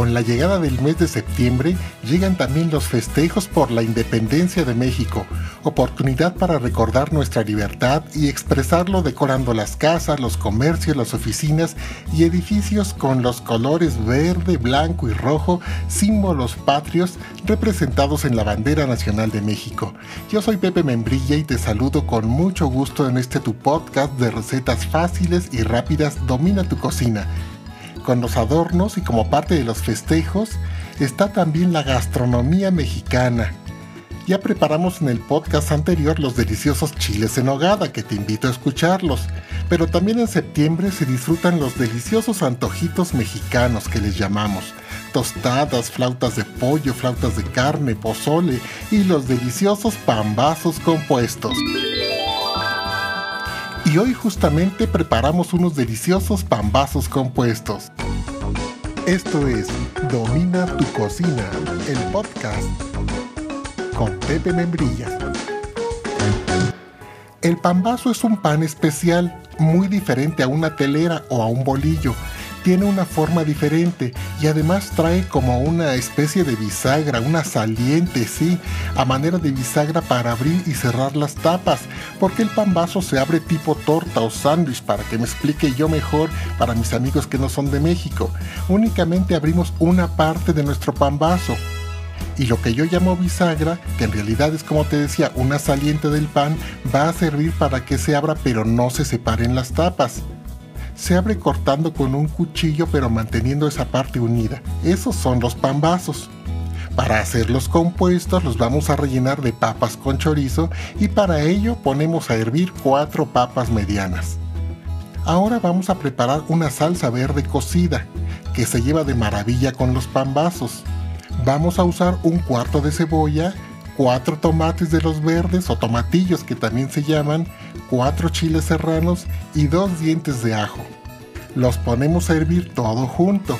con la llegada del mes de septiembre llegan también los festejos por la independencia de México, oportunidad para recordar nuestra libertad y expresarlo decorando las casas, los comercios, las oficinas y edificios con los colores verde, blanco y rojo, símbolos patrios representados en la bandera nacional de México. Yo soy Pepe Membrilla y te saludo con mucho gusto en este tu podcast de recetas fáciles y rápidas Domina tu cocina con los adornos y como parte de los festejos está también la gastronomía mexicana. Ya preparamos en el podcast anterior los deliciosos chiles en hogada, que te invito a escucharlos, pero también en septiembre se disfrutan los deliciosos antojitos mexicanos que les llamamos, tostadas, flautas de pollo, flautas de carne, pozole y los deliciosos pambazos compuestos. Y hoy justamente preparamos unos deliciosos pambazos compuestos. Esto es Domina tu cocina, el podcast con Pepe Membrillas. El pambazo es un pan especial, muy diferente a una telera o a un bolillo tiene una forma diferente y además trae como una especie de bisagra, una saliente, sí, a manera de bisagra para abrir y cerrar las tapas, porque el pan vaso se abre tipo torta o sándwich para que me explique yo mejor para mis amigos que no son de México. Únicamente abrimos una parte de nuestro pan vaso. Y lo que yo llamo bisagra, que en realidad es como te decía, una saliente del pan, va a servir para que se abra pero no se separen las tapas se abre cortando con un cuchillo pero manteniendo esa parte unida. Esos son los pambazos. Para hacer los compuestos los vamos a rellenar de papas con chorizo y para ello ponemos a hervir cuatro papas medianas. Ahora vamos a preparar una salsa verde cocida que se lleva de maravilla con los pambazos. Vamos a usar un cuarto de cebolla, cuatro tomates de los verdes o tomatillos que también se llaman, cuatro chiles serranos y dos dientes de ajo. Los ponemos a hervir todo junto.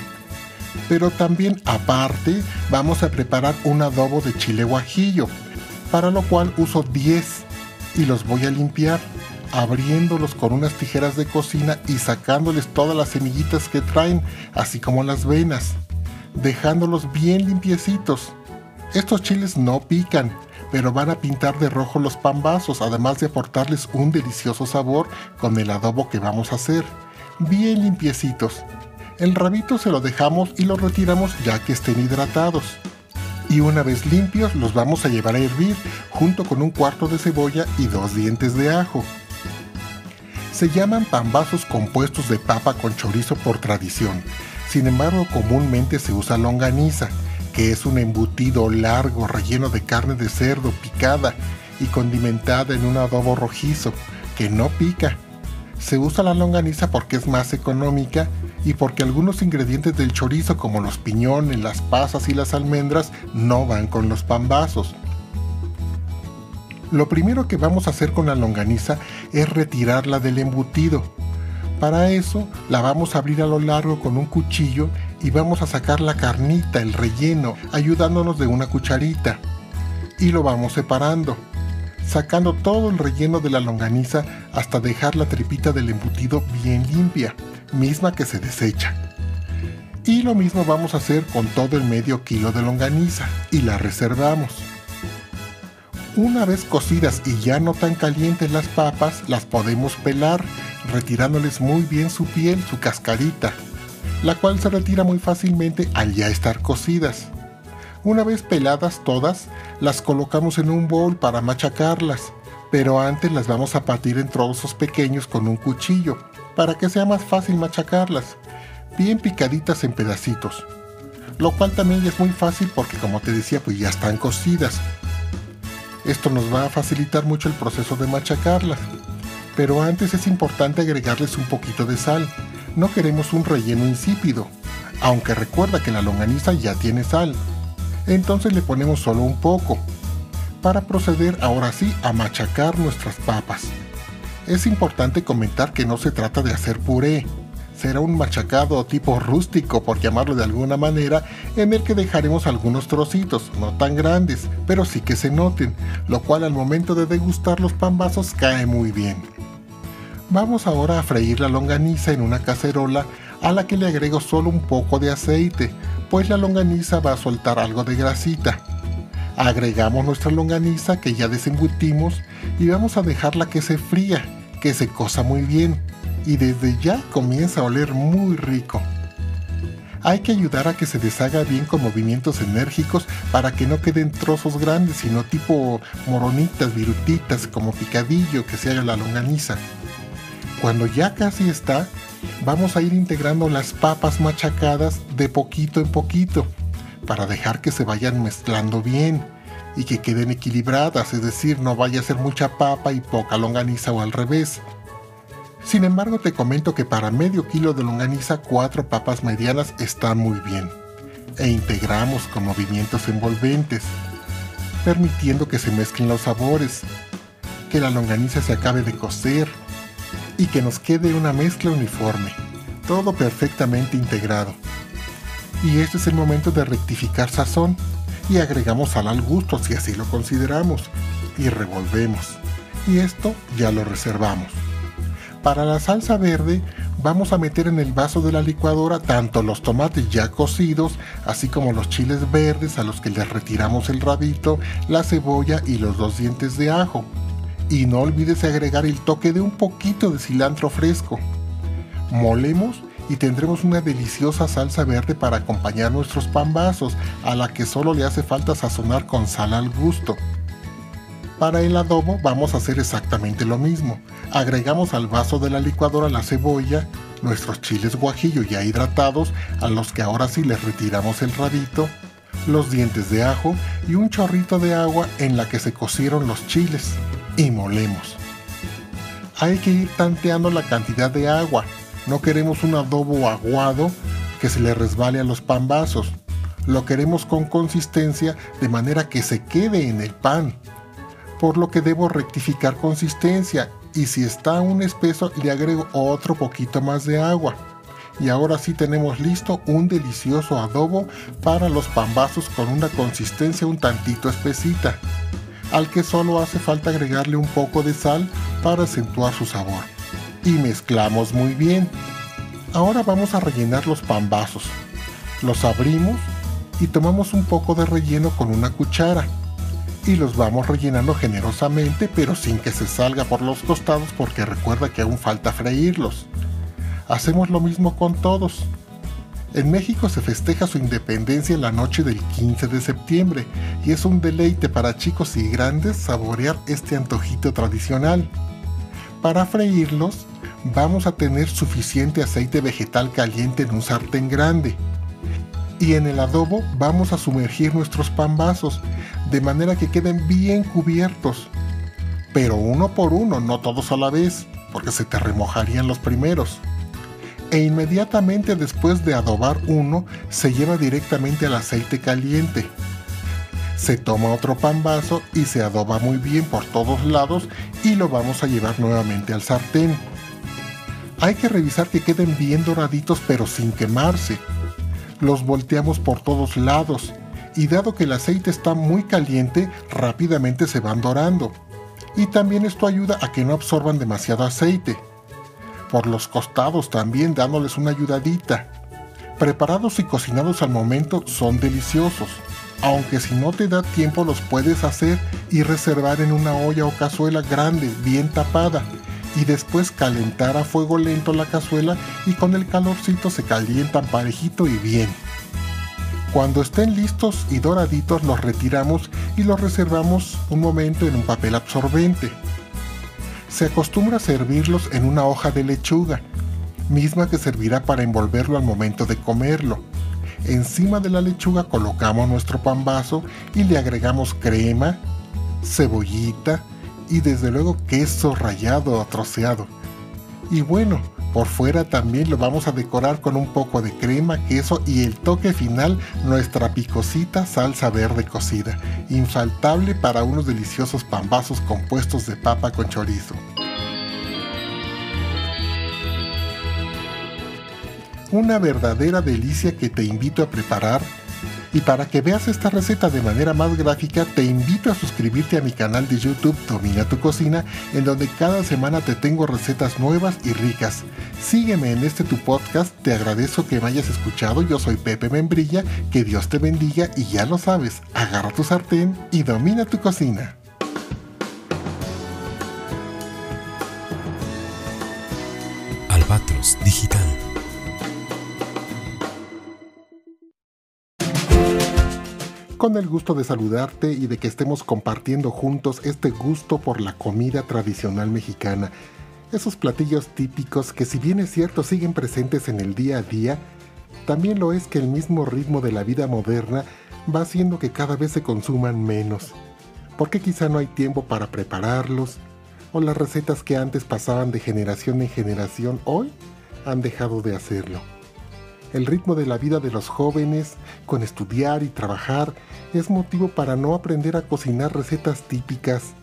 Pero también aparte vamos a preparar un adobo de chile guajillo, para lo cual uso 10 y los voy a limpiar abriéndolos con unas tijeras de cocina y sacándoles todas las semillitas que traen, así como las venas, dejándolos bien limpiecitos. Estos chiles no pican, pero van a pintar de rojo los pambazos, además de aportarles un delicioso sabor con el adobo que vamos a hacer. Bien limpiecitos. El rabito se lo dejamos y lo retiramos ya que estén hidratados. Y una vez limpios los vamos a llevar a hervir junto con un cuarto de cebolla y dos dientes de ajo. Se llaman pambazos compuestos de papa con chorizo por tradición. Sin embargo, comúnmente se usa longaniza, es un embutido largo relleno de carne de cerdo picada y condimentada en un adobo rojizo que no pica. Se usa la longaniza porque es más económica y porque algunos ingredientes del chorizo como los piñones, las pasas y las almendras no van con los pambazos. Lo primero que vamos a hacer con la longaniza es retirarla del embutido. Para eso la vamos a abrir a lo largo con un cuchillo y vamos a sacar la carnita, el relleno, ayudándonos de una cucharita. Y lo vamos separando, sacando todo el relleno de la longaniza hasta dejar la tripita del embutido bien limpia, misma que se desecha. Y lo mismo vamos a hacer con todo el medio kilo de longaniza y la reservamos. Una vez cocidas y ya no tan calientes las papas, las podemos pelar, retirándoles muy bien su piel, su cascarita la cual se retira muy fácilmente al ya estar cocidas. Una vez peladas todas, las colocamos en un bowl para machacarlas, pero antes las vamos a partir en trozos pequeños con un cuchillo, para que sea más fácil machacarlas, bien picaditas en pedacitos. Lo cual también es muy fácil porque como te decía, pues ya están cocidas. Esto nos va a facilitar mucho el proceso de machacarlas. Pero antes es importante agregarles un poquito de sal, no queremos un relleno insípido, aunque recuerda que la longaniza ya tiene sal. Entonces le ponemos solo un poco, para proceder ahora sí a machacar nuestras papas. Es importante comentar que no se trata de hacer puré, será un machacado tipo rústico, por llamarlo de alguna manera, en el que dejaremos algunos trocitos, no tan grandes, pero sí que se noten, lo cual al momento de degustar los pambazos cae muy bien. Vamos ahora a freír la longaniza en una cacerola a la que le agrego solo un poco de aceite pues la longaniza va a soltar algo de grasita. Agregamos nuestra longaniza que ya desembutimos y vamos a dejarla que se fría, que se cosa muy bien y desde ya comienza a oler muy rico. Hay que ayudar a que se deshaga bien con movimientos enérgicos para que no queden trozos grandes, sino tipo moronitas, virutitas, como picadillo que se haga la longaniza. Cuando ya casi está, vamos a ir integrando las papas machacadas de poquito en poquito para dejar que se vayan mezclando bien y que queden equilibradas, es decir, no vaya a ser mucha papa y poca longaniza o al revés. Sin embargo, te comento que para medio kilo de longaniza, cuatro papas medianas están muy bien. E integramos con movimientos envolventes, permitiendo que se mezclen los sabores, que la longaniza se acabe de cocer y que nos quede una mezcla uniforme, todo perfectamente integrado. Y este es el momento de rectificar sazón y agregamos sal al gusto si así lo consideramos y revolvemos. Y esto ya lo reservamos. Para la salsa verde vamos a meter en el vaso de la licuadora tanto los tomates ya cocidos, así como los chiles verdes a los que les retiramos el rabito, la cebolla y los dos dientes de ajo. Y no olvides agregar el toque de un poquito de cilantro fresco. Molemos y tendremos una deliciosa salsa verde para acompañar nuestros pambazos, a la que solo le hace falta sazonar con sal al gusto. Para el adobo vamos a hacer exactamente lo mismo. Agregamos al vaso de la licuadora la cebolla, nuestros chiles guajillo ya hidratados, a los que ahora sí les retiramos el rabito, los dientes de ajo y un chorrito de agua en la que se cocieron los chiles y molemos. Hay que ir tanteando la cantidad de agua. No queremos un adobo aguado que se le resbale a los pambazos. Lo queremos con consistencia de manera que se quede en el pan por lo que debo rectificar consistencia y si está un espeso le agrego otro poquito más de agua. Y ahora sí tenemos listo un delicioso adobo para los pambazos con una consistencia un tantito espesita, al que solo hace falta agregarle un poco de sal para acentuar su sabor. Y mezclamos muy bien. Ahora vamos a rellenar los pambazos. Los abrimos y tomamos un poco de relleno con una cuchara y los vamos rellenando generosamente pero sin que se salga por los costados porque recuerda que aún falta freírlos. Hacemos lo mismo con todos. En México se festeja su independencia la noche del 15 de septiembre y es un deleite para chicos y grandes saborear este antojito tradicional. Para freírlos vamos a tener suficiente aceite vegetal caliente en un sartén grande y en el adobo vamos a sumergir nuestros pambazos de manera que queden bien cubiertos. Pero uno por uno, no todos a la vez, porque se te remojarían los primeros. E inmediatamente después de adobar uno, se lleva directamente al aceite caliente. Se toma otro pambazo y se adoba muy bien por todos lados y lo vamos a llevar nuevamente al sartén. Hay que revisar que queden bien doraditos pero sin quemarse los volteamos por todos lados y dado que el aceite está muy caliente, rápidamente se van dorando. Y también esto ayuda a que no absorban demasiado aceite. Por los costados también dándoles una ayudadita. Preparados y cocinados al momento son deliciosos, aunque si no te da tiempo los puedes hacer y reservar en una olla o cazuela grande, bien tapada, y después calentar a fuego lento la cazuela y con el calorcito se calientan parejito y bien. Cuando estén listos y doraditos los retiramos y los reservamos un momento en un papel absorbente. Se acostumbra a servirlos en una hoja de lechuga, misma que servirá para envolverlo al momento de comerlo. Encima de la lechuga colocamos nuestro pambazo y le agregamos crema, cebollita, y desde luego queso rallado o troceado. Y bueno, por fuera también lo vamos a decorar con un poco de crema, queso y el toque final, nuestra picosita salsa verde cocida, infaltable para unos deliciosos pambazos compuestos de papa con chorizo. Una verdadera delicia que te invito a preparar Y para que veas esta receta de manera más gráfica, te invito a suscribirte a mi canal de YouTube Domina tu Cocina, en donde cada semana te tengo recetas nuevas y ricas. Sígueme en este tu podcast, te agradezco que me hayas escuchado, yo soy Pepe Membrilla, que Dios te bendiga y ya lo sabes, agarra tu sartén y domina tu cocina. Albatros Digital con el gusto de saludarte y de que estemos compartiendo juntos este gusto por la comida tradicional mexicana. Esos platillos típicos que si bien es cierto siguen presentes en el día a día, también lo es que el mismo ritmo de la vida moderna va haciendo que cada vez se consuman menos. Porque quizá no hay tiempo para prepararlos, o las recetas que antes pasaban de generación en generación hoy han dejado de hacerlo. El ritmo de la vida de los jóvenes, con estudiar y trabajar, es motivo para no aprender a cocinar recetas típicas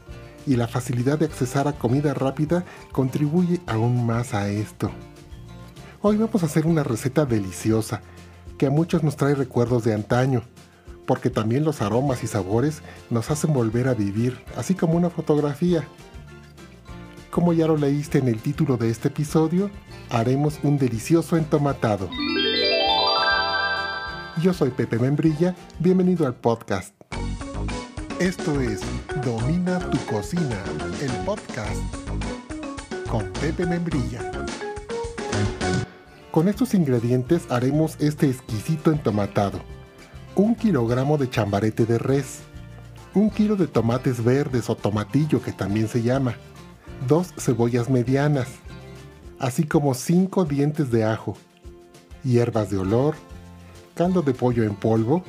y la facilidad de accesar a comida rápida contribuye aún más a esto. Hoy vamos a hacer una receta deliciosa que a muchos nos trae recuerdos de antaño, porque también los aromas y sabores nos hacen volver a vivir, así como una fotografía. Como ya lo leíste en el título de este episodio, haremos un delicioso entomatado. Yo soy Pepe Membrilla, bienvenido al podcast. Esto es Domina tu cocina, el podcast con Pepe Membrilla. Con estos ingredientes haremos este exquisito entomatado. Un kilogramo de chambarete de res, un kilo de tomates verdes o tomatillo que también se llama, dos cebollas medianas, así como cinco dientes de ajo, hierbas de olor, caldo de pollo en polvo,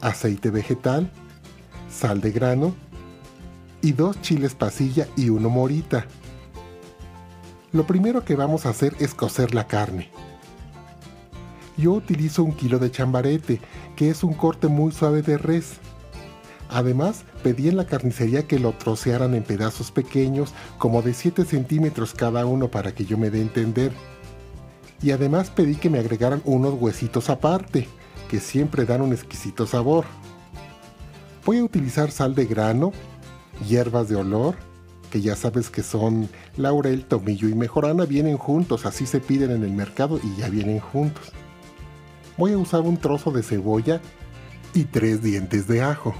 aceite vegetal, sal de grano y dos chiles pasilla y uno morita. Lo primero que vamos a hacer es cocer la carne. Yo utilizo un kilo de chambarete, que es un corte muy suave de res. Además, pedí en la carnicería que lo trocearan en pedazos pequeños, como de 7 centímetros cada uno para que yo me dé entender y además pedí que me agregaran unos huesitos aparte, que siempre dan un exquisito sabor. Voy a utilizar sal de grano, hierbas de olor, que ya sabes que son laurel, tomillo y mejorana, vienen juntos, así se piden en el mercado y ya vienen juntos. Voy a usar un trozo de cebolla y tres dientes de ajo.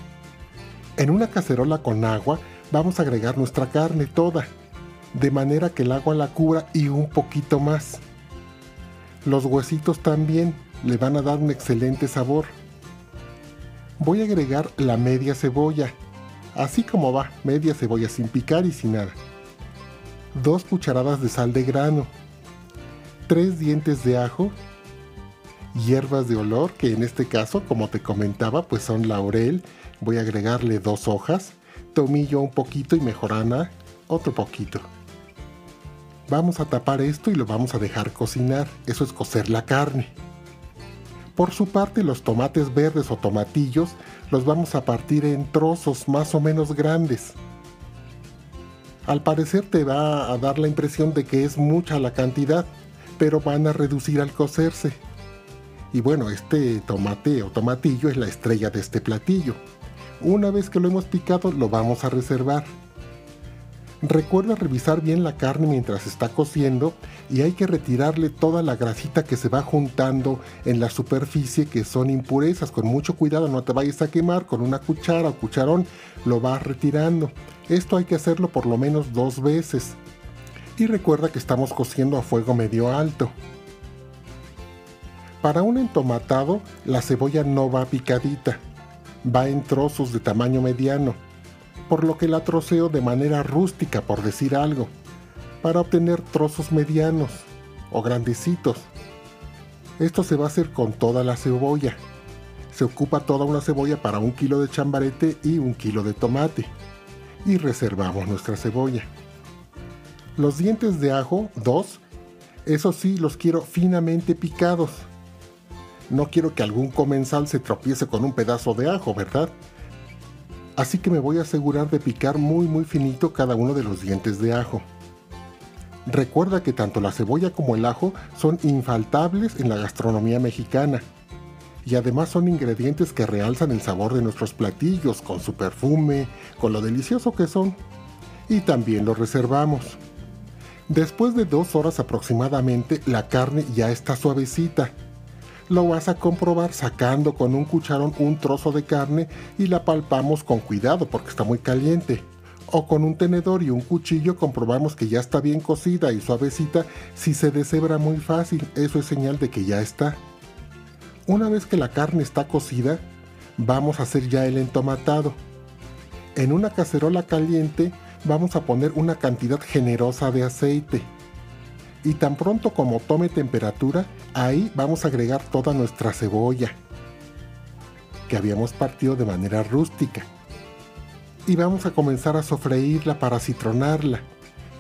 En una cacerola con agua vamos a agregar nuestra carne toda, de manera que el agua la cubra y un poquito más. Los huesitos también le van a dar un excelente sabor. Voy a agregar la media cebolla, así como va, media cebolla sin picar y sin nada. Dos cucharadas de sal de grano, tres dientes de ajo, hierbas de olor, que en este caso, como te comentaba, pues son laurel. Voy a agregarle dos hojas, tomillo un poquito y mejorana otro poquito. Vamos a tapar esto y lo vamos a dejar cocinar. Eso es cocer la carne. Por su parte, los tomates verdes o tomatillos los vamos a partir en trozos más o menos grandes. Al parecer te va a dar la impresión de que es mucha la cantidad, pero van a reducir al cocerse. Y bueno, este tomate o tomatillo es la estrella de este platillo. Una vez que lo hemos picado, lo vamos a reservar. Recuerda revisar bien la carne mientras está cociendo y hay que retirarle toda la grasita que se va juntando en la superficie que son impurezas. Con mucho cuidado, no te vayas a quemar con una cuchara o cucharón, lo vas retirando. Esto hay que hacerlo por lo menos dos veces. Y recuerda que estamos cociendo a fuego medio alto. Para un entomatado, la cebolla no va picadita, va en trozos de tamaño mediano por lo que la troceo de manera rústica, por decir algo, para obtener trozos medianos o grandecitos. Esto se va a hacer con toda la cebolla. Se ocupa toda una cebolla para un kilo de chambarete y un kilo de tomate. Y reservamos nuestra cebolla. Los dientes de ajo, dos, eso sí los quiero finamente picados. No quiero que algún comensal se tropiece con un pedazo de ajo, ¿verdad? Así que me voy a asegurar de picar muy muy finito cada uno de los dientes de ajo. Recuerda que tanto la cebolla como el ajo son infaltables en la gastronomía mexicana. y además son ingredientes que realzan el sabor de nuestros platillos con su perfume, con lo delicioso que son. Y también los reservamos. Después de dos horas aproximadamente, la carne ya está suavecita. Lo vas a comprobar sacando con un cucharón un trozo de carne y la palpamos con cuidado porque está muy caliente. O con un tenedor y un cuchillo comprobamos que ya está bien cocida y suavecita. Si se deshebra muy fácil, eso es señal de que ya está. Una vez que la carne está cocida, vamos a hacer ya el entomatado. En una cacerola caliente vamos a poner una cantidad generosa de aceite. Y tan pronto como tome temperatura, ahí vamos a agregar toda nuestra cebolla, que habíamos partido de manera rústica. Y vamos a comenzar a sofreírla para citronarla,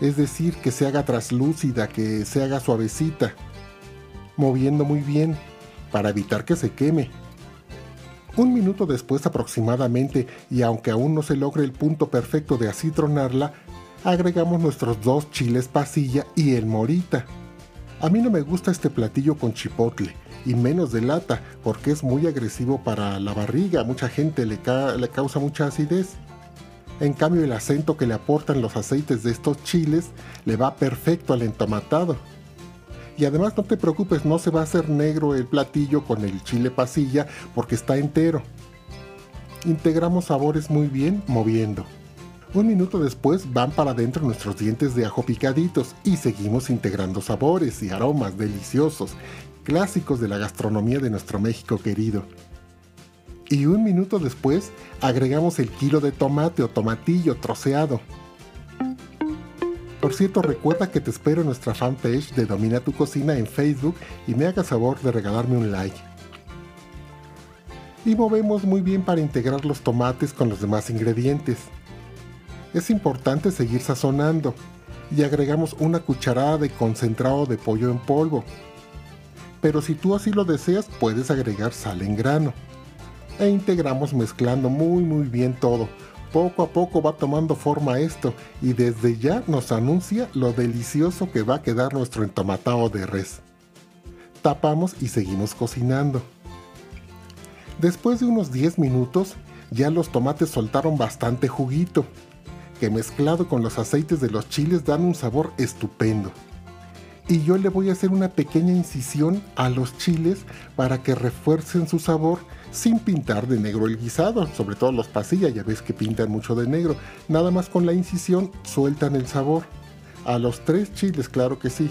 es decir, que se haga traslúcida, que se haga suavecita, moviendo muy bien para evitar que se queme. Un minuto después aproximadamente, y aunque aún no se logre el punto perfecto de acitronarla, agregamos nuestros dos chiles pasilla y el morita. A mí no me gusta este platillo con chipotle, y menos de lata, porque es muy agresivo para la barriga, mucha gente le, le causa mucha acidez. En cambio el acento que le aportan los aceites de estos chiles le va perfecto al entomatado. Y además no te preocupes, no se va a hacer negro el platillo con el chile pasilla porque está entero. Integramos sabores muy bien moviendo. Un minuto después van para adentro nuestros dientes de ajo picaditos y seguimos integrando sabores y aromas deliciosos, clásicos de la gastronomía de nuestro México querido. Y un minuto después agregamos el kilo de tomate o tomatillo troceado. Por cierto, recuerda que te espero en nuestra fanpage de Domina tu Cocina en Facebook y me hagas favor de regalarme un like. Y movemos muy bien para integrar los tomates con los demás ingredientes. Es importante seguir sazonando y agregamos una cucharada de concentrado de pollo en polvo. Pero si tú así lo deseas, puedes agregar sal en grano. E integramos mezclando muy muy bien todo, poco a poco va tomando forma esto y desde ya nos anuncia lo delicioso que va a quedar nuestro entomatado de res. Tapamos y seguimos cocinando. Después de unos 10 minutos, ya los tomates soltaron bastante juguito, que mezclado con los aceites de los chiles dan un sabor estupendo. Y yo le voy a hacer una pequeña incisión a los chiles para que refuercen su sabor sin pintar de negro el guisado, sobre todo los pasillas, ya ves que pintan mucho de negro. Nada más con la incisión sueltan el sabor. A los tres chiles, claro que sí.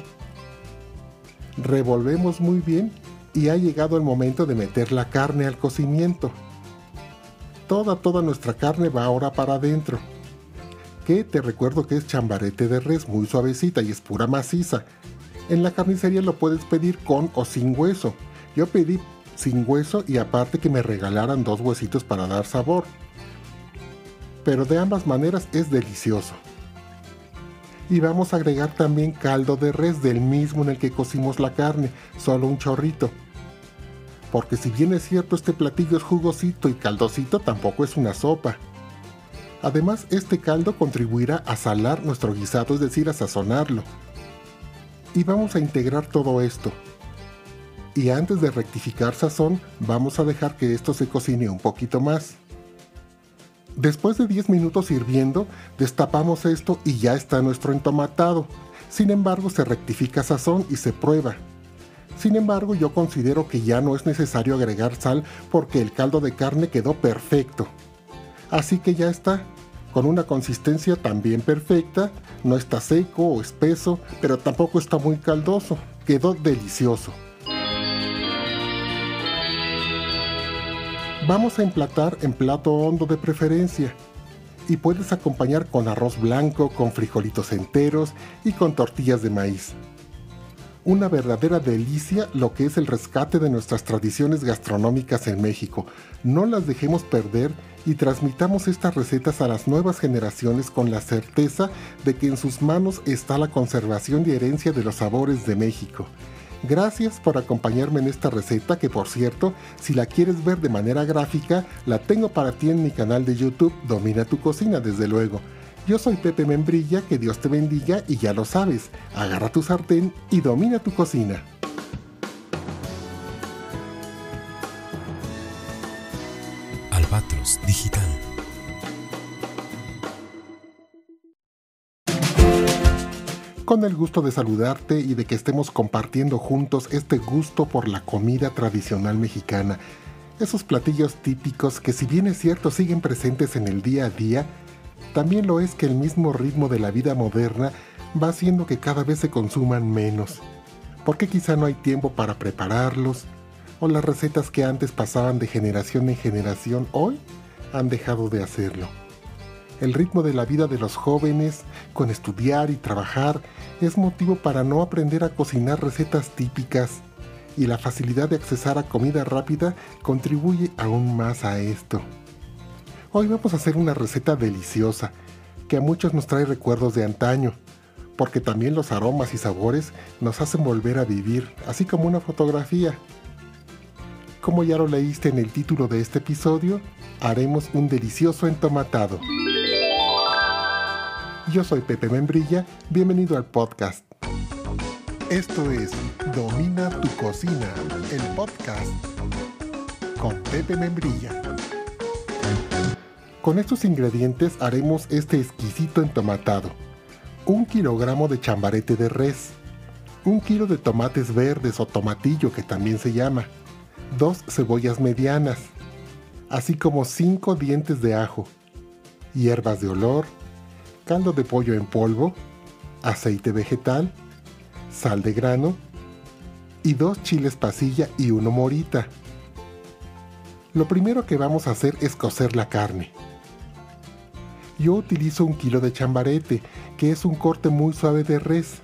Revolvemos muy bien y ha llegado el momento de meter la carne al cocimiento. Toda, toda nuestra carne va ahora para adentro. Que te recuerdo que es chambarete de res, muy suavecita y es pura maciza. En la carnicería lo puedes pedir con o sin hueso. Yo pedí sin hueso y aparte que me regalaran dos huesitos para dar sabor. Pero de ambas maneras es delicioso. Y vamos a agregar también caldo de res del mismo en el que cocimos la carne, solo un chorrito. Porque si bien es cierto este platillo es jugosito y caldosito, tampoco es una sopa. Además, este caldo contribuirá a salar nuestro guisado, es decir, a sazonarlo. Y vamos a integrar todo esto, y antes de rectificar sazón vamos a dejar que esto se cocine un poquito más. Después de 10 minutos hirviendo, destapamos esto y ya está nuestro entomatado. Sin embargo, se rectifica sazón y se prueba. Sin embargo, yo considero que ya no es necesario agregar sal porque el caldo de carne quedó perfecto. Así que ya está, con una consistencia también perfecta, no está seco o espeso, pero tampoco está muy caldoso, quedó delicioso. Vamos a emplatar en plato hondo de preferencia y puedes acompañar con arroz blanco, con frijolitos enteros y con tortillas de maíz. Una verdadera delicia lo que es el rescate de nuestras tradiciones gastronómicas en México. No las dejemos perder y transmitamos estas recetas a las nuevas generaciones con la certeza de que en sus manos está la conservación y herencia de los sabores de México. Gracias por acompañarme en esta receta que por cierto, si la quieres ver de manera gráfica, la tengo para ti en mi canal de YouTube Domina tu cocina desde luego. Yo soy Pepe Membrilla, que Dios te bendiga y ya lo sabes, agarra tu sartén y domina tu cocina. Digital. Con el gusto de saludarte y de que estemos compartiendo juntos este gusto por la comida tradicional mexicana. Esos platillos típicos que si bien es cierto siguen presentes en el día a día, también lo es que el mismo ritmo de la vida moderna va haciendo que cada vez se consuman menos, porque quizá no hay tiempo para prepararlos, las recetas que antes pasaban de generación en generación hoy han dejado de hacerlo. El ritmo de la vida de los jóvenes, con estudiar y trabajar, es motivo para no aprender a cocinar recetas típicas, y la facilidad de accesar a comida rápida contribuye aún más a esto. Hoy vamos a hacer una receta deliciosa, que a muchos nos trae recuerdos de antaño, porque también los aromas y sabores nos hacen volver a vivir, así como una fotografía. Como ya lo leíste en el título de este episodio, haremos un delicioso entomatado. Yo soy Pepe Membrilla, bienvenido al podcast. Esto es Domina tu cocina, el podcast con Pepe Membrilla. Con estos ingredientes haremos este exquisito entomatado un kilogramo de chambarete de res, un kilo de tomates verdes o tomatillo que también se llama, dos cebollas medianas, así como cinco dientes de ajo, hierbas de olor, caldo de pollo en polvo, aceite vegetal, sal de grano y dos chiles pasilla y uno morita. Lo primero que vamos a hacer es cocer la carne. Yo utilizo un kilo de chambarete, que es un corte muy suave de res.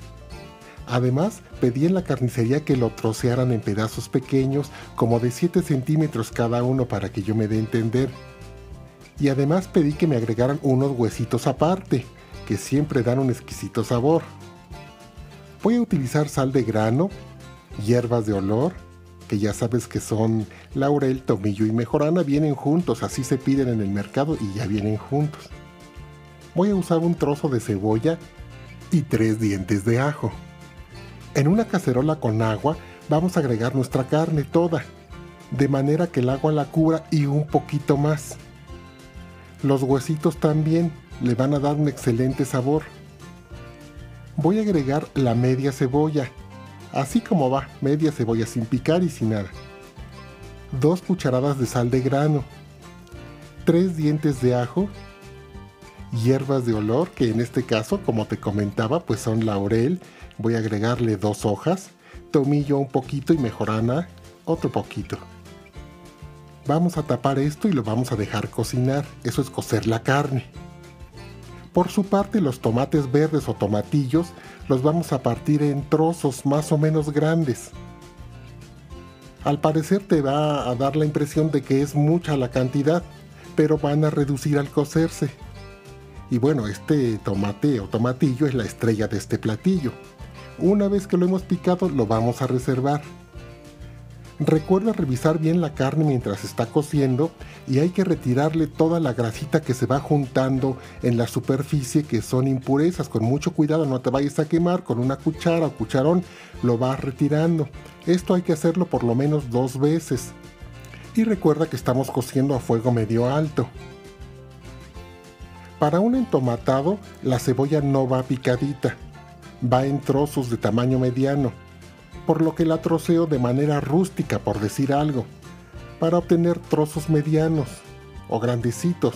Además, pedí en la carnicería que lo trocearan en pedazos pequeños, como de 7 centímetros cada uno para que yo me dé a entender. Y además pedí que me agregaran unos huesitos aparte, que siempre dan un exquisito sabor. Voy a utilizar sal de grano, hierbas de olor, que ya sabes que son laurel, tomillo y mejorana, vienen juntos, así se piden en el mercado y ya vienen juntos voy a usar un trozo de cebolla y tres dientes de ajo. En una cacerola con agua vamos a agregar nuestra carne toda, de manera que el agua la cubra y un poquito más. Los huesitos también le van a dar un excelente sabor. Voy a agregar la media cebolla, así como va, media cebolla sin picar y sin nada. Dos cucharadas de sal de grano, tres dientes de ajo hierbas de olor, que en este caso, como te comentaba, pues son laurel. Voy a agregarle dos hojas, tomillo un poquito y mejorana otro poquito. Vamos a tapar esto y lo vamos a dejar cocinar, eso es cocer la carne. Por su parte, los tomates verdes o tomatillos los vamos a partir en trozos más o menos grandes. Al parecer te va a dar la impresión de que es mucha la cantidad, pero van a reducir al cocerse. Y bueno, este tomate o tomatillo es la estrella de este platillo. Una vez que lo hemos picado, lo vamos a reservar. Recuerda revisar bien la carne mientras está cociendo y hay que retirarle toda la grasita que se va juntando en la superficie que son impurezas. Con mucho cuidado, no te vayas a quemar. Con una cuchara o cucharón lo vas retirando. Esto hay que hacerlo por lo menos dos veces. Y recuerda que estamos cociendo a fuego medio alto. Para un entomatado, la cebolla no va picadita, va en trozos de tamaño mediano, por lo que la troceo de manera rústica, por decir algo, para obtener trozos medianos o grandecitos.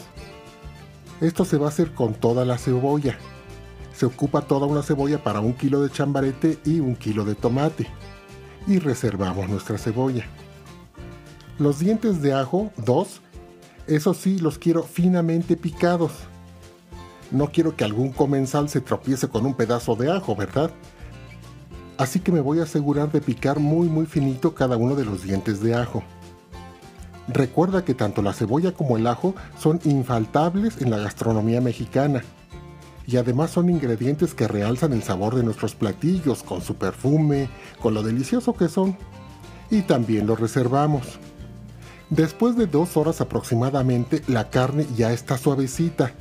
Esto se va a hacer con toda la cebolla. Se ocupa toda una cebolla para un kilo de chambarete y un kilo de tomate. Y reservamos nuestra cebolla. Los dientes de ajo, dos, eso sí los quiero finamente picados no quiero que algún comensal se tropiece con un pedazo de ajo, ¿verdad? Así que me voy a asegurar de picar muy muy finito cada uno de los dientes de ajo. Recuerda que tanto la cebolla como el ajo son infaltables en la gastronomía mexicana. Y además son ingredientes que realzan el sabor de nuestros platillos con su perfume, con lo delicioso que son. Y también lo reservamos. Después de dos horas aproximadamente, la carne ya está suavecita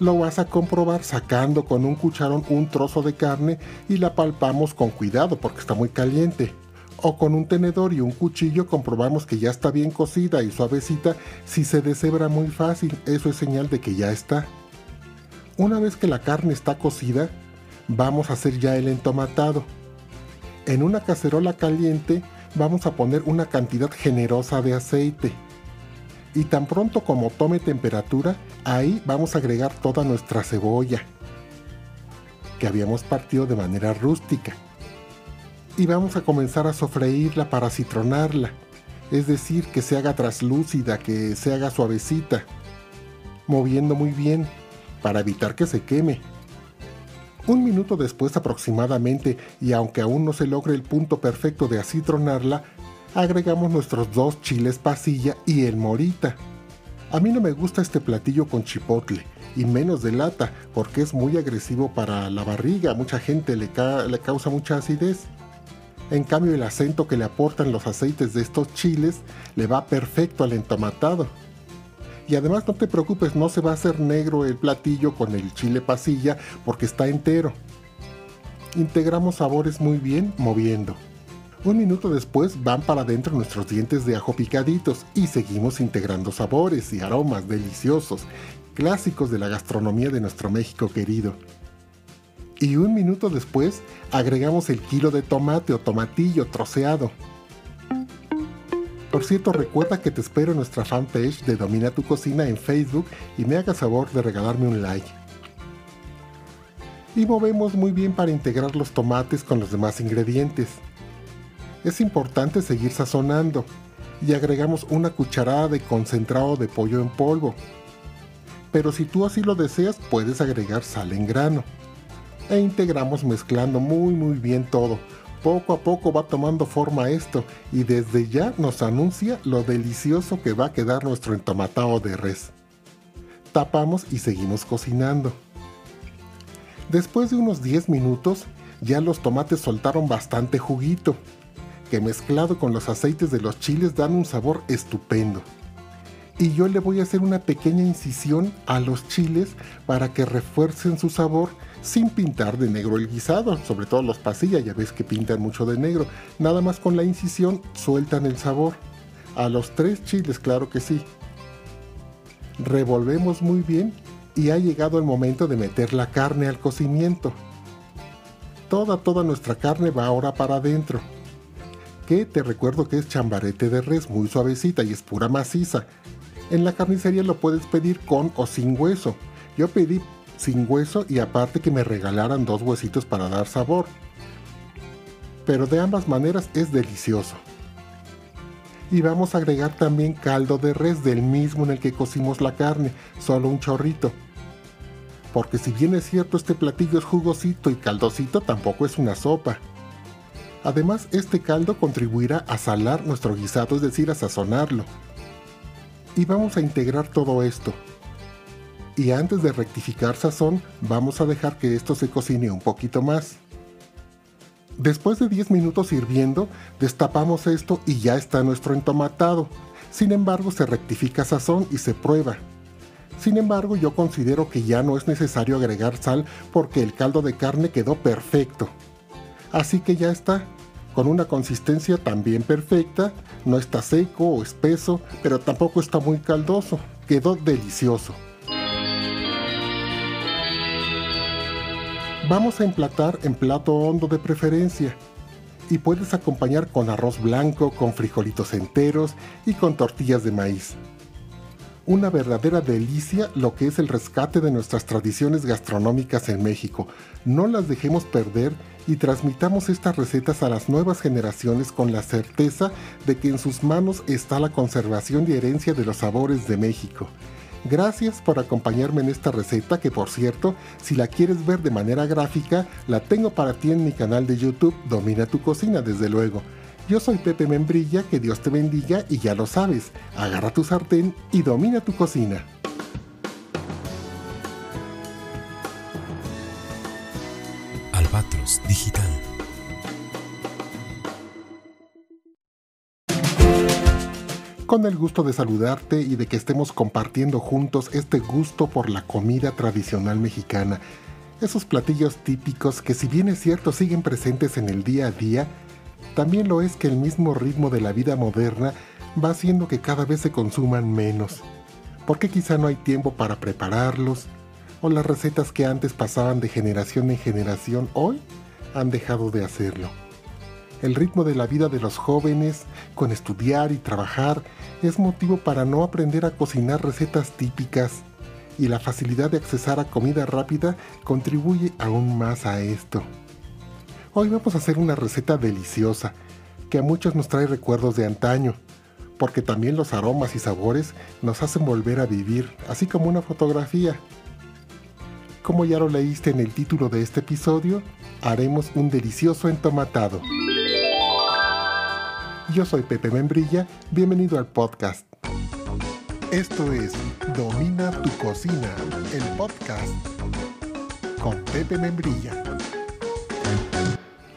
lo vas a comprobar sacando con un cucharón un trozo de carne y la palpamos con cuidado porque está muy caliente. O con un tenedor y un cuchillo comprobamos que ya está bien cocida y suavecita. Si se deshebra muy fácil, eso es señal de que ya está. Una vez que la carne está cocida, vamos a hacer ya el entomatado. En una cacerola caliente vamos a poner una cantidad generosa de aceite. Y tan pronto como tome temperatura, ahí vamos a agregar toda nuestra cebolla, que habíamos partido de manera rústica. Y vamos a comenzar a sofreírla para citronarla, es decir, que se haga traslúcida, que se haga suavecita, moviendo muy bien para evitar que se queme. Un minuto después aproximadamente, y aunque aún no se logre el punto perfecto de acitronarla, agregamos nuestros dos chiles pasilla y el morita. A mí no me gusta este platillo con chipotle, y menos de lata, porque es muy agresivo para la barriga, mucha gente le, le causa mucha acidez. En cambio el acento que le aportan los aceites de estos chiles le va perfecto al entomatado. Y además no te preocupes, no se va a hacer negro el platillo con el chile pasilla porque está entero. Integramos sabores muy bien moviendo. Un minuto después van para adentro nuestros dientes de ajo picaditos y seguimos integrando sabores y aromas deliciosos, clásicos de la gastronomía de nuestro México querido. Y un minuto después agregamos el kilo de tomate o tomatillo troceado. Por cierto, recuerda que te espero en nuestra fanpage de Domina tu Cocina en Facebook y me hagas favor de regalarme un like. Y movemos muy bien para integrar los tomates con los demás ingredientes. Es importante seguir sazonando y agregamos una cucharada de concentrado de pollo en polvo. Pero si tú así lo deseas, puedes agregar sal en grano. E integramos mezclando muy muy bien todo, poco a poco va tomando forma esto y desde ya nos anuncia lo delicioso que va a quedar nuestro entomatado de res. Tapamos y seguimos cocinando. Después de unos 10 minutos ya los tomates soltaron bastante juguito, mezclado con los aceites de los chiles dan un sabor estupendo. Y yo le voy a hacer una pequeña incisión a los chiles para que refuercen su sabor sin pintar de negro el guisado, sobre todo los pasillas, ya ves que pintan mucho de negro. Nada más con la incisión sueltan el sabor. A los tres chiles, claro que sí. Revolvemos muy bien y ha llegado el momento de meter la carne al cocimiento. Toda, toda nuestra carne va ahora para adentro. Que te recuerdo que es chambarete de res, muy suavecita y es pura maciza. En la carnicería lo puedes pedir con o sin hueso. Yo pedí sin hueso y aparte que me regalaran dos huesitos para dar sabor. Pero de ambas maneras es delicioso. Y vamos a agregar también caldo de res del mismo en el que cocimos la carne, solo un chorrito. Porque si bien es cierto este platillo es jugosito y caldosito, tampoco es una sopa. Además, este caldo contribuirá a salar nuestro guisado, es decir, a sazonarlo. Y vamos a integrar todo esto, y antes de rectificar sazón vamos a dejar que esto se cocine un poquito más. Después de 10 minutos hirviendo, destapamos esto y ya está nuestro entomatado. Sin embargo, se rectifica sazón y se prueba. Sin embargo, yo considero que ya no es necesario agregar sal porque el caldo de carne quedó perfecto. Así que ya está, con una consistencia también perfecta, no está seco o espeso, pero tampoco está muy caldoso, quedó delicioso. Vamos a emplatar en plato hondo de preferencia y puedes acompañar con arroz blanco, con frijolitos enteros y con tortillas de maíz. Una verdadera delicia lo que es el rescate de nuestras tradiciones gastronómicas en México. No las dejemos perder y transmitamos estas recetas a las nuevas generaciones con la certeza de que en sus manos está la conservación y herencia de los sabores de México. Gracias por acompañarme en esta receta que por cierto, si la quieres ver de manera gráfica, la tengo para ti en mi canal de YouTube Domina tu cocina desde luego. Yo soy Pepe Membrilla, que Dios te bendiga y ya lo sabes, agarra tu sartén y domina tu cocina. Albatros Digital con el gusto de saludarte y de que estemos compartiendo juntos este gusto por la comida tradicional mexicana. Esos platillos típicos que si bien es cierto siguen presentes en el día a día, también lo es que el mismo ritmo de la vida moderna va haciendo que cada vez se consuman menos, porque quizá no hay tiempo para prepararlos, o las recetas que antes pasaban de generación en generación hoy han dejado de hacerlo. El ritmo de la vida de los jóvenes, con estudiar y trabajar, es motivo para no aprender a cocinar recetas típicas, y la facilidad de accesar a comida rápida contribuye aún más a esto. Hoy vamos a hacer una receta deliciosa, que a muchos nos trae recuerdos de antaño, porque también los aromas y sabores nos hacen volver a vivir, así como una fotografía. Como ya lo leíste en el título de este episodio, haremos un delicioso entomatado. Yo soy Pepe Membrilla, bienvenido al podcast. Esto es Domina tu cocina, el podcast con Pepe Membrilla.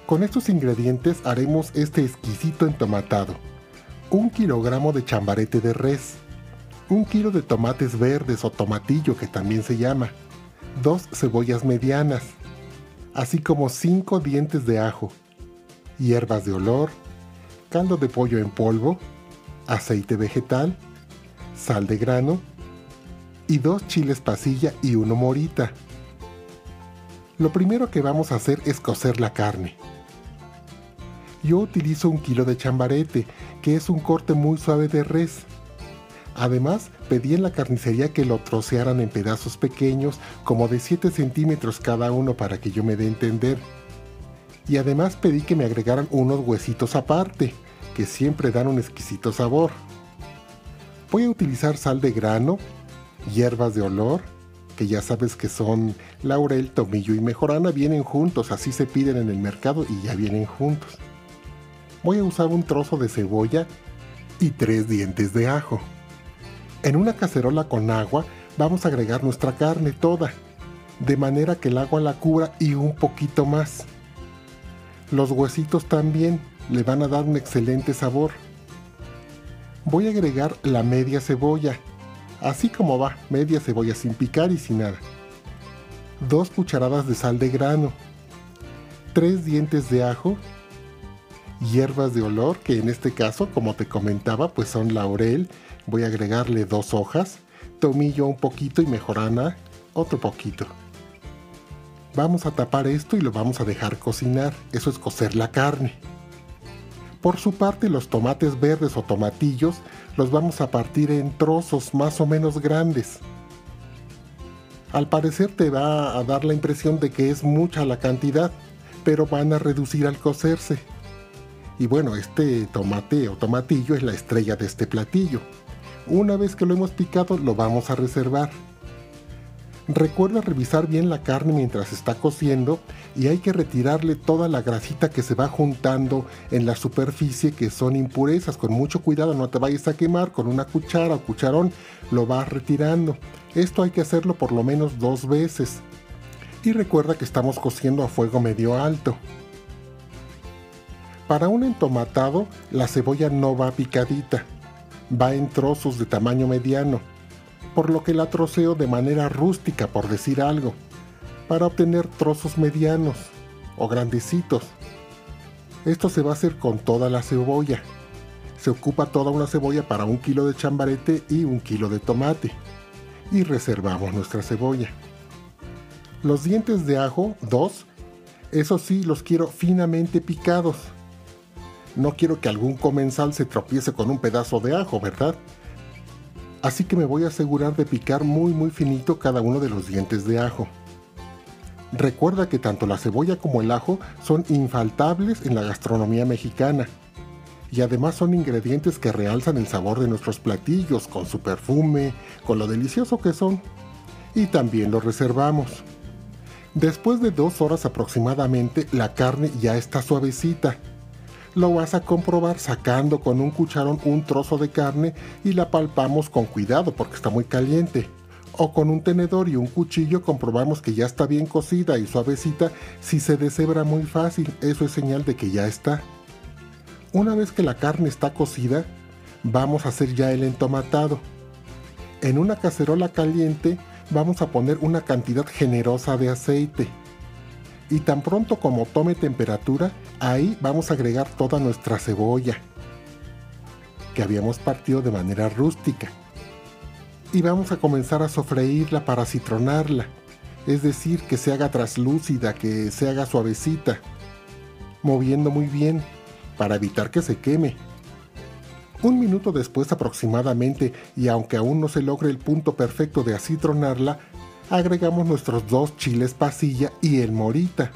Con estos ingredientes haremos este exquisito entomatado. Un kilogramo de chambarete de res, un kilo de tomates verdes o tomatillo que también se llama, dos cebollas medianas, así como cinco dientes de ajo, hierbas de olor, caldo de pollo en polvo, aceite vegetal, sal de grano y dos chiles pasilla y uno morita. Lo primero que vamos a hacer es cocer la carne. Yo utilizo un kilo de chambarete, que es un corte muy suave de res. Además, pedí en la carnicería que lo trocearan en pedazos pequeños, como de 7 centímetros cada uno para que yo me dé a entender. Y además pedí que me agregaran unos huesitos aparte, que siempre dan un exquisito sabor. Voy a utilizar sal de grano, hierbas de olor, que ya sabes que son laurel, tomillo y mejorana, vienen juntos, así se piden en el mercado y ya vienen juntos. Voy a usar un trozo de cebolla y tres dientes de ajo. En una cacerola con agua vamos a agregar nuestra carne toda, de manera que el agua la cubra y un poquito más. Los huesitos también le van a dar un excelente sabor. Voy a agregar la media cebolla, así como va, media cebolla sin picar y sin nada. Dos cucharadas de sal de grano, tres dientes de ajo, hierbas de olor, que en este caso, como te comentaba, pues son laurel, voy a agregarle dos hojas, tomillo un poquito y mejorana otro poquito. Vamos a tapar esto y lo vamos a dejar cocinar, eso es cocer la carne. Por su parte, los tomates verdes o tomatillos los vamos a partir en trozos más o menos grandes. Al parecer te va a dar la impresión de que es mucha la cantidad, pero van a reducir al cocerse. Y bueno, este tomate o tomatillo es la estrella de este platillo. Una vez que lo hemos picado, lo vamos a reservar. Recuerda revisar bien la carne mientras está cociendo y hay que retirarle toda la grasita que se va juntando en la superficie que son impurezas. Con mucho cuidado, no te vayas a quemar con una cuchara o cucharón, lo vas retirando. Esto hay que hacerlo por lo menos dos veces. Y recuerda que estamos cociendo a fuego medio alto. Para un entomatado, la cebolla no va picadita, va en trozos de tamaño mediano por lo que la troceo de manera rústica, por decir algo, para obtener trozos medianos o grandecitos. Esto se va a hacer con toda la cebolla. Se ocupa toda una cebolla para un kilo de chambarete y un kilo de tomate. Y reservamos nuestra cebolla. Los dientes de ajo, dos, eso sí, los quiero finamente picados. No quiero que algún comensal se tropiece con un pedazo de ajo, ¿verdad? así que me voy a asegurar de picar muy muy finito cada uno de los dientes de ajo. Recuerda que tanto la cebolla como el ajo son infaltables en la gastronomía mexicana y además son ingredientes que realzan el sabor de nuestros platillos con su perfume, con lo delicioso que son y también lo reservamos. Después de dos horas aproximadamente la carne ya está suavecita lo vas a comprobar sacando con un cucharón un trozo de carne y la palpamos con cuidado porque está muy caliente. O con un tenedor y un cuchillo comprobamos que ya está bien cocida y suavecita. Si se deshebra muy fácil, eso es señal de que ya está. Una vez que la carne está cocida, vamos a hacer ya el entomatado. En una cacerola caliente vamos a poner una cantidad generosa de aceite. Y tan pronto como tome temperatura, ahí vamos a agregar toda nuestra cebolla, que habíamos partido de manera rústica. Y vamos a comenzar a sofreírla para citronarla, es decir, que se haga traslúcida, que se haga suavecita, moviendo muy bien para evitar que se queme. Un minuto después aproximadamente, y aunque aún no se logre el punto perfecto de acitronarla, agregamos nuestros dos chiles pasilla y el morita.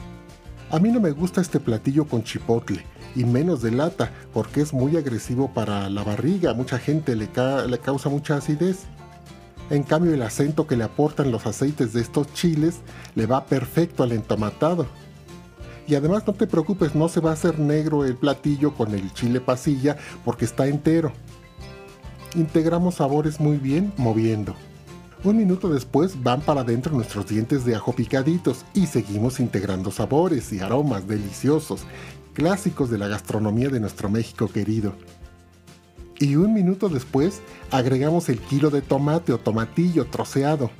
A mí no me gusta este platillo con chipotle, y menos de lata, porque es muy agresivo para la barriga, mucha gente le, le causa mucha acidez. En cambio el acento que le aportan los aceites de estos chiles le va perfecto al entomatado. Y además no te preocupes, no se va a hacer negro el platillo con el chile pasilla porque está entero. Integramos sabores muy bien moviendo. Un minuto después van para adentro nuestros dientes de ajo picaditos y seguimos integrando sabores y aromas deliciosos, clásicos de la gastronomía de nuestro México querido. Y un minuto después agregamos el kilo de tomate o tomatillo troceado.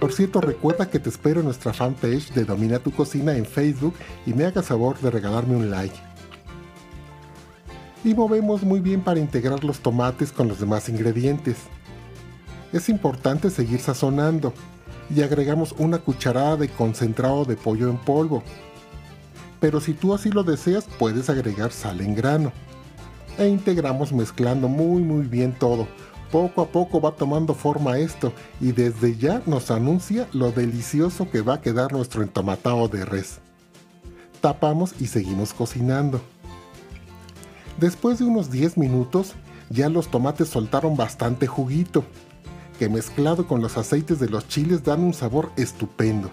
Por cierto, recuerda que te espero en nuestra fanpage de Domina tu Cocina en Facebook y me hagas favor de regalarme un like. Y movemos muy bien para integrar los tomates con los demás ingredientes. Es importante seguir sazonando y agregamos una cucharada de concentrado de pollo en polvo. Pero si tú así lo deseas, puedes agregar sal en grano. E integramos mezclando muy muy bien todo, poco a poco va tomando forma esto y desde ya nos anuncia lo delicioso que va a quedar nuestro entomatado de res. Tapamos y seguimos cocinando. Después de unos 10 minutos, ya los tomates soltaron bastante juguito, que mezclado con los aceites de los chiles dan un sabor estupendo.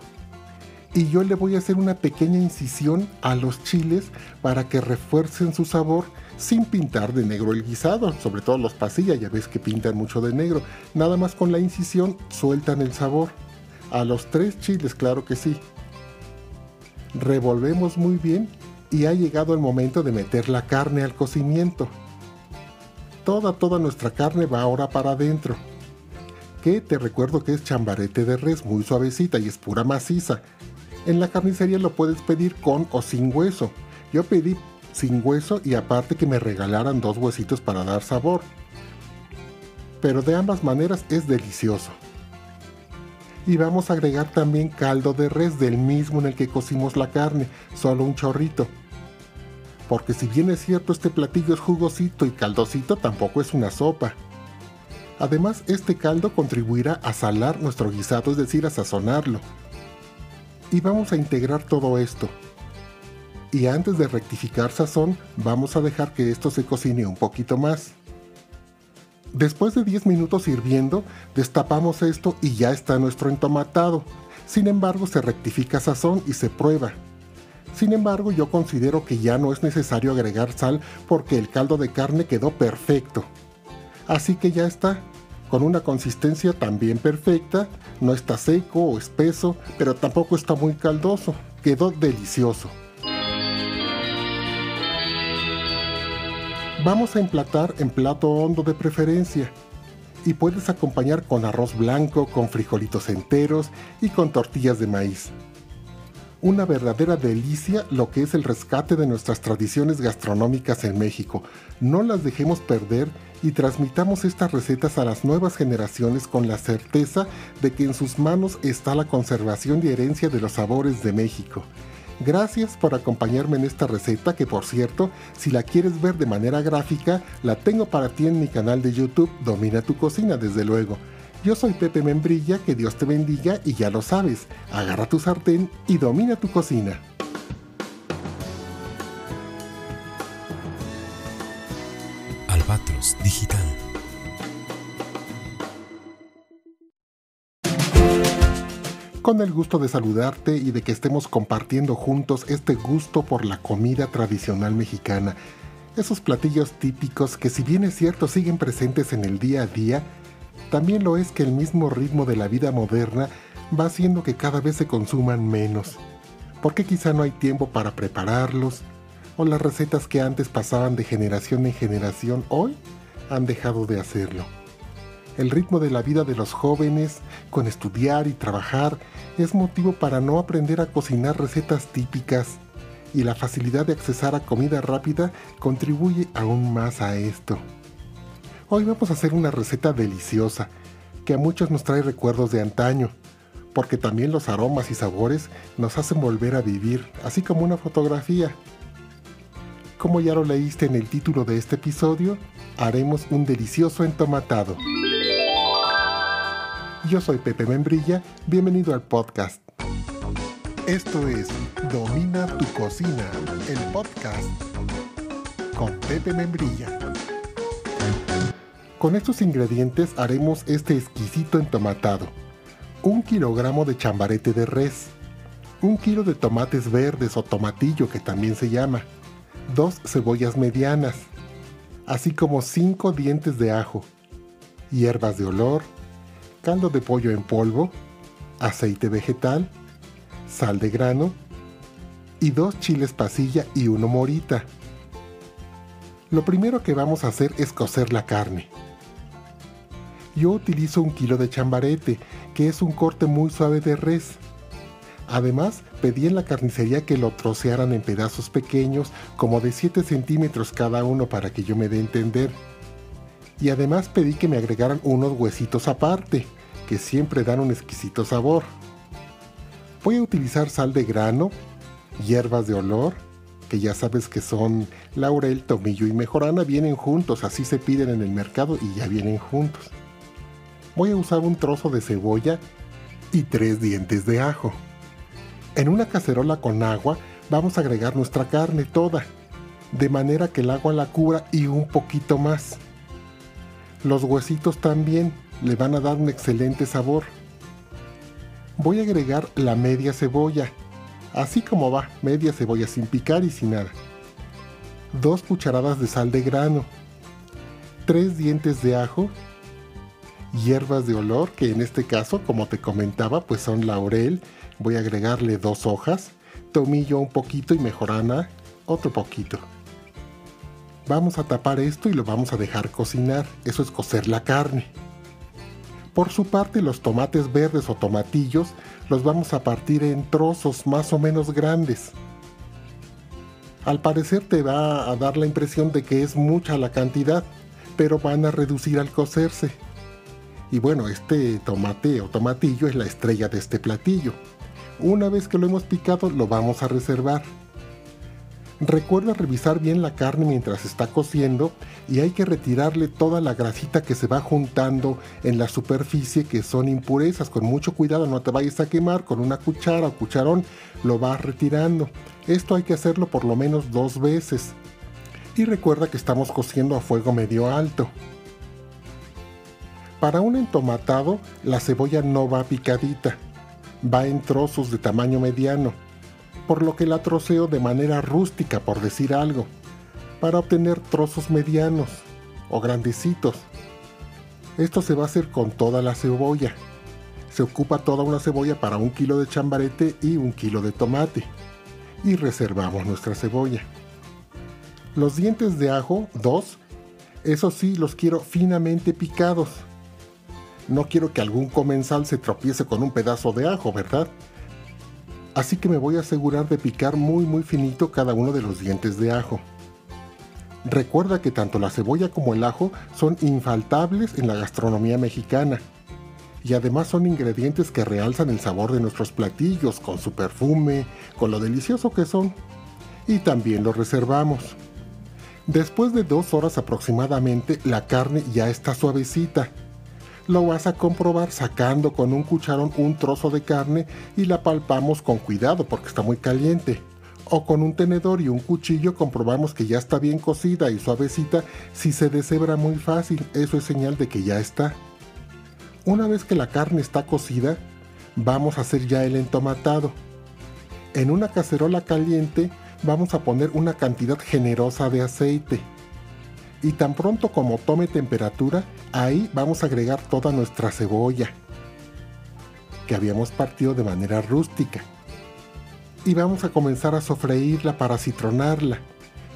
Y yo le voy a hacer una pequeña incisión a los chiles para que refuercen su sabor sin pintar de negro el guisado, sobre todo los pasillas, ya ves que pintan mucho de negro. Nada más con la incisión sueltan el sabor. A los tres chiles, claro que sí. Revolvemos muy bien y ha llegado el momento de meter la carne al cocimiento. Toda, toda nuestra carne va ahora para adentro. Que te recuerdo que es chambarete de res, muy suavecita y es pura maciza. En la carnicería lo puedes pedir con o sin hueso. Yo pedí sin hueso y aparte que me regalaran dos huesitos para dar sabor. Pero de ambas maneras es delicioso. Y vamos a agregar también caldo de res del mismo en el que cocimos la carne, solo un chorrito. Porque si bien es cierto este platillo es jugosito y caldosito, tampoco es una sopa. Además, este caldo contribuirá a salar nuestro guisado, es decir, a sazonarlo. Y vamos a integrar todo esto, y antes de rectificar sazón vamos a dejar que esto se cocine un poquito más. Después de 10 minutos hirviendo, destapamos esto y ya está nuestro entomatado. Sin embargo, se rectifica sazón y se prueba. Sin embargo, yo considero que ya no es necesario agregar sal porque el caldo de carne quedó perfecto. Así que ya está, con una consistencia también perfecta, no está seco o espeso, pero tampoco está muy caldoso, quedó delicioso. Vamos a emplatar en plato hondo de preferencia y puedes acompañar con arroz blanco, con frijolitos enteros y con tortillas de maíz. Una verdadera delicia lo que es el rescate de nuestras tradiciones gastronómicas en México. No las dejemos perder y transmitamos estas recetas a las nuevas generaciones con la certeza de que en sus manos está la conservación y herencia de los sabores de México. Gracias por acompañarme en esta receta que por cierto, si la quieres ver de manera gráfica, la tengo para ti en mi canal de YouTube Domina tu cocina desde luego. Yo soy Pepe Membrilla, que Dios te bendiga y ya lo sabes, agarra tu sartén y domina tu cocina. Albatros Digital con el gusto de saludarte y de que estemos compartiendo juntos este gusto por la comida tradicional mexicana. Esos platillos típicos que si bien es cierto siguen presentes en el día a día, también lo es que el mismo ritmo de la vida moderna va haciendo que cada vez se consuman menos. Porque quizá no hay tiempo para prepararlos, o las recetas que antes pasaban de generación en generación hoy han dejado de hacerlo. El ritmo de la vida de los jóvenes, con estudiar y trabajar, es motivo para no aprender a cocinar recetas típicas y la facilidad de accesar a comida rápida contribuye aún más a esto. Hoy vamos a hacer una receta deliciosa que a muchos nos trae recuerdos de antaño, porque también los aromas y sabores nos hacen volver a vivir, así como una fotografía. Como ya lo leíste en el título de este episodio, haremos un delicioso entomatado. Yo soy Pepe Membrilla, bienvenido al podcast. Esto es Domina tu cocina, el podcast con Pepe Membrilla. Con estos ingredientes haremos este exquisito entomatado. Un kilogramo de chambarete de res, un kilo de tomates verdes o tomatillo que también se llama, dos cebollas medianas, así como cinco dientes de ajo, hierbas de olor, caldo de pollo en polvo, aceite vegetal, sal de grano y dos chiles pasilla y uno morita. Lo primero que vamos a hacer es cocer la carne. Yo utilizo un kilo de chambarete, que es un corte muy suave de res. Además, pedí en la carnicería que lo trocearan en pedazos pequeños, como de 7 centímetros cada uno para que yo me dé a entender. Y además pedí que me agregaran unos huesitos aparte, que siempre dan un exquisito sabor. Voy a utilizar sal de grano, hierbas de olor, que ya sabes que son laurel, tomillo y mejorana, vienen juntos, así se piden en el mercado y ya vienen juntos. Voy a usar un trozo de cebolla y tres dientes de ajo. En una cacerola con agua vamos a agregar nuestra carne toda, de manera que el agua la cubra y un poquito más. Los huesitos también, le van a dar un excelente sabor. Voy a agregar la media cebolla, así como va, media cebolla sin picar y sin nada. Dos cucharadas de sal de grano, tres dientes de ajo, hierbas de olor, que en este caso, como te comentaba, pues son laurel, voy a agregarle dos hojas, tomillo un poquito y mejorana otro poquito. Vamos a tapar esto y lo vamos a dejar cocinar, eso es cocer la carne. Por su parte, los tomates verdes o tomatillos los vamos a partir en trozos más o menos grandes. Al parecer te va a dar la impresión de que es mucha la cantidad, pero van a reducir al cocerse. Y bueno, este tomate o tomatillo es la estrella de este platillo. Una vez que lo hemos picado, lo vamos a reservar. Recuerda revisar bien la carne mientras está cociendo y hay que retirarle toda la grasita que se va juntando en la superficie que son impurezas. Con mucho cuidado, no te vayas a quemar con una cuchara o cucharón, lo vas retirando. Esto hay que hacerlo por lo menos dos veces. Y recuerda que estamos cociendo a fuego medio alto. Para un entomatado, la cebolla no va picadita, va en trozos de tamaño mediano por lo que la troceo de manera rústica, por decir algo, para obtener trozos medianos o grandecitos. Esto se va a hacer con toda la cebolla. Se ocupa toda una cebolla para un kilo de chambarete y un kilo de tomate. Y reservamos nuestra cebolla. Los dientes de ajo, dos, eso sí los quiero finamente picados. No quiero que algún comensal se tropiece con un pedazo de ajo, ¿verdad? así que me voy a asegurar de picar muy muy finito cada uno de los dientes de ajo. Recuerda que tanto la cebolla como el ajo son infaltables en la gastronomía mexicana y además son ingredientes que realzan el sabor de nuestros platillos con su perfume, con lo delicioso que son. Y también los reservamos. Después de dos horas aproximadamente la carne ya está suavecita lo vas a comprobar sacando con un cucharón un trozo de carne y la palpamos con cuidado porque está muy caliente. O con un tenedor y un cuchillo comprobamos que ya está bien cocida y suavecita. Si se deshebra muy fácil, eso es señal de que ya está. Una vez que la carne está cocida, vamos a hacer ya el entomatado. En una cacerola caliente vamos a poner una cantidad generosa de aceite y tan pronto como tome temperatura, ahí vamos a agregar toda nuestra cebolla que habíamos partido de manera rústica. Y vamos a comenzar a sofreírla para citronarla,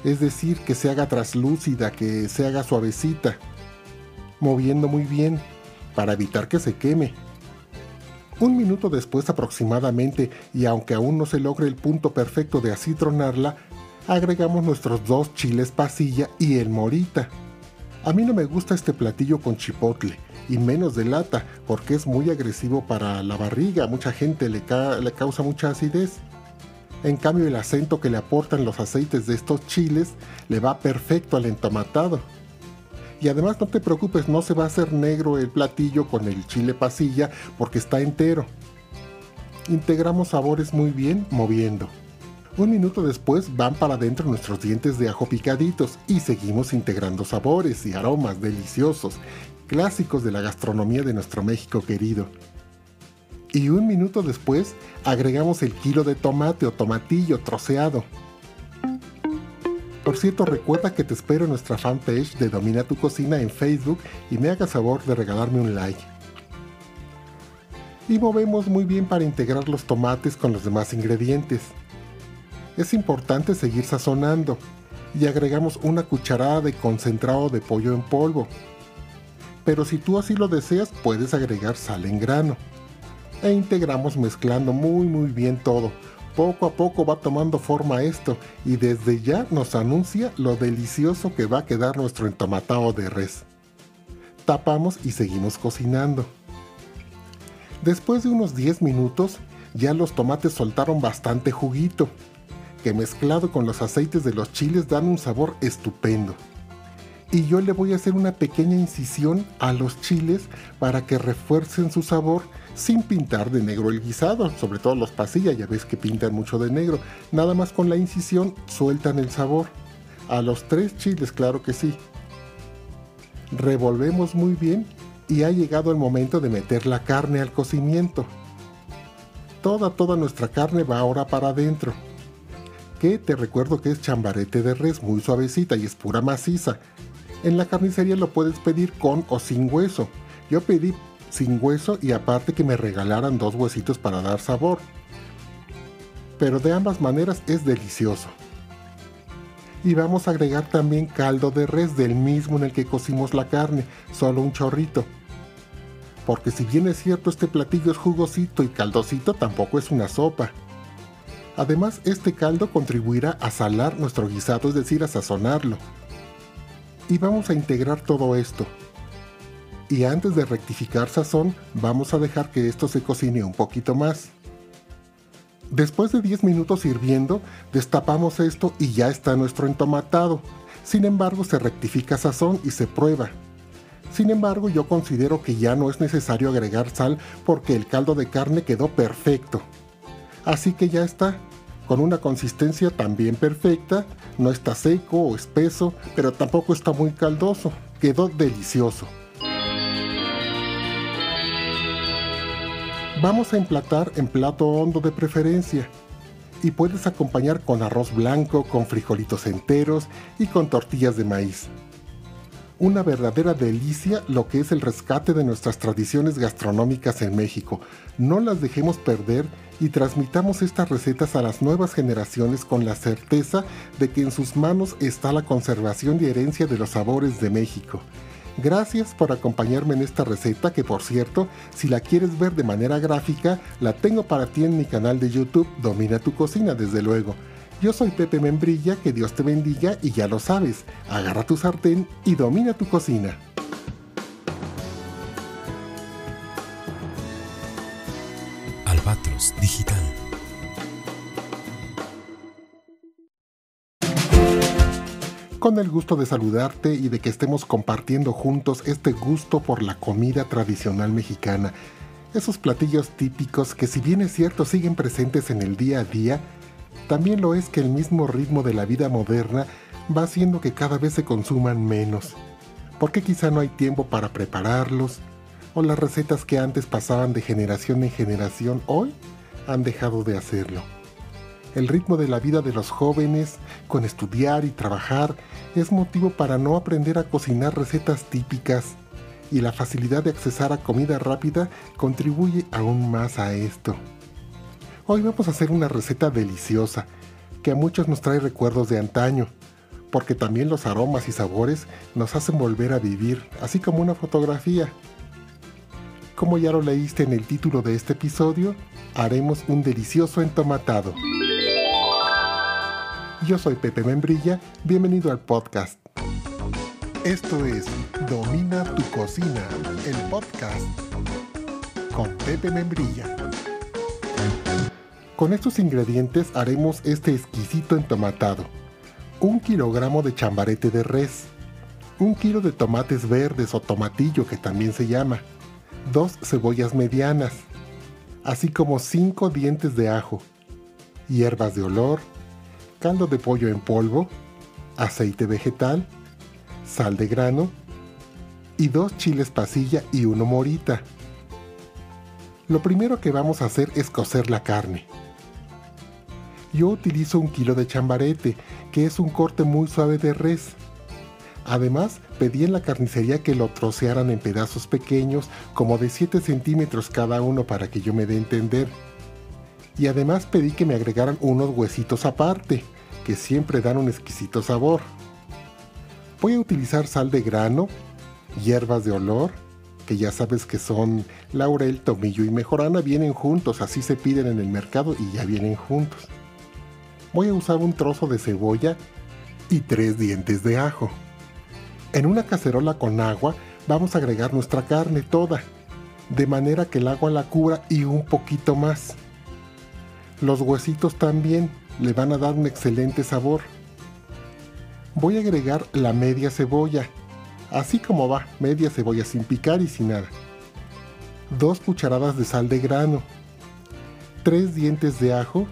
es decir, que se haga traslúcida, que se haga suavecita, moviendo muy bien. para evitar que se queme. Un minuto después aproximadamente, y aunque aún no se logre el punto perfecto de acitronarla, agregamos nuestros dos chiles pasilla y el morita. A mí no me gusta este platillo con chipotle, y menos de lata, porque es muy agresivo para la barriga, mucha gente le, le causa mucha acidez. En cambio el acento que le aportan los aceites de estos chiles le va perfecto al entomatado. Y además no te preocupes, no se va a hacer negro el platillo con el chile pasilla porque está entero. Integramos sabores muy bien moviendo. Un minuto después van para adentro nuestros dientes de ajo picaditos y seguimos integrando sabores y aromas deliciosos, clásicos de la gastronomía de nuestro México querido. Y un minuto después agregamos el kilo de tomate o tomatillo troceado. Por cierto, recuerda que te espero en nuestra fanpage de Domina tu Cocina en Facebook y me hagas favor de regalarme un like. Y movemos muy bien para integrar los tomates con los demás ingredientes. Es importante seguir sazonando y agregamos una cucharada de concentrado de pollo en polvo. Pero si tú así lo deseas, puedes agregar sal en grano. E integramos mezclando muy muy bien todo, poco a poco va tomando forma esto y desde ya nos anuncia lo delicioso que va a quedar nuestro entomatado de res. Tapamos y seguimos cocinando. Después de unos 10 minutos, ya los tomates soltaron bastante juguito, que mezclado con los aceites de los chiles dan un sabor estupendo. Y yo le voy a hacer una pequeña incisión a los chiles para que refuercen su sabor sin pintar de negro el guisado, sobre todo los pasillas, ya ves que pintan mucho de negro. Nada más con la incisión sueltan el sabor. A los tres chiles, claro que sí. Revolvemos muy bien y ha llegado el momento de meter la carne al cocimiento. Toda, toda nuestra carne va ahora para adentro. Que te recuerdo que es chambarete de res, muy suavecita y es pura maciza. En la carnicería lo puedes pedir con o sin hueso. Yo pedí sin hueso y aparte que me regalaran dos huesitos para dar sabor. Pero de ambas maneras es delicioso. Y vamos a agregar también caldo de res del mismo en el que cocimos la carne, solo un chorrito. Porque si bien es cierto este platillo es jugosito y caldosito, tampoco es una sopa. Además, este caldo contribuirá a salar nuestro guisado, es decir, a sazonarlo. Y vamos a integrar todo esto, y antes de rectificar sazón vamos a dejar que esto se cocine un poquito más. Después de 10 minutos hirviendo, destapamos esto y ya está nuestro entomatado. Sin embargo, se rectifica sazón y se prueba. Sin embargo, yo considero que ya no es necesario agregar sal porque el caldo de carne quedó perfecto. Así que ya está, con una consistencia también perfecta, no está seco o espeso, pero tampoco está muy caldoso, quedó delicioso. Vamos a emplatar en plato hondo de preferencia y puedes acompañar con arroz blanco, con frijolitos enteros y con tortillas de maíz. Una verdadera delicia lo que es el rescate de nuestras tradiciones gastronómicas en México. No las dejemos perder y transmitamos estas recetas a las nuevas generaciones con la certeza de que en sus manos está la conservación y herencia de los sabores de México. Gracias por acompañarme en esta receta que por cierto, si la quieres ver de manera gráfica, la tengo para ti en mi canal de YouTube Domina tu cocina desde luego. Yo soy Pepe Membrilla, que Dios te bendiga y ya lo sabes, agarra tu sartén y domina tu cocina. Albatros Digital con el gusto de saludarte y de que estemos compartiendo juntos este gusto por la comida tradicional mexicana. Esos platillos típicos que si bien es cierto siguen presentes en el día a día, también lo es que el mismo ritmo de la vida moderna va haciendo que cada vez se consuman menos. Porque quizá no hay tiempo para prepararlos, o las recetas que antes pasaban de generación en generación hoy han dejado de hacerlo. El ritmo de la vida de los jóvenes, con estudiar y trabajar, es motivo para no aprender a cocinar recetas típicas y la facilidad de accesar a comida rápida contribuye aún más a esto. Hoy vamos a hacer una receta deliciosa que a muchos nos trae recuerdos de antaño, porque también los aromas y sabores nos hacen volver a vivir, así como una fotografía. Como ya lo leíste en el título de este episodio, haremos un delicioso entomatado. Yo soy Pepe Membrilla, bienvenido al podcast. Esto es Domina tu cocina, el podcast con Pepe Membrilla. Con estos ingredientes haremos este exquisito entomatado. Un kilogramo de chambarete de res, un kilo de tomates verdes o tomatillo que también se llama, dos cebollas medianas, así como cinco dientes de ajo, hierbas de olor, caldo de pollo en polvo, aceite vegetal, sal de grano y dos chiles pasilla y uno morita. Lo primero que vamos a hacer es cocer la carne. Yo utilizo un kilo de chambarete, que es un corte muy suave de res. Además, pedí en la carnicería que lo trocearan en pedazos pequeños, como de 7 centímetros cada uno para que yo me dé entender. Y además pedí que me agregaran unos huesitos aparte, que siempre dan un exquisito sabor. Voy a utilizar sal de grano, hierbas de olor, que ya sabes que son laurel, tomillo y mejorana, vienen juntos, así se piden en el mercado y ya vienen juntos voy a usar un trozo de cebolla y tres dientes de ajo. En una cacerola con agua vamos a agregar nuestra carne toda, de manera que el agua la cubra y un poquito más. Los huesitos también le van a dar un excelente sabor. Voy a agregar la media cebolla, así como va, media cebolla sin picar y sin nada. Dos cucharadas de sal de grano, tres dientes de ajo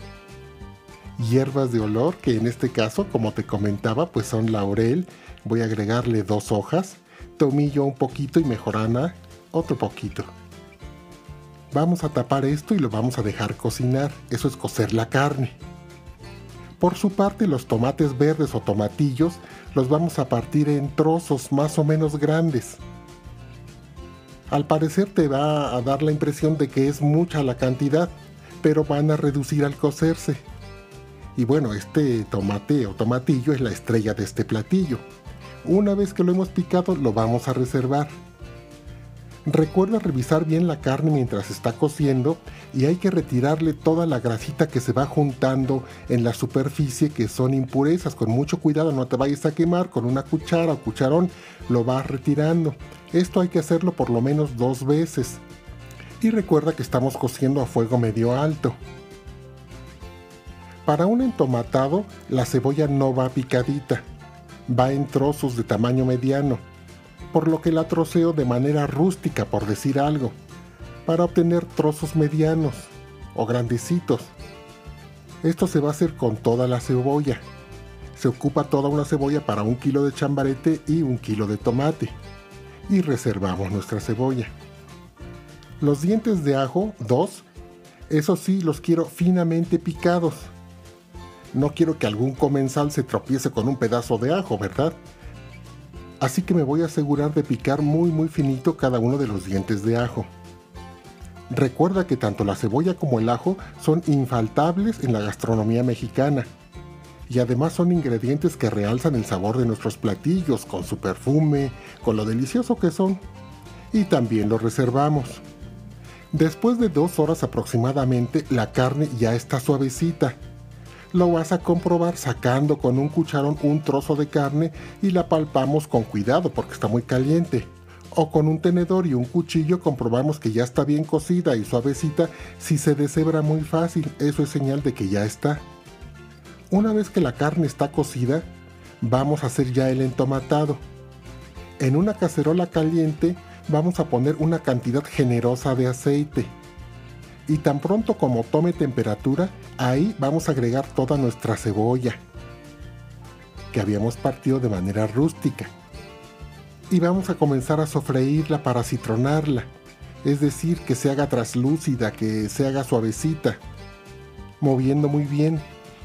hierbas de olor, que en este caso, como te comentaba, pues son laurel. Voy a agregarle dos hojas, tomillo un poquito y mejorana otro poquito. Vamos a tapar esto y lo vamos a dejar cocinar, eso es cocer la carne. Por su parte, los tomates verdes o tomatillos los vamos a partir en trozos más o menos grandes. Al parecer te va a dar la impresión de que es mucha la cantidad, pero van a reducir al cocerse. Y bueno, este tomate o tomatillo es la estrella de este platillo. Una vez que lo hemos picado lo vamos a reservar. Recuerda revisar bien la carne mientras está cociendo y hay que retirarle toda la grasita que se va juntando en la superficie que son impurezas. Con mucho cuidado, no te vayas a quemar. Con una cuchara o cucharón lo vas retirando. Esto hay que hacerlo por lo menos dos veces. Y recuerda que estamos cociendo a fuego medio alto. Para un entomatado, la cebolla no va picadita, va en trozos de tamaño mediano, por lo que la troceo de manera rústica, por decir algo, para obtener trozos medianos o grandecitos. Esto se va a hacer con toda la cebolla. Se ocupa toda una cebolla para un kilo de chambarete y un kilo de tomate. Y reservamos nuestra cebolla. Los dientes de ajo, dos, eso sí los quiero finamente picados no quiero que algún comensal se tropiece con un pedazo de ajo, ¿verdad? Así que me voy a asegurar de picar muy muy finito cada uno de los dientes de ajo. Recuerda que tanto la cebolla como el ajo son infaltables en la gastronomía mexicana. Y además son ingredientes que realzan el sabor de nuestros platillos con su perfume, con lo delicioso que son. Y también lo reservamos. Después de dos horas aproximadamente, la carne ya está suavecita lo vas a comprobar sacando con un cucharón un trozo de carne y la palpamos con cuidado porque está muy caliente. O con un tenedor y un cuchillo comprobamos que ya está bien cocida y suavecita. Si se deshebra muy fácil, eso es señal de que ya está. Una vez que la carne está cocida, vamos a hacer ya el entomatado. En una cacerola caliente vamos a poner una cantidad generosa de aceite y tan pronto como tome temperatura, ahí vamos a agregar toda nuestra cebolla que habíamos partido de manera rústica. Y vamos a comenzar a sofreírla para citronarla, es decir, que se haga traslúcida, que se haga suavecita, moviendo muy bien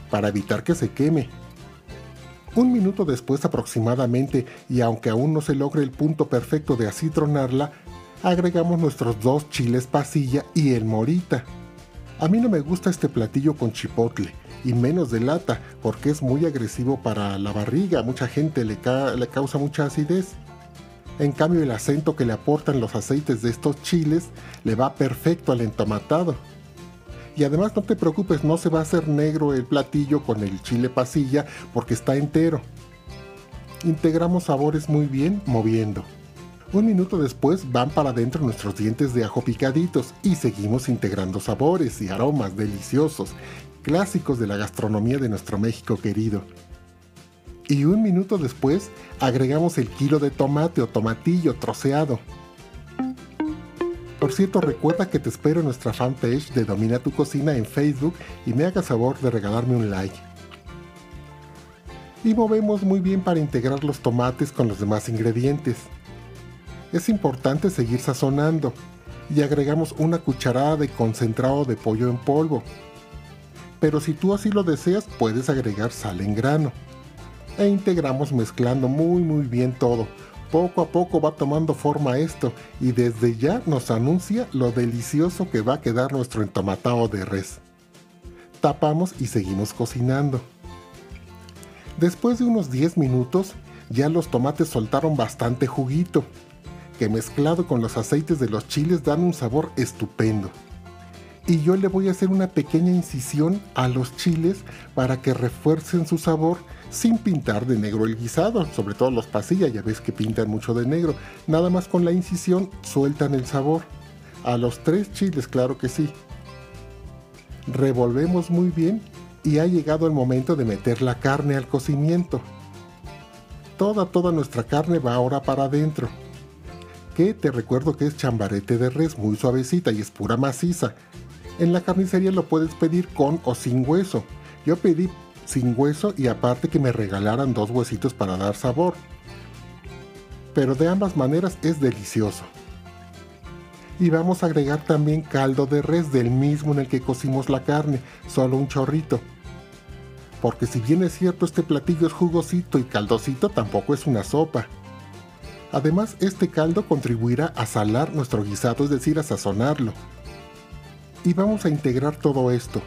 para evitar que se queme. Un minuto después aproximadamente, y aunque aún no se logre el punto perfecto de acitronarla, agregamos nuestros dos chiles pasilla y el morita. A mí no me gusta este platillo con chipotle y menos de lata porque es muy agresivo para la barriga, mucha gente le, le causa mucha acidez. En cambio el acento que le aportan los aceites de estos chiles le va perfecto al entomatado. Y además no te preocupes, no se va a hacer negro el platillo con el chile pasilla porque está entero. Integramos sabores muy bien moviendo. Un minuto después van para adentro nuestros dientes de ajo picaditos y seguimos integrando sabores y aromas deliciosos, clásicos de la gastronomía de nuestro México querido. Y un minuto después agregamos el kilo de tomate o tomatillo troceado. Por cierto, recuerda que te espero en nuestra fanpage de Domina tu Cocina en Facebook y me hagas favor de regalarme un like. Y movemos muy bien para integrar los tomates con los demás ingredientes es importante seguir sazonando y agregamos una cucharada de concentrado de pollo en polvo. Pero si tú así lo deseas, puedes agregar sal en grano. E integramos mezclando muy muy bien todo. Poco a poco va tomando forma esto y desde ya nos anuncia lo delicioso que va a quedar nuestro entomatado de res. Tapamos y seguimos cocinando. Después de unos 10 minutos, ya los tomates soltaron bastante juguito que mezclado con los aceites de los chiles dan un sabor estupendo. Y yo le voy a hacer una pequeña incisión a los chiles para que refuercen su sabor sin pintar de negro el guisado, sobre todo los pasillas, ya ves que pintan mucho de negro. Nada más con la incisión sueltan el sabor. A los tres chiles, claro que sí. Revolvemos muy bien y ha llegado el momento de meter la carne al cocimiento. Toda, toda nuestra carne va ahora para adentro que te recuerdo que es chambarete de res muy suavecita y es pura maciza. En la carnicería lo puedes pedir con o sin hueso. Yo pedí sin hueso y aparte que me regalaran dos huesitos para dar sabor. Pero de ambas maneras es delicioso. Y vamos a agregar también caldo de res del mismo en el que cocimos la carne, solo un chorrito. Porque si bien es cierto este platillo es jugosito y caldosito, tampoco es una sopa. Además, este caldo contribuirá a salar nuestro guisado, es decir, a sazonarlo. Y vamos a integrar todo esto.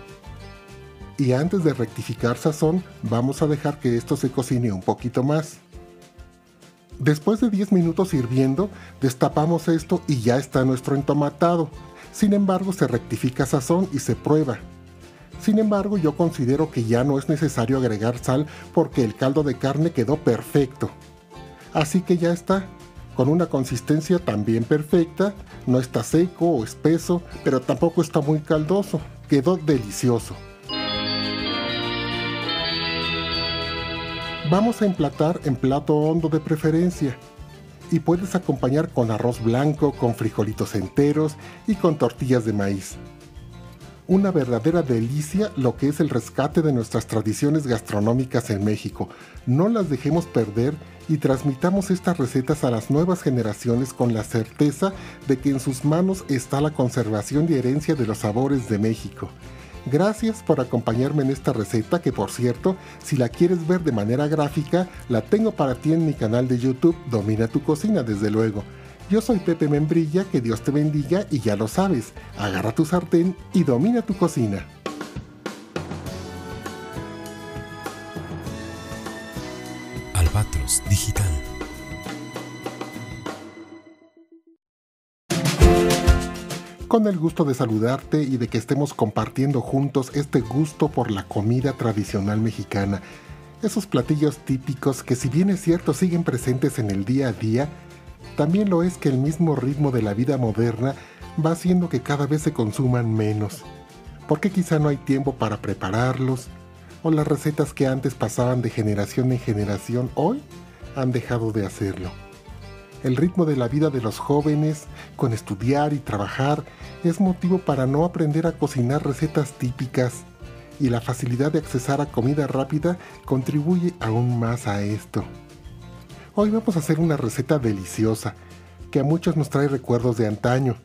Y antes de rectificar sazón, vamos a dejar que esto se cocine un poquito más. Después de 10 minutos hirviendo, destapamos esto y ya está nuestro entomatado. Sin embargo, se rectifica sazón y se prueba. Sin embargo, yo considero que ya no es necesario agregar sal porque el caldo de carne quedó perfecto. Así que ya está, con una consistencia también perfecta, no está seco o espeso, pero tampoco está muy caldoso, quedó delicioso. Vamos a emplatar en plato hondo de preferencia y puedes acompañar con arroz blanco, con frijolitos enteros y con tortillas de maíz una verdadera delicia lo que es el rescate de nuestras tradiciones gastronómicas en México. No las dejemos perder y transmitamos estas recetas a las nuevas generaciones con la certeza de que en sus manos está la conservación y herencia de los sabores de México. Gracias por acompañarme en esta receta que por cierto, si la quieres ver de manera gráfica, la tengo para ti en mi canal de YouTube Domina tu cocina desde luego. Yo soy Pepe Membrilla, que Dios te bendiga y ya lo sabes, agarra tu sartén y domina tu cocina. Albatros Digital. Con el gusto de saludarte y de que estemos compartiendo juntos este gusto por la comida tradicional mexicana. Esos platillos típicos que si bien es cierto siguen presentes en el día a día, también lo es que el mismo ritmo de la vida moderna va haciendo que cada vez se consuman menos, porque quizá no hay tiempo para prepararlos, o las recetas que antes pasaban de generación en generación hoy han dejado de hacerlo. El ritmo de la vida de los jóvenes, con estudiar y trabajar, es motivo para no aprender a cocinar recetas típicas, y la facilidad de accesar a comida rápida contribuye aún más a esto. Hoy vamos a hacer una receta deliciosa que a muchos nos trae recuerdos de antaño,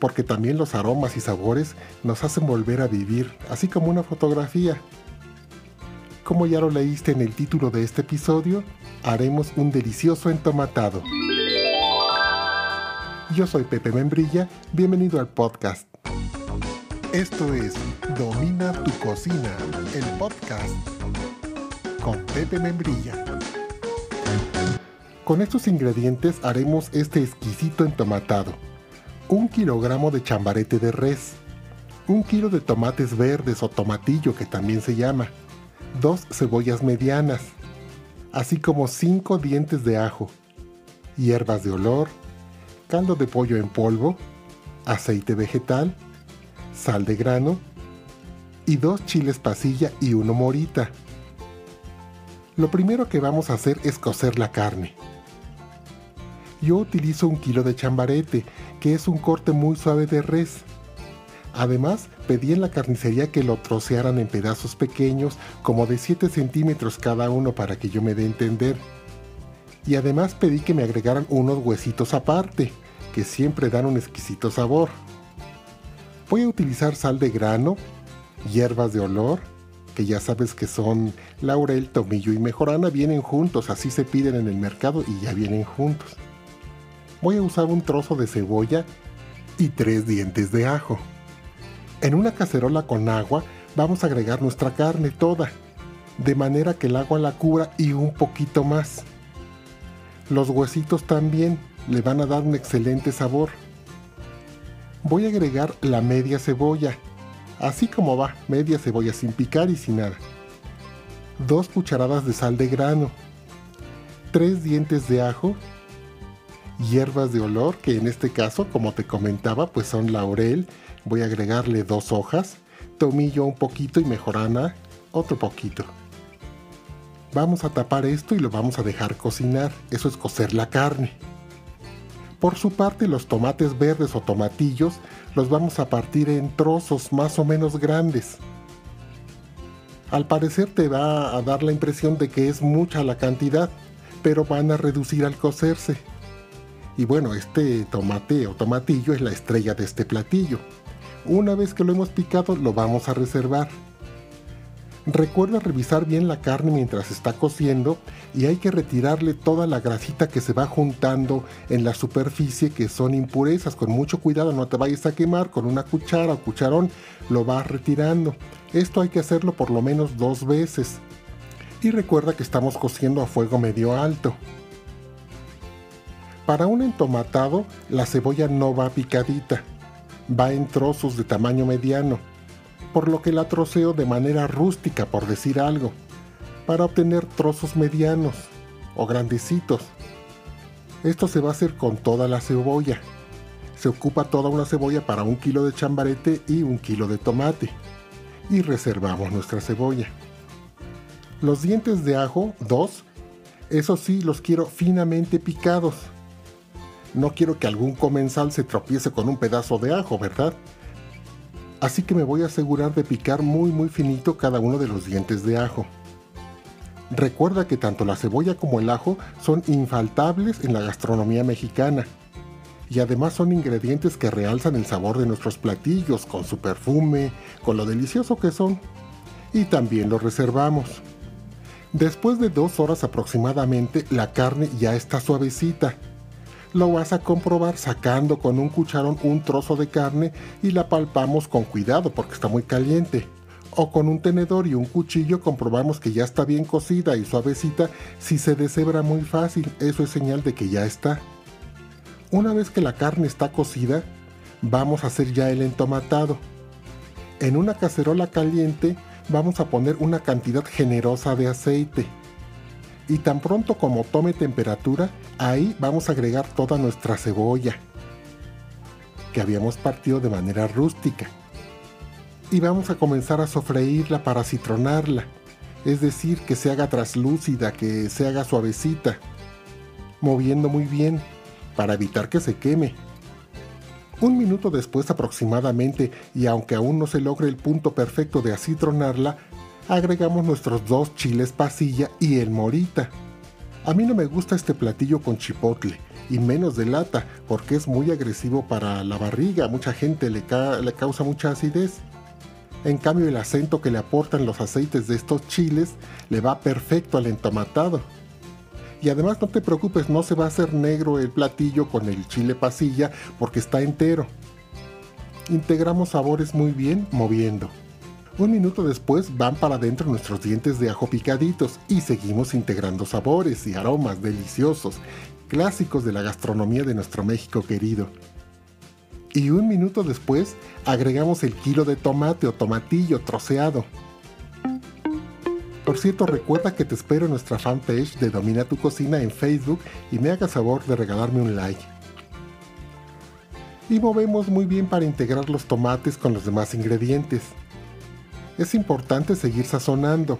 porque también los aromas y sabores nos hacen volver a vivir, así como una fotografía. Como ya lo leíste en el título de este episodio, haremos un delicioso entomatado. Yo soy Pepe Membrilla, bienvenido al podcast. Esto es Domina tu cocina, el podcast con Pepe Membrilla. Con estos ingredientes haremos este exquisito entomatado. Un kilogramo de chambarete de res, un kilo de tomates verdes o tomatillo que también se llama, dos cebollas medianas, así como cinco dientes de ajo, hierbas de olor, caldo de pollo en polvo, aceite vegetal, sal de grano y dos chiles pasilla y uno morita. Lo primero que vamos a hacer es cocer la carne. Yo utilizo un kilo de chambarete, que es un corte muy suave de res. Además, pedí en la carnicería que lo trocearan en pedazos pequeños, como de 7 centímetros cada uno para que yo me dé a entender. Y además pedí que me agregaran unos huesitos aparte, que siempre dan un exquisito sabor. Voy a utilizar sal de grano, hierbas de olor, que ya sabes que son laurel, tomillo y mejorana, vienen juntos, así se piden en el mercado y ya vienen juntos. Voy a usar un trozo de cebolla y tres dientes de ajo. En una cacerola con agua vamos a agregar nuestra carne toda, de manera que el agua la cubra y un poquito más. Los huesitos también le van a dar un excelente sabor. Voy a agregar la media cebolla, así como va, media cebolla sin picar y sin nada. Dos cucharadas de sal de grano, tres dientes de ajo, hierbas de olor, que en este caso, como te comentaba, pues son laurel, voy a agregarle dos hojas, tomillo un poquito y mejorana otro poquito. Vamos a tapar esto y lo vamos a dejar cocinar, eso es cocer la carne. Por su parte, los tomates verdes o tomatillos los vamos a partir en trozos más o menos grandes. Al parecer te va a dar la impresión de que es mucha la cantidad, pero van a reducir al cocerse. Y bueno, este tomate o tomatillo es la estrella de este platillo. Una vez que lo hemos picado, lo vamos a reservar. Recuerda revisar bien la carne mientras está cociendo y hay que retirarle toda la grasita que se va juntando en la superficie que son impurezas. Con mucho cuidado, no te vayas a quemar. Con una cuchara o cucharón lo vas retirando. Esto hay que hacerlo por lo menos dos veces. Y recuerda que estamos cociendo a fuego medio alto. Para un entomatado, la cebolla no va picadita, va en trozos de tamaño mediano por lo que la troceo de manera rústica, por decir algo, para obtener trozos medianos o grandecitos. Esto se va a hacer con toda la cebolla. Se ocupa toda una cebolla para un kilo de chambarete y un kilo de tomate. Y reservamos nuestra cebolla. Los dientes de ajo, dos, eso sí, los quiero finamente picados. No quiero que algún comensal se tropiece con un pedazo de ajo, ¿verdad? así que me voy a asegurar de picar muy muy finito cada uno de los dientes de ajo. Recuerda que tanto la cebolla como el ajo son infaltables en la gastronomía mexicana y además son ingredientes que realzan el sabor de nuestros platillos con su perfume, con lo delicioso que son. Y también lo reservamos. Después de dos horas aproximadamente la carne ya está suavecita lo vas a comprobar sacando con un cucharón un trozo de carne y la palpamos con cuidado porque está muy caliente. O con un tenedor y un cuchillo comprobamos que ya está bien cocida y suavecita. Si se deshebra muy fácil, eso es señal de que ya está. Una vez que la carne está cocida, vamos a hacer ya el entomatado. En una cacerola caliente vamos a poner una cantidad generosa de aceite y tan pronto como tome temperatura, ahí vamos a agregar toda nuestra cebolla que habíamos partido de manera rústica. Y vamos a comenzar a sofreírla para citronarla, es decir, que se haga traslúcida, que se haga suavecita, moviendo muy bien para evitar que se queme. Un minuto después aproximadamente, y aunque aún no se logre el punto perfecto de acitronarla, agregamos nuestros dos chiles pasilla y el morita. A mí no me gusta este platillo con chipotle y menos de lata porque es muy agresivo para la barriga, mucha gente le, le causa mucha acidez. En cambio el acento que le aportan los aceites de estos chiles le va perfecto al entomatado. Y además no te preocupes, no se va a hacer negro el platillo con el chile pasilla porque está entero. Integramos sabores muy bien moviendo. Un minuto después van para adentro nuestros dientes de ajo picaditos y seguimos integrando sabores y aromas deliciosos, clásicos de la gastronomía de nuestro México querido. Y un minuto después agregamos el kilo de tomate o tomatillo troceado. Por cierto, recuerda que te espero en nuestra fanpage de Domina tu Cocina en Facebook y me hagas favor de regalarme un like. Y movemos muy bien para integrar los tomates con los demás ingredientes es importante seguir sazonando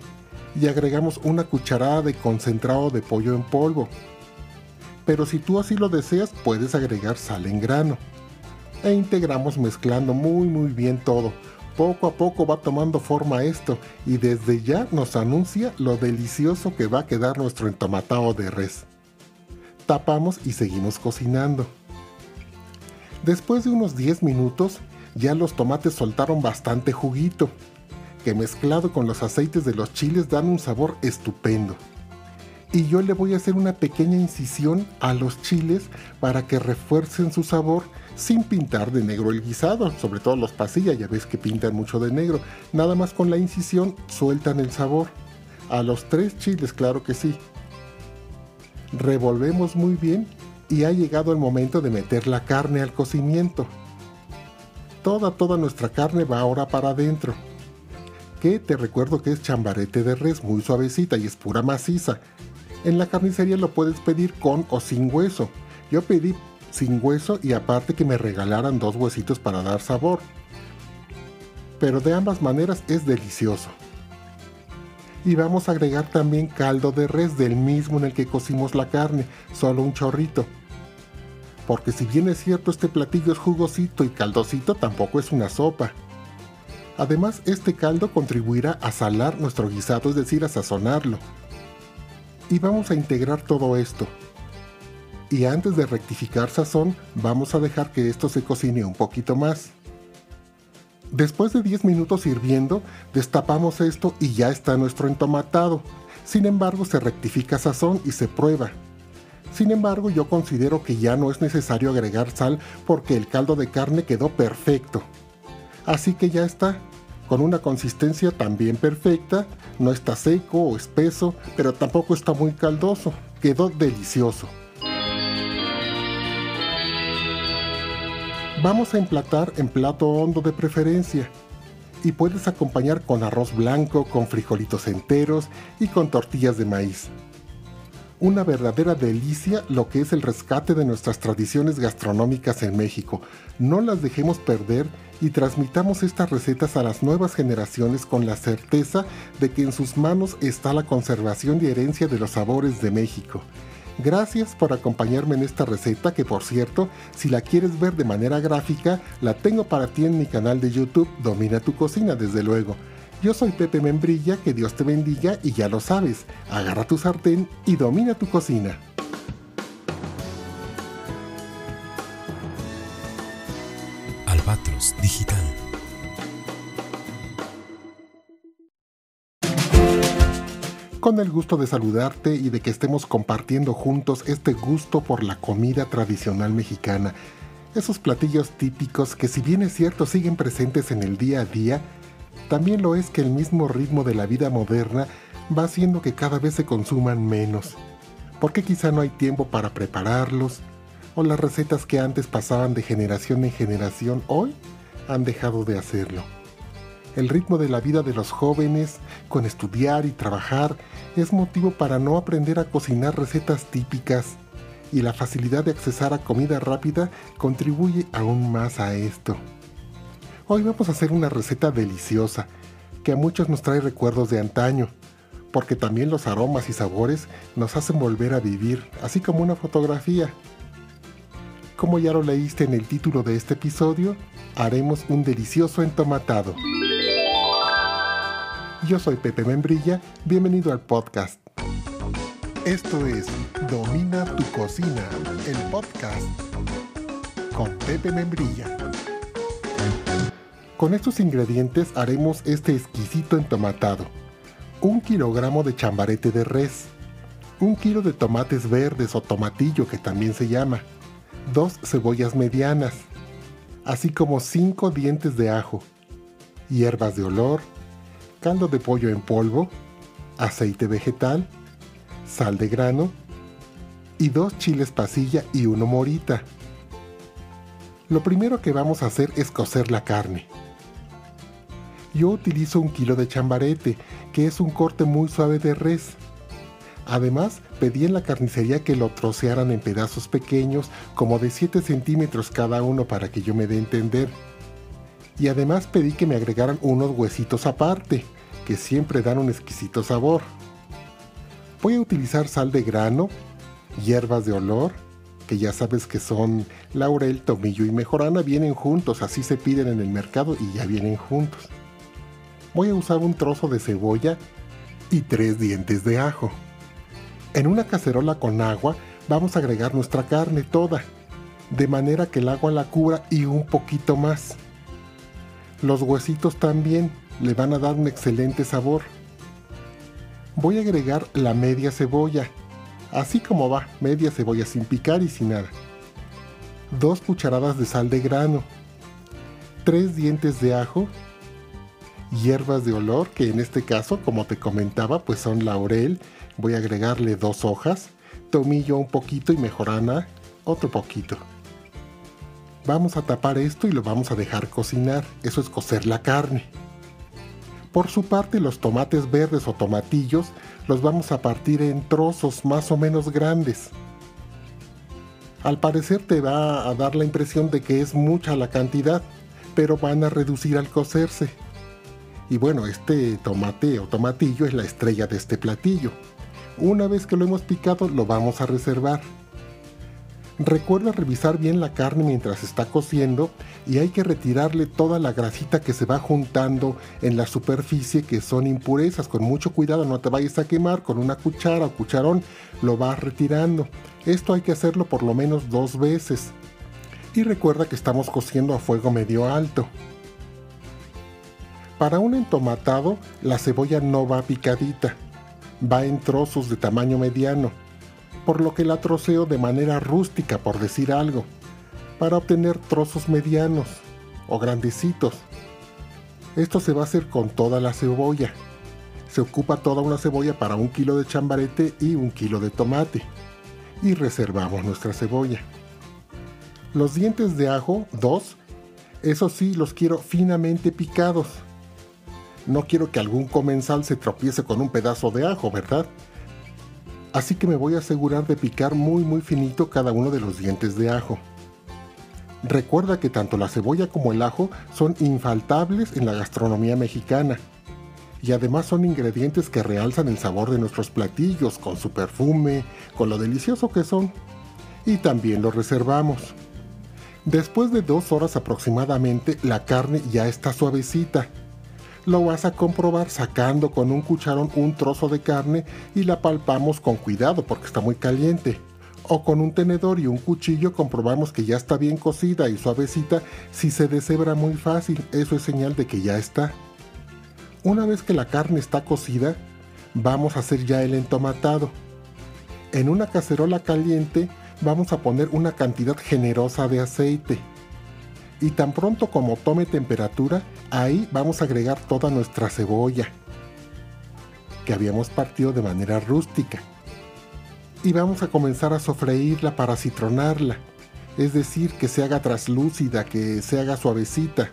y agregamos una cucharada de concentrado de pollo en polvo. Pero si tú así lo deseas, puedes agregar sal en grano. E integramos mezclando muy muy bien todo. Poco a poco va tomando forma esto y desde ya nos anuncia lo delicioso que va a quedar nuestro entomatado de res. Tapamos y seguimos cocinando. Después de unos 10 minutos, ya los tomates soltaron bastante juguito que mezclado con los aceites de los chiles dan un sabor estupendo. Y yo le voy a hacer una pequeña incisión a los chiles para que refuercen su sabor sin pintar de negro el guisado, sobre todo los pasillas, ya ves que pintan mucho de negro. Nada más con la incisión sueltan el sabor. A los tres chiles, claro que sí. Revolvemos muy bien y ha llegado el momento de meter la carne al cocimiento. Toda, toda nuestra carne va ahora para adentro que te recuerdo que es chambarete de res muy suavecita y es pura maciza. En la carnicería lo puedes pedir con o sin hueso. Yo pedí sin hueso y aparte que me regalaran dos huesitos para dar sabor. Pero de ambas maneras es delicioso. Y vamos a agregar también caldo de res del mismo en el que cocimos la carne, solo un chorrito. Porque si bien es cierto este platillo es jugosito y caldosito, tampoco es una sopa. Además, este caldo contribuirá a salar nuestro guisado, es decir, a sazonarlo. Y vamos a integrar todo esto. Y antes de rectificar sazón, vamos a dejar que esto se cocine un poquito más. Después de 10 minutos hirviendo, destapamos esto y ya está nuestro entomatado. Sin embargo, se rectifica sazón y se prueba. Sin embargo, yo considero que ya no es necesario agregar sal porque el caldo de carne quedó perfecto. Así que ya está, con una consistencia también perfecta, no está seco o espeso, pero tampoco está muy caldoso, quedó delicioso. Vamos a emplatar en plato hondo de preferencia y puedes acompañar con arroz blanco, con frijolitos enteros y con tortillas de maíz una verdadera delicia lo que es el rescate de nuestras tradiciones gastronómicas en México. No las dejemos perder y transmitamos estas recetas a las nuevas generaciones con la certeza de que en sus manos está la conservación y herencia de los sabores de México. Gracias por acompañarme en esta receta que por cierto, si la quieres ver de manera gráfica, la tengo para ti en mi canal de YouTube Domina tu cocina desde luego. Yo soy Pepe Membrilla, que Dios te bendiga y ya lo sabes, agarra tu sartén y domina tu cocina. Albatros Digital. Con el gusto de saludarte y de que estemos compartiendo juntos este gusto por la comida tradicional mexicana. Esos platillos típicos que si bien es cierto siguen presentes en el día a día, también lo es que el mismo ritmo de la vida moderna va haciendo que cada vez se consuman menos, porque quizá no hay tiempo para prepararlos, o las recetas que antes pasaban de generación en generación hoy han dejado de hacerlo. El ritmo de la vida de los jóvenes, con estudiar y trabajar, es motivo para no aprender a cocinar recetas típicas, y la facilidad de accesar a comida rápida contribuye aún más a esto. Hoy vamos a hacer una receta deliciosa que a muchos nos trae recuerdos de antaño, porque también los aromas y sabores nos hacen volver a vivir, así como una fotografía. Como ya lo leíste en el título de este episodio, haremos un delicioso entomatado. Yo soy Pepe Membrilla, bienvenido al podcast. Esto es Domina tu cocina, el podcast con Pepe Membrilla. Con estos ingredientes haremos este exquisito entomatado. Un kilogramo de chambarete de res. Un kilo de tomates verdes o tomatillo que también se llama. Dos cebollas medianas. Así como cinco dientes de ajo. Hierbas de olor, caldo de pollo en polvo, aceite vegetal, sal de grano y dos chiles pasilla y uno morita. Lo primero que vamos a hacer es cocer la carne. Yo utilizo un kilo de chambarete, que es un corte muy suave de res. Además, pedí en la carnicería que lo trocearan en pedazos pequeños, como de 7 centímetros cada uno para que yo me dé a entender. Y además pedí que me agregaran unos huesitos aparte, que siempre dan un exquisito sabor. Voy a utilizar sal de grano, hierbas de olor, que ya sabes que son laurel, tomillo y mejorana, vienen juntos, así se piden en el mercado y ya vienen juntos. Voy a usar un trozo de cebolla y tres dientes de ajo. En una cacerola con agua vamos a agregar nuestra carne toda, de manera que el agua la cubra y un poquito más. Los huesitos también le van a dar un excelente sabor. Voy a agregar la media cebolla, así como va, media cebolla sin picar y sin nada. Dos cucharadas de sal de grano, tres dientes de ajo, hierbas de olor, que en este caso, como te comentaba, pues son laurel, voy a agregarle dos hojas, tomillo un poquito y mejorana otro poquito. Vamos a tapar esto y lo vamos a dejar cocinar, eso es cocer la carne. Por su parte, los tomates verdes o tomatillos los vamos a partir en trozos más o menos grandes. Al parecer te va a dar la impresión de que es mucha la cantidad, pero van a reducir al cocerse. Y bueno, este tomate o tomatillo es la estrella de este platillo. Una vez que lo hemos picado, lo vamos a reservar. Recuerda revisar bien la carne mientras está cociendo y hay que retirarle toda la grasita que se va juntando en la superficie que son impurezas. Con mucho cuidado, no te vayas a quemar. Con una cuchara o cucharón lo vas retirando. Esto hay que hacerlo por lo menos dos veces. Y recuerda que estamos cociendo a fuego medio alto. Para un entomatado, la cebolla no va picadita, va en trozos de tamaño mediano por lo que la troceo de manera rústica, por decir algo, para obtener trozos medianos o grandecitos. Esto se va a hacer con toda la cebolla. Se ocupa toda una cebolla para un kilo de chambarete y un kilo de tomate. Y reservamos nuestra cebolla. Los dientes de ajo, dos, eso sí, los quiero finamente picados. No quiero que algún comensal se tropiece con un pedazo de ajo, ¿verdad? así que me voy a asegurar de picar muy muy finito cada uno de los dientes de ajo. Recuerda que tanto la cebolla como el ajo son infaltables en la gastronomía mexicana y además son ingredientes que realzan el sabor de nuestros platillos con su perfume, con lo delicioso que son. Y también lo reservamos. Después de dos horas aproximadamente la carne ya está suavecita lo vas a comprobar sacando con un cucharón un trozo de carne y la palpamos con cuidado porque está muy caliente. O con un tenedor y un cuchillo comprobamos que ya está bien cocida y suavecita. Si se deshebra muy fácil, eso es señal de que ya está. Una vez que la carne está cocida, vamos a hacer ya el entomatado. En una cacerola caliente vamos a poner una cantidad generosa de aceite y tan pronto como tome temperatura, ahí vamos a agregar toda nuestra cebolla que habíamos partido de manera rústica. Y vamos a comenzar a sofreírla para citronarla, es decir, que se haga traslúcida, que se haga suavecita,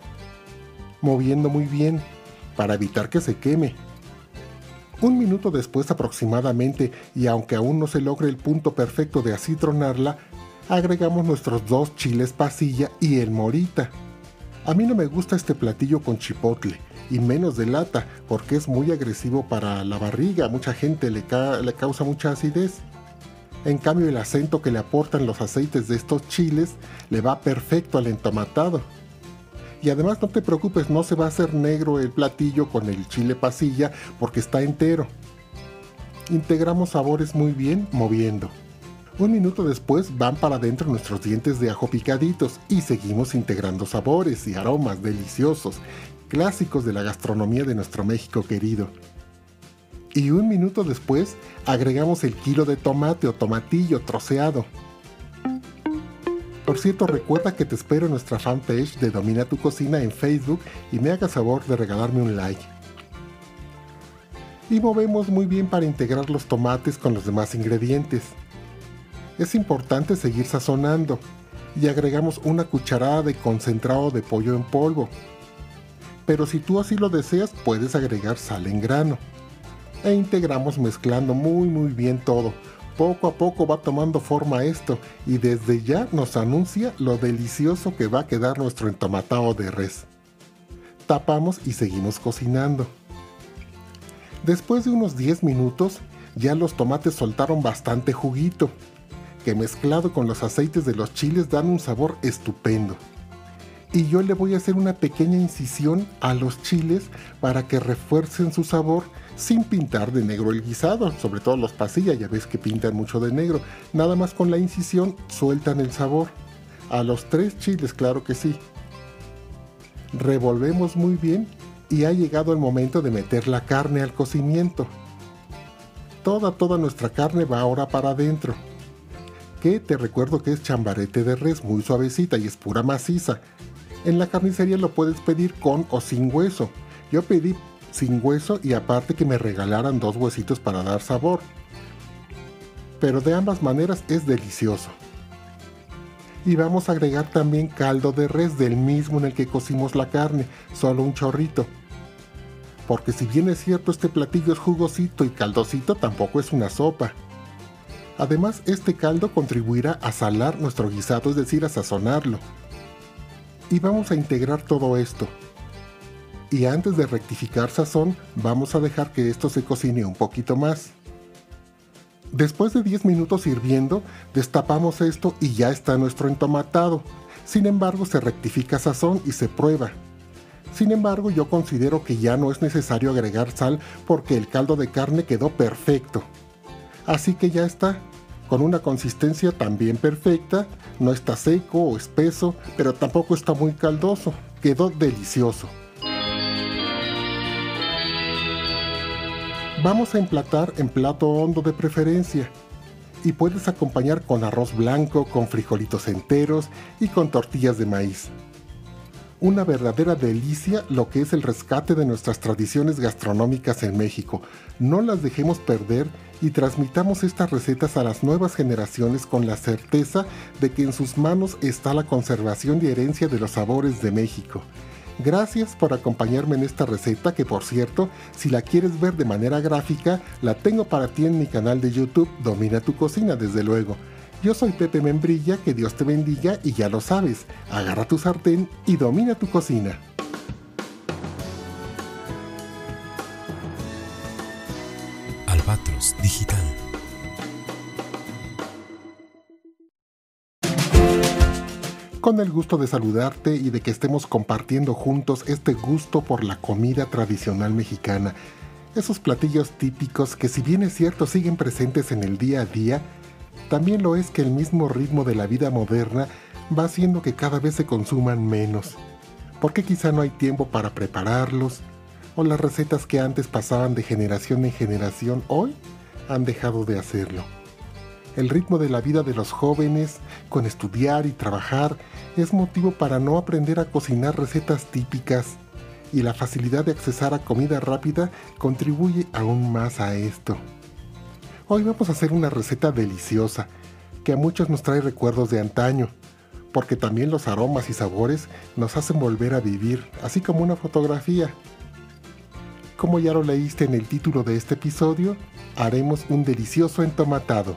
moviendo muy bien para evitar que se queme. Un minuto después aproximadamente, y aunque aún no se logre el punto perfecto de acitronarla, agregamos nuestros dos chiles pasilla y el morita. A mí no me gusta este platillo con chipotle y menos de lata porque es muy agresivo para la barriga, mucha gente le, le causa mucha acidez. En cambio el acento que le aportan los aceites de estos chiles le va perfecto al entomatado. Y además no te preocupes, no se va a hacer negro el platillo con el chile pasilla porque está entero. Integramos sabores muy bien moviendo. Un minuto después van para adentro nuestros dientes de ajo picaditos y seguimos integrando sabores y aromas deliciosos, clásicos de la gastronomía de nuestro México querido. Y un minuto después agregamos el kilo de tomate o tomatillo troceado. Por cierto, recuerda que te espero en nuestra fanpage de Domina tu Cocina en Facebook y me hagas favor de regalarme un like. Y movemos muy bien para integrar los tomates con los demás ingredientes. Es importante seguir sazonando y agregamos una cucharada de concentrado de pollo en polvo. Pero si tú así lo deseas, puedes agregar sal en grano. E integramos mezclando muy muy bien todo. Poco a poco va tomando forma esto y desde ya nos anuncia lo delicioso que va a quedar nuestro entomatado de res. Tapamos y seguimos cocinando. Después de unos 10 minutos, ya los tomates soltaron bastante juguito que mezclado con los aceites de los chiles dan un sabor estupendo. Y yo le voy a hacer una pequeña incisión a los chiles para que refuercen su sabor sin pintar de negro el guisado, sobre todo los pasillas, ya ves que pintan mucho de negro. Nada más con la incisión sueltan el sabor. A los tres chiles, claro que sí. Revolvemos muy bien y ha llegado el momento de meter la carne al cocimiento. Toda, toda nuestra carne va ahora para adentro te recuerdo que es chambarete de res, muy suavecita y es pura maciza. En la carnicería lo puedes pedir con o sin hueso. Yo pedí sin hueso y aparte que me regalaran dos huesitos para dar sabor. Pero de ambas maneras es delicioso. Y vamos a agregar también caldo de res del mismo en el que cocimos la carne, solo un chorrito. Porque si bien es cierto este platillo es jugosito y caldosito, tampoco es una sopa. Además, este caldo contribuirá a salar nuestro guisado, es decir, a sazonarlo. Y vamos a integrar todo esto. Y antes de rectificar sazón, vamos a dejar que esto se cocine un poquito más. Después de 10 minutos hirviendo, destapamos esto y ya está nuestro entomatado. Sin embargo, se rectifica sazón y se prueba. Sin embargo, yo considero que ya no es necesario agregar sal porque el caldo de carne quedó perfecto. Así que ya está, con una consistencia también perfecta, no está seco o espeso, pero tampoco está muy caldoso, quedó delicioso. Vamos a emplatar en plato hondo de preferencia y puedes acompañar con arroz blanco, con frijolitos enteros y con tortillas de maíz una verdadera delicia lo que es el rescate de nuestras tradiciones gastronómicas en México. No las dejemos perder y transmitamos estas recetas a las nuevas generaciones con la certeza de que en sus manos está la conservación y herencia de los sabores de México. Gracias por acompañarme en esta receta que por cierto, si la quieres ver de manera gráfica, la tengo para ti en mi canal de YouTube Domina tu cocina desde luego. Yo soy Pepe Membrilla, que Dios te bendiga y ya lo sabes, agarra tu sartén y domina tu cocina. Albatros Digital. Con el gusto de saludarte y de que estemos compartiendo juntos este gusto por la comida tradicional mexicana. Esos platillos típicos que si bien es cierto siguen presentes en el día a día, también lo es que el mismo ritmo de la vida moderna va haciendo que cada vez se consuman menos, porque quizá no hay tiempo para prepararlos, o las recetas que antes pasaban de generación en generación hoy han dejado de hacerlo. El ritmo de la vida de los jóvenes, con estudiar y trabajar, es motivo para no aprender a cocinar recetas típicas, y la facilidad de accesar a comida rápida contribuye aún más a esto. Hoy vamos a hacer una receta deliciosa que a muchos nos trae recuerdos de antaño, porque también los aromas y sabores nos hacen volver a vivir, así como una fotografía. Como ya lo leíste en el título de este episodio, haremos un delicioso entomatado.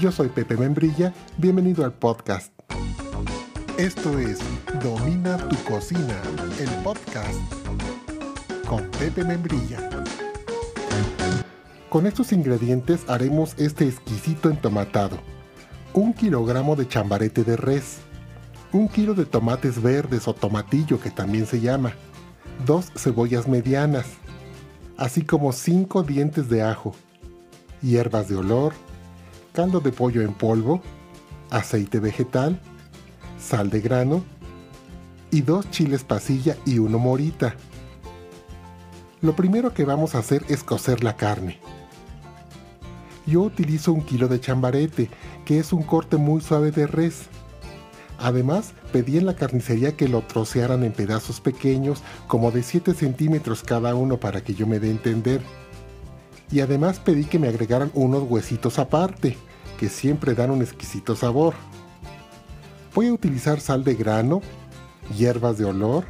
Yo soy Pepe Membrilla, bienvenido al podcast. Esto es Domina tu cocina, el podcast con Pepe Membrilla. Con estos ingredientes haremos este exquisito entomatado. Un kilogramo de chambarete de res. Un kilo de tomates verdes o tomatillo que también se llama. Dos cebollas medianas. Así como cinco dientes de ajo. Hierbas de olor. Caldo de pollo en polvo. Aceite vegetal. Sal de grano. Y dos chiles pasilla y uno morita. Lo primero que vamos a hacer es cocer la carne yo utilizo un kilo de chambarete, que es un corte muy suave de res. Además, pedí en la carnicería que lo trocearan en pedazos pequeños, como de 7 centímetros cada uno para que yo me dé a entender. Y además pedí que me agregaran unos huesitos aparte, que siempre dan un exquisito sabor. Voy a utilizar sal de grano, hierbas de olor,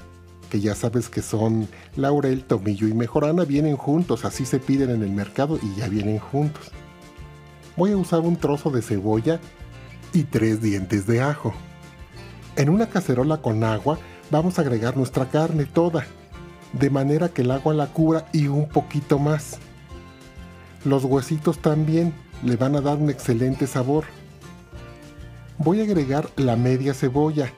que ya sabes que son laurel, tomillo y mejorana, vienen juntos, así se piden en el mercado y ya vienen juntos. Voy a usar un trozo de cebolla y tres dientes de ajo. En una cacerola con agua vamos a agregar nuestra carne toda, de manera que el agua la cubra y un poquito más. Los huesitos también le van a dar un excelente sabor. Voy a agregar la media cebolla,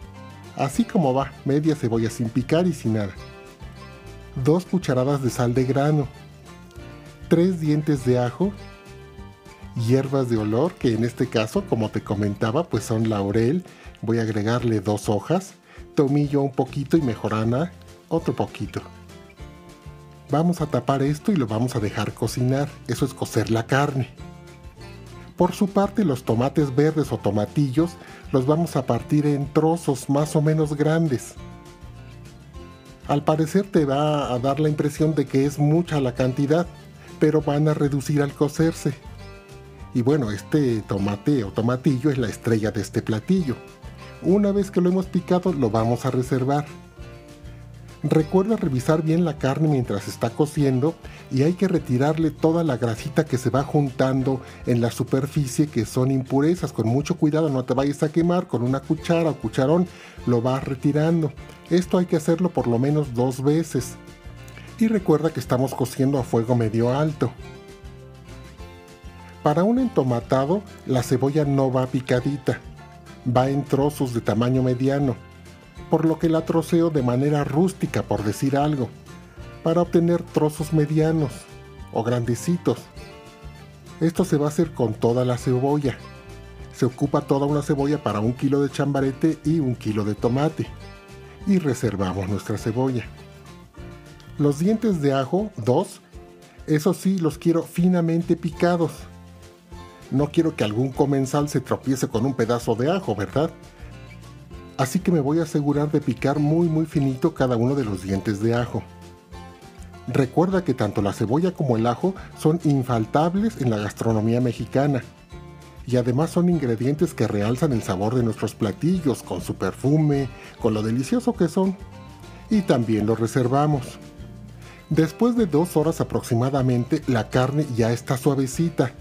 así como va, media cebolla sin picar y sin nada. Dos cucharadas de sal de grano, tres dientes de ajo, hierbas de olor, que en este caso, como te comentaba, pues son laurel, Voy a agregarle dos hojas, tomillo un poquito y mejorana otro poquito. Vamos a tapar esto y lo vamos a dejar cocinar, eso es cocer la carne. Por su parte los tomates verdes o tomatillos los vamos a partir en trozos más o menos grandes. Al parecer te va a dar la impresión de que es mucha la cantidad, pero van a reducir al cocerse. Y bueno, este tomate o tomatillo es la estrella de este platillo. Una vez que lo hemos picado lo vamos a reservar. Recuerda revisar bien la carne mientras está cociendo y hay que retirarle toda la grasita que se va juntando en la superficie que son impurezas. Con mucho cuidado no te vayas a quemar con una cuchara o cucharón, lo vas retirando. Esto hay que hacerlo por lo menos dos veces. Y recuerda que estamos cociendo a fuego medio alto. Para un entomatado la cebolla no va picadita va en trozos de tamaño mediano, por lo que la troceo de manera rústica, por decir algo, para obtener trozos medianos o grandecitos. Esto se va a hacer con toda la cebolla. Se ocupa toda una cebolla para un kilo de chambarete y un kilo de tomate. Y reservamos nuestra cebolla. Los dientes de ajo, dos, eso sí los quiero finamente picados no quiero que algún comensal se tropiece con un pedazo de ajo, ¿verdad? Así que me voy a asegurar de picar muy muy finito cada uno de los dientes de ajo. Recuerda que tanto la cebolla como el ajo son infaltables en la gastronomía mexicana y además son ingredientes que realzan el sabor de nuestros platillos con su perfume, con lo delicioso que son. Y también los reservamos. Después de dos horas aproximadamente la carne ya está suavecita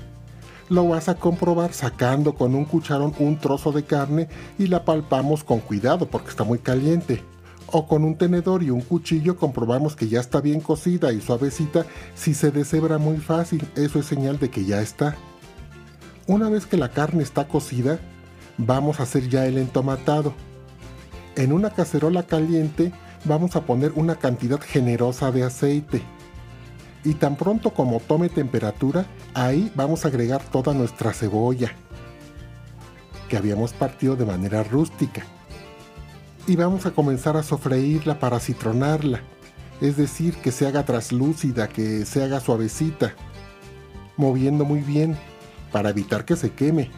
lo vas a comprobar sacando con un cucharón un trozo de carne y la palpamos con cuidado porque está muy caliente. O con un tenedor y un cuchillo comprobamos que ya está bien cocida y suavecita. Si se deshebra muy fácil, eso es señal de que ya está. Una vez que la carne está cocida, vamos a hacer ya el entomatado. En una cacerola caliente vamos a poner una cantidad generosa de aceite y tan pronto como tome temperatura, ahí vamos a agregar toda nuestra cebolla que habíamos partido de manera rústica. Y vamos a comenzar a sofreírla para citronarla, es decir, que se haga traslúcida, que se haga suavecita, moviendo muy bien para evitar que se queme.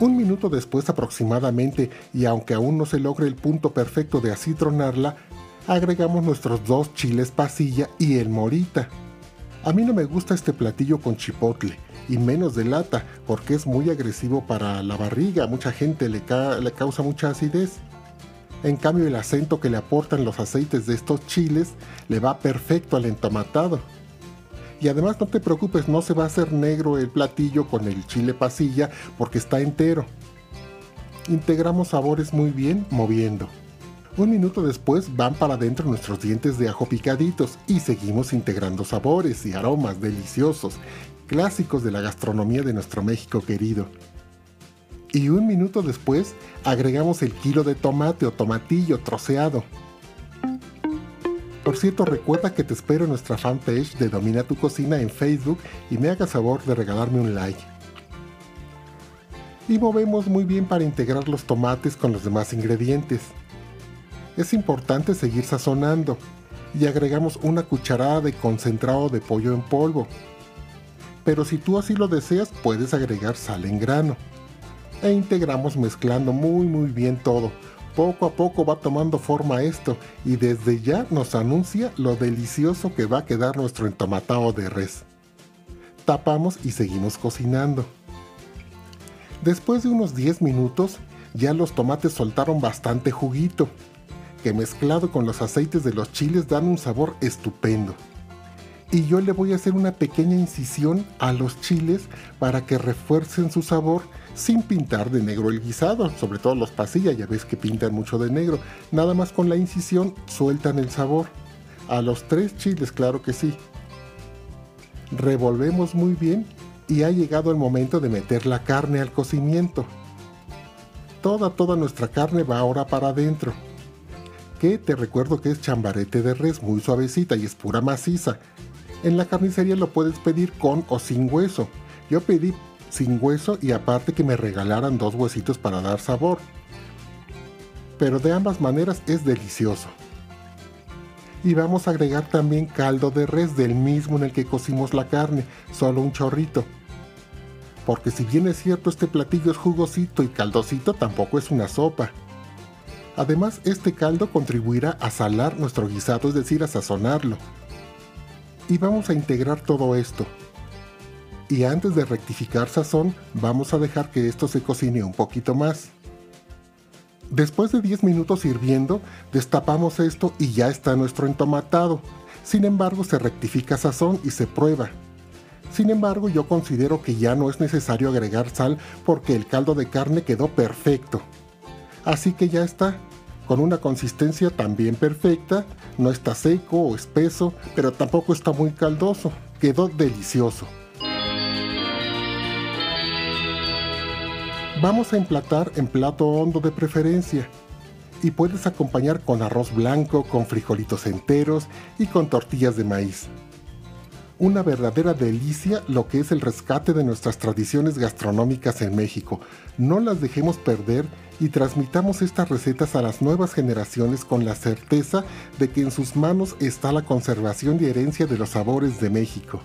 Un minuto después aproximadamente, y aunque aún no se logre el punto perfecto de acitronarla, agregamos nuestros dos chiles pasilla y el morita. A mí no me gusta este platillo con chipotle y menos de lata porque es muy agresivo para la barriga, mucha gente le, le causa mucha acidez. En cambio el acento que le aportan los aceites de estos chiles le va perfecto al entomatado. Y además no te preocupes, no se va a hacer negro el platillo con el chile pasilla porque está entero. Integramos sabores muy bien moviendo. Un minuto después van para adentro nuestros dientes de ajo picaditos y seguimos integrando sabores y aromas deliciosos, clásicos de la gastronomía de nuestro México querido. Y un minuto después agregamos el kilo de tomate o tomatillo troceado. Por cierto, recuerda que te espero en nuestra fanpage de Domina tu Cocina en Facebook y me hagas favor de regalarme un like. Y movemos muy bien para integrar los tomates con los demás ingredientes es importante seguir sazonando y agregamos una cucharada de concentrado de pollo en polvo. Pero si tú así lo deseas, puedes agregar sal en grano. e integramos mezclando muy muy bien todo. Poco a poco va tomando forma esto y desde ya nos anuncia lo delicioso que va a quedar nuestro entomatado de res. Tapamos y seguimos cocinando. Después de unos 10 minutos ya los tomates soltaron bastante juguito, que mezclado con los aceites de los chiles dan un sabor estupendo. Y yo le voy a hacer una pequeña incisión a los chiles para que refuercen su sabor sin pintar de negro el guisado, sobre todo los pasillas, ya ves que pintan mucho de negro. Nada más con la incisión sueltan el sabor. A los tres chiles, claro que sí. Revolvemos muy bien y ha llegado el momento de meter la carne al cocimiento toda, toda nuestra carne va ahora para adentro. Que te recuerdo que es chambarete de res, muy suavecita y es pura maciza. En la carnicería lo puedes pedir con o sin hueso. Yo pedí sin hueso y aparte que me regalaran dos huesitos para dar sabor. Pero de ambas maneras es delicioso. Y vamos a agregar también caldo de res del mismo en el que cocimos la carne, solo un chorrito porque si bien es cierto este platillo es jugosito y caldosito, tampoco es una sopa. Además, este caldo contribuirá a salar nuestro guisado, es decir, a sazonarlo. Y vamos a integrar todo esto. Y antes de rectificar sazón, vamos a dejar que esto se cocine un poquito más. Después de 10 minutos hirviendo, destapamos esto y ya está nuestro entomatado. Sin embargo, se rectifica sazón y se prueba. Sin embargo, yo considero que ya no es necesario agregar sal porque el caldo de carne quedó perfecto. Así que ya está, con una consistencia también perfecta, no está seco o espeso, pero tampoco está muy caldoso, quedó delicioso. Vamos a emplatar en plato hondo de preferencia y puedes acompañar con arroz blanco, con frijolitos enteros y con tortillas de maíz una verdadera delicia lo que es el rescate de nuestras tradiciones gastronómicas en México. No las dejemos perder y transmitamos estas recetas a las nuevas generaciones con la certeza de que en sus manos está la conservación y herencia de los sabores de México.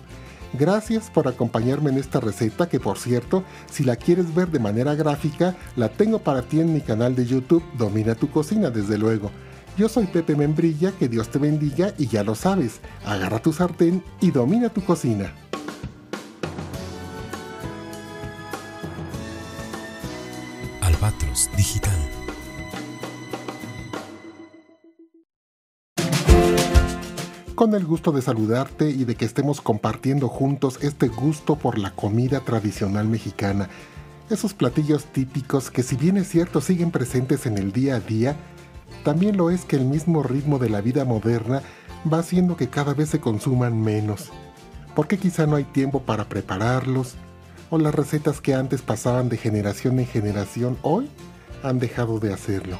Gracias por acompañarme en esta receta que por cierto, si la quieres ver de manera gráfica, la tengo para ti en mi canal de YouTube Domina tu cocina desde luego. Yo soy Pepe Membrilla, que Dios te bendiga y ya lo sabes, agarra tu sartén y domina tu cocina. Albatros Digital. Con el gusto de saludarte y de que estemos compartiendo juntos este gusto por la comida tradicional mexicana. Esos platillos típicos que si bien es cierto siguen presentes en el día a día, también lo es que el mismo ritmo de la vida moderna va haciendo que cada vez se consuman menos, porque quizá no hay tiempo para prepararlos, o las recetas que antes pasaban de generación en generación hoy han dejado de hacerlo.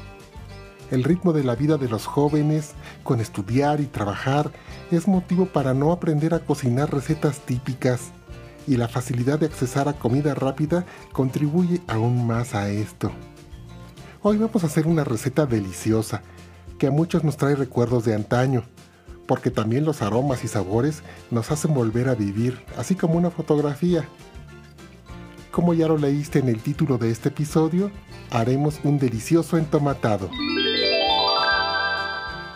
El ritmo de la vida de los jóvenes, con estudiar y trabajar, es motivo para no aprender a cocinar recetas típicas, y la facilidad de accesar a comida rápida contribuye aún más a esto. Hoy vamos a hacer una receta deliciosa que a muchos nos trae recuerdos de antaño, porque también los aromas y sabores nos hacen volver a vivir, así como una fotografía. Como ya lo leíste en el título de este episodio, haremos un delicioso entomatado.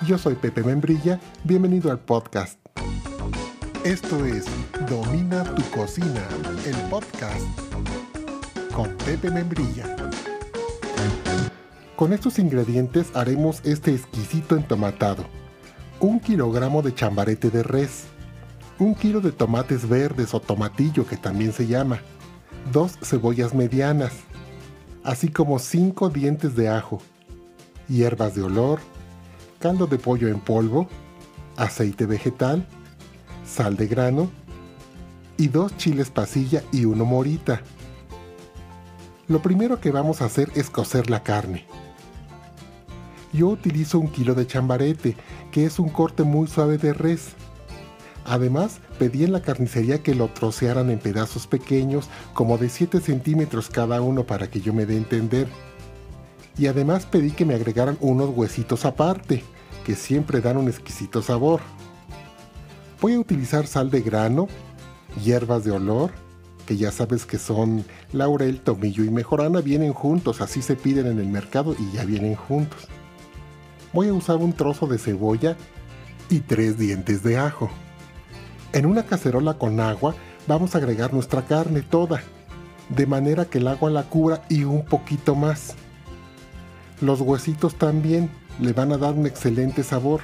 Yo soy Pepe Membrilla, bienvenido al podcast. Esto es Domina tu cocina, el podcast con Pepe Membrilla. Con estos ingredientes haremos este exquisito entomatado. Un kilogramo de chambarete de res. Un kilo de tomates verdes o tomatillo que también se llama. Dos cebollas medianas. Así como cinco dientes de ajo. Hierbas de olor. Caldo de pollo en polvo. Aceite vegetal. Sal de grano. Y dos chiles pasilla y uno morita. Lo primero que vamos a hacer es cocer la carne yo utilizo un kilo de chambarete, que es un corte muy suave de res. Además, pedí en la carnicería que lo trocearan en pedazos pequeños, como de 7 centímetros cada uno para que yo me dé a entender. Y además pedí que me agregaran unos huesitos aparte, que siempre dan un exquisito sabor. Voy a utilizar sal de grano, hierbas de olor, que ya sabes que son laurel, tomillo y mejorana, vienen juntos, así se piden en el mercado y ya vienen juntos. Voy a usar un trozo de cebolla y tres dientes de ajo. En una cacerola con agua vamos a agregar nuestra carne toda, de manera que el agua la cubra y un poquito más. Los huesitos también le van a dar un excelente sabor.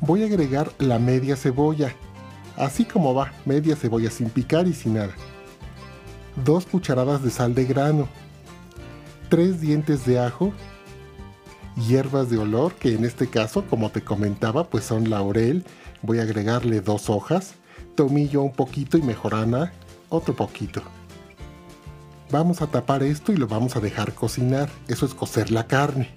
Voy a agregar la media cebolla, así como va, media cebolla sin picar y sin nada. Dos cucharadas de sal de grano, tres dientes de ajo, hierbas de olor, que en este caso, como te comentaba, pues son laurel. Voy a agregarle dos hojas, tomillo un poquito y mejorana otro poquito. Vamos a tapar esto y lo vamos a dejar cocinar, eso es cocer la carne.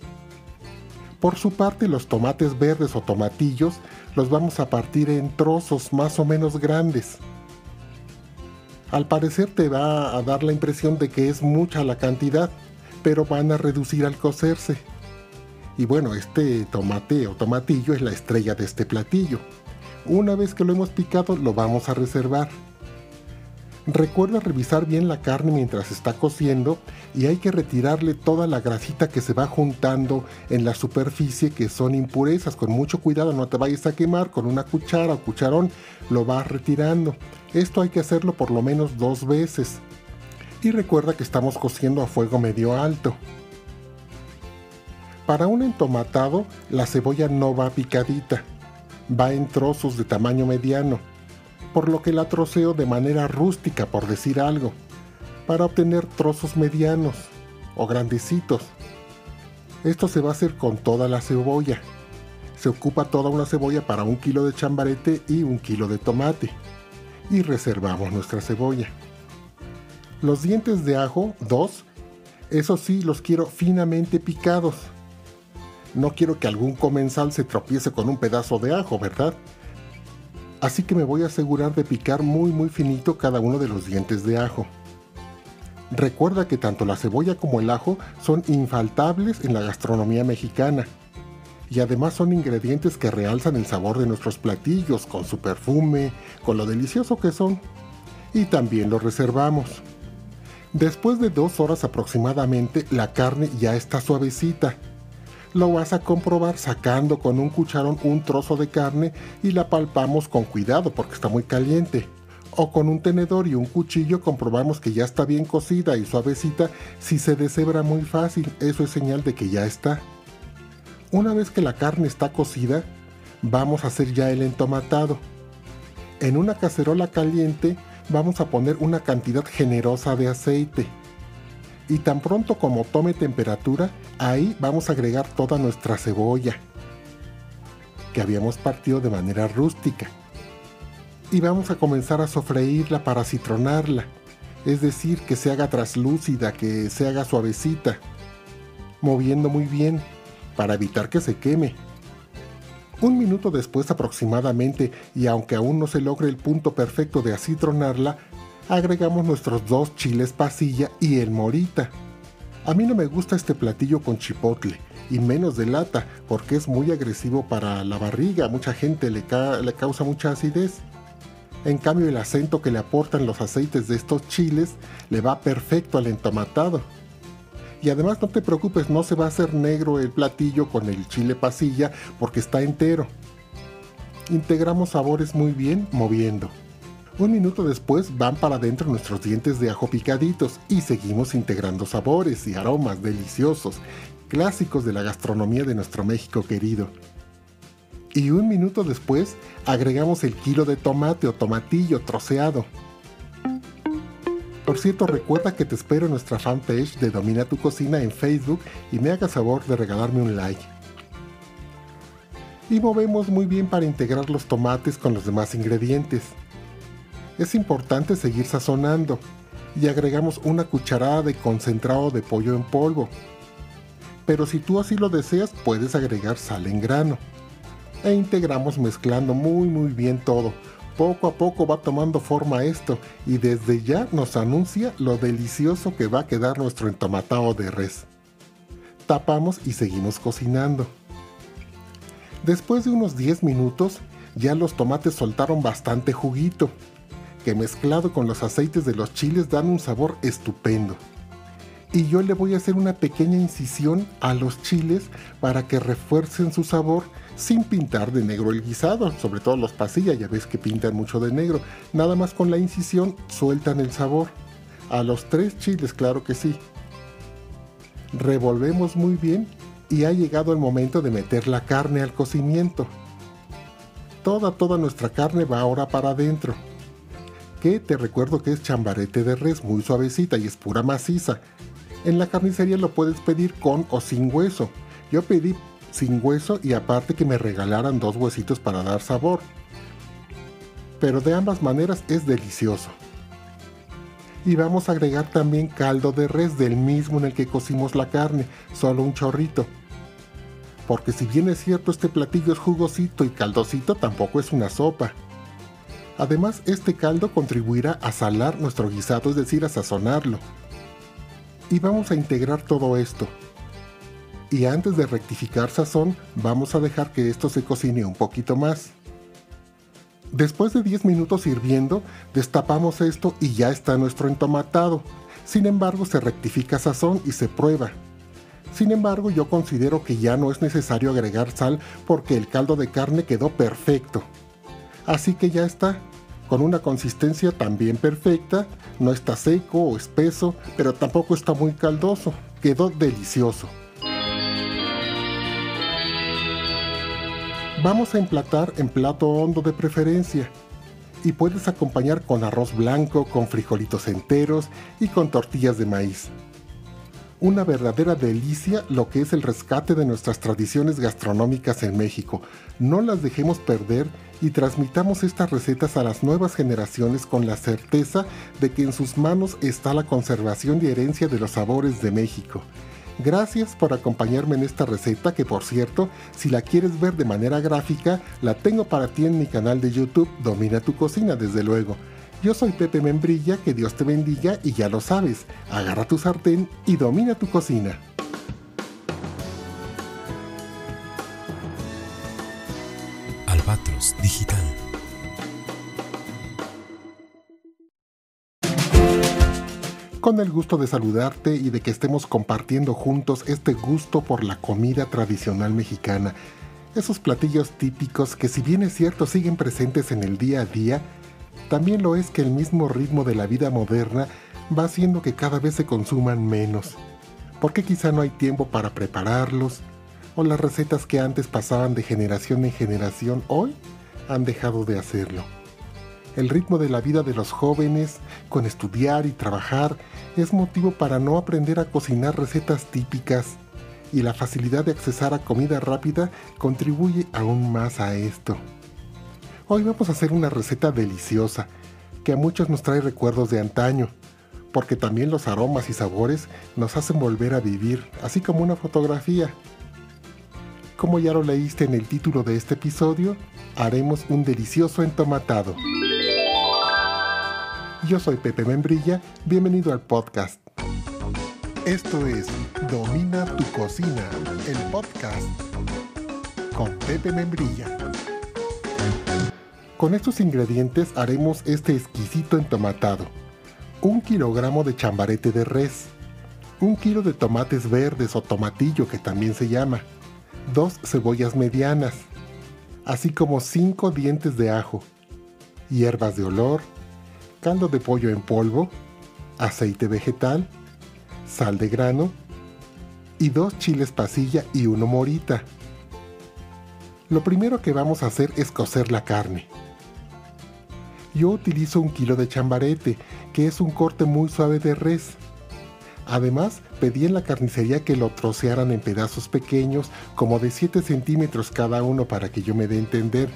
Por su parte, los tomates verdes o tomatillos los vamos a partir en trozos más o menos grandes. Al parecer te va a dar la impresión de que es mucha la cantidad, pero van a reducir al cocerse. Y bueno, este tomate o tomatillo es la estrella de este platillo. Una vez que lo hemos picado lo vamos a reservar. Recuerda revisar bien la carne mientras está cociendo y hay que retirarle toda la grasita que se va juntando en la superficie que son impurezas. Con mucho cuidado no te vayas a quemar, con una cuchara o cucharón lo vas retirando. Esto hay que hacerlo por lo menos dos veces. Y recuerda que estamos cociendo a fuego medio alto. Para un entomatado, la cebolla no va picadita, va en trozos de tamaño mediano por lo que la troceo de manera rústica, por decir algo, para obtener trozos medianos o grandecitos. Esto se va a hacer con toda la cebolla. Se ocupa toda una cebolla para un kilo de chambarete y un kilo de tomate. Y reservamos nuestra cebolla. Los dientes de ajo, dos, eso sí los quiero finamente picados. No quiero que algún comensal se tropiece con un pedazo de ajo, ¿verdad? así que me voy a asegurar de picar muy muy finito cada uno de los dientes de ajo. Recuerda que tanto la cebolla como el ajo son infaltables en la gastronomía mexicana y además son ingredientes que realzan el sabor de nuestros platillos con su perfume, con lo delicioso que son. Y también lo reservamos. Después de dos horas aproximadamente la carne ya está suavecita lo vas a comprobar sacando con un cucharón un trozo de carne y la palpamos con cuidado porque está muy caliente. O con un tenedor y un cuchillo comprobamos que ya está bien cocida y suavecita. Si se deshebra muy fácil, eso es señal de que ya está. Una vez que la carne está cocida, vamos a hacer ya el entomatado. En una cacerola caliente vamos a poner una cantidad generosa de aceite y tan pronto como tome temperatura, ahí vamos a agregar toda nuestra cebolla que habíamos partido de manera rústica. Y vamos a comenzar a sofreírla para citronarla, es decir, que se haga traslúcida, que se haga suavecita, moviendo muy bien para evitar que se queme. Un minuto después aproximadamente, y aunque aún no se logre el punto perfecto de acitronarla, agregamos nuestros dos chiles pasilla y el morita. A mí no me gusta este platillo con chipotle y menos de lata porque es muy agresivo para la barriga, mucha gente le, le causa mucha acidez. En cambio el acento que le aportan los aceites de estos chiles le va perfecto al entomatado. Y además no te preocupes, no se va a hacer negro el platillo con el chile pasilla porque está entero. Integramos sabores muy bien moviendo. Un minuto después van para adentro nuestros dientes de ajo picaditos y seguimos integrando sabores y aromas deliciosos, clásicos de la gastronomía de nuestro México querido. Y un minuto después agregamos el kilo de tomate o tomatillo troceado. Por cierto, recuerda que te espero en nuestra fanpage de Domina tu Cocina en Facebook y me hagas favor de regalarme un like. Y movemos muy bien para integrar los tomates con los demás ingredientes es importante seguir sazonando y agregamos una cucharada de concentrado de pollo en polvo. Pero si tú así lo deseas, puedes agregar sal en grano. E integramos mezclando muy muy bien todo. Poco a poco va tomando forma esto y desde ya nos anuncia lo delicioso que va a quedar nuestro entomatado de res. Tapamos y seguimos cocinando. Después de unos 10 minutos, ya los tomates soltaron bastante juguito que mezclado con los aceites de los chiles dan un sabor estupendo. Y yo le voy a hacer una pequeña incisión a los chiles para que refuercen su sabor sin pintar de negro el guisado, sobre todo los pasillas, ya ves que pintan mucho de negro. Nada más con la incisión sueltan el sabor. A los tres chiles, claro que sí. Revolvemos muy bien y ha llegado el momento de meter la carne al cocimiento. Toda, toda nuestra carne va ahora para adentro. Que te recuerdo que es chambarete de res, muy suavecita y es pura maciza. En la carnicería lo puedes pedir con o sin hueso. Yo pedí sin hueso y aparte que me regalaran dos huesitos para dar sabor. Pero de ambas maneras es delicioso. Y vamos a agregar también caldo de res del mismo en el que cocimos la carne, solo un chorrito. Porque si bien es cierto este platillo es jugosito y caldosito, tampoco es una sopa. Además, este caldo contribuirá a salar nuestro guisado, es decir, a sazonarlo. Y vamos a integrar todo esto. Y antes de rectificar sazón, vamos a dejar que esto se cocine un poquito más. Después de 10 minutos hirviendo, destapamos esto y ya está nuestro entomatado. Sin embargo, se rectifica sazón y se prueba. Sin embargo, yo considero que ya no es necesario agregar sal porque el caldo de carne quedó perfecto. Así que ya está, con una consistencia también perfecta, no está seco o espeso, pero tampoco está muy caldoso, quedó delicioso. Vamos a emplatar en plato hondo de preferencia y puedes acompañar con arroz blanco, con frijolitos enteros y con tortillas de maíz. Una verdadera delicia lo que es el rescate de nuestras tradiciones gastronómicas en México. No las dejemos perder y transmitamos estas recetas a las nuevas generaciones con la certeza de que en sus manos está la conservación y herencia de los sabores de México. Gracias por acompañarme en esta receta que por cierto, si la quieres ver de manera gráfica, la tengo para ti en mi canal de YouTube Domina tu cocina desde luego. Yo soy Pepe Membrilla, que Dios te bendiga y ya lo sabes, agarra tu sartén y domina tu cocina. Albatros Digital con el gusto de saludarte y de que estemos compartiendo juntos este gusto por la comida tradicional mexicana. Esos platillos típicos que si bien es cierto siguen presentes en el día a día, también lo es que el mismo ritmo de la vida moderna va haciendo que cada vez se consuman menos. Porque quizá no hay tiempo para prepararlos, o las recetas que antes pasaban de generación en generación hoy han dejado de hacerlo. El ritmo de la vida de los jóvenes, con estudiar y trabajar, es motivo para no aprender a cocinar recetas típicas y la facilidad de accesar a comida rápida contribuye aún más a esto. Hoy vamos a hacer una receta deliciosa que a muchos nos trae recuerdos de antaño, porque también los aromas y sabores nos hacen volver a vivir, así como una fotografía. Como ya lo leíste en el título de este episodio, haremos un delicioso entomatado. Yo soy Pepe Membrilla, bienvenido al podcast. Esto es Domina tu cocina, el podcast con Pepe Membrilla. Con estos ingredientes haremos este exquisito entomatado. Un kilogramo de chambarete de res, un kilo de tomates verdes o tomatillo que también se llama, dos cebollas medianas, así como cinco dientes de ajo, hierbas de olor, caldo de pollo en polvo, aceite vegetal, sal de grano y dos chiles pasilla y uno morita. Lo primero que vamos a hacer es cocer la carne. Yo utilizo un kilo de chambarete, que es un corte muy suave de res. Además, pedí en la carnicería que lo trocearan en pedazos pequeños, como de 7 centímetros cada uno para que yo me dé a entender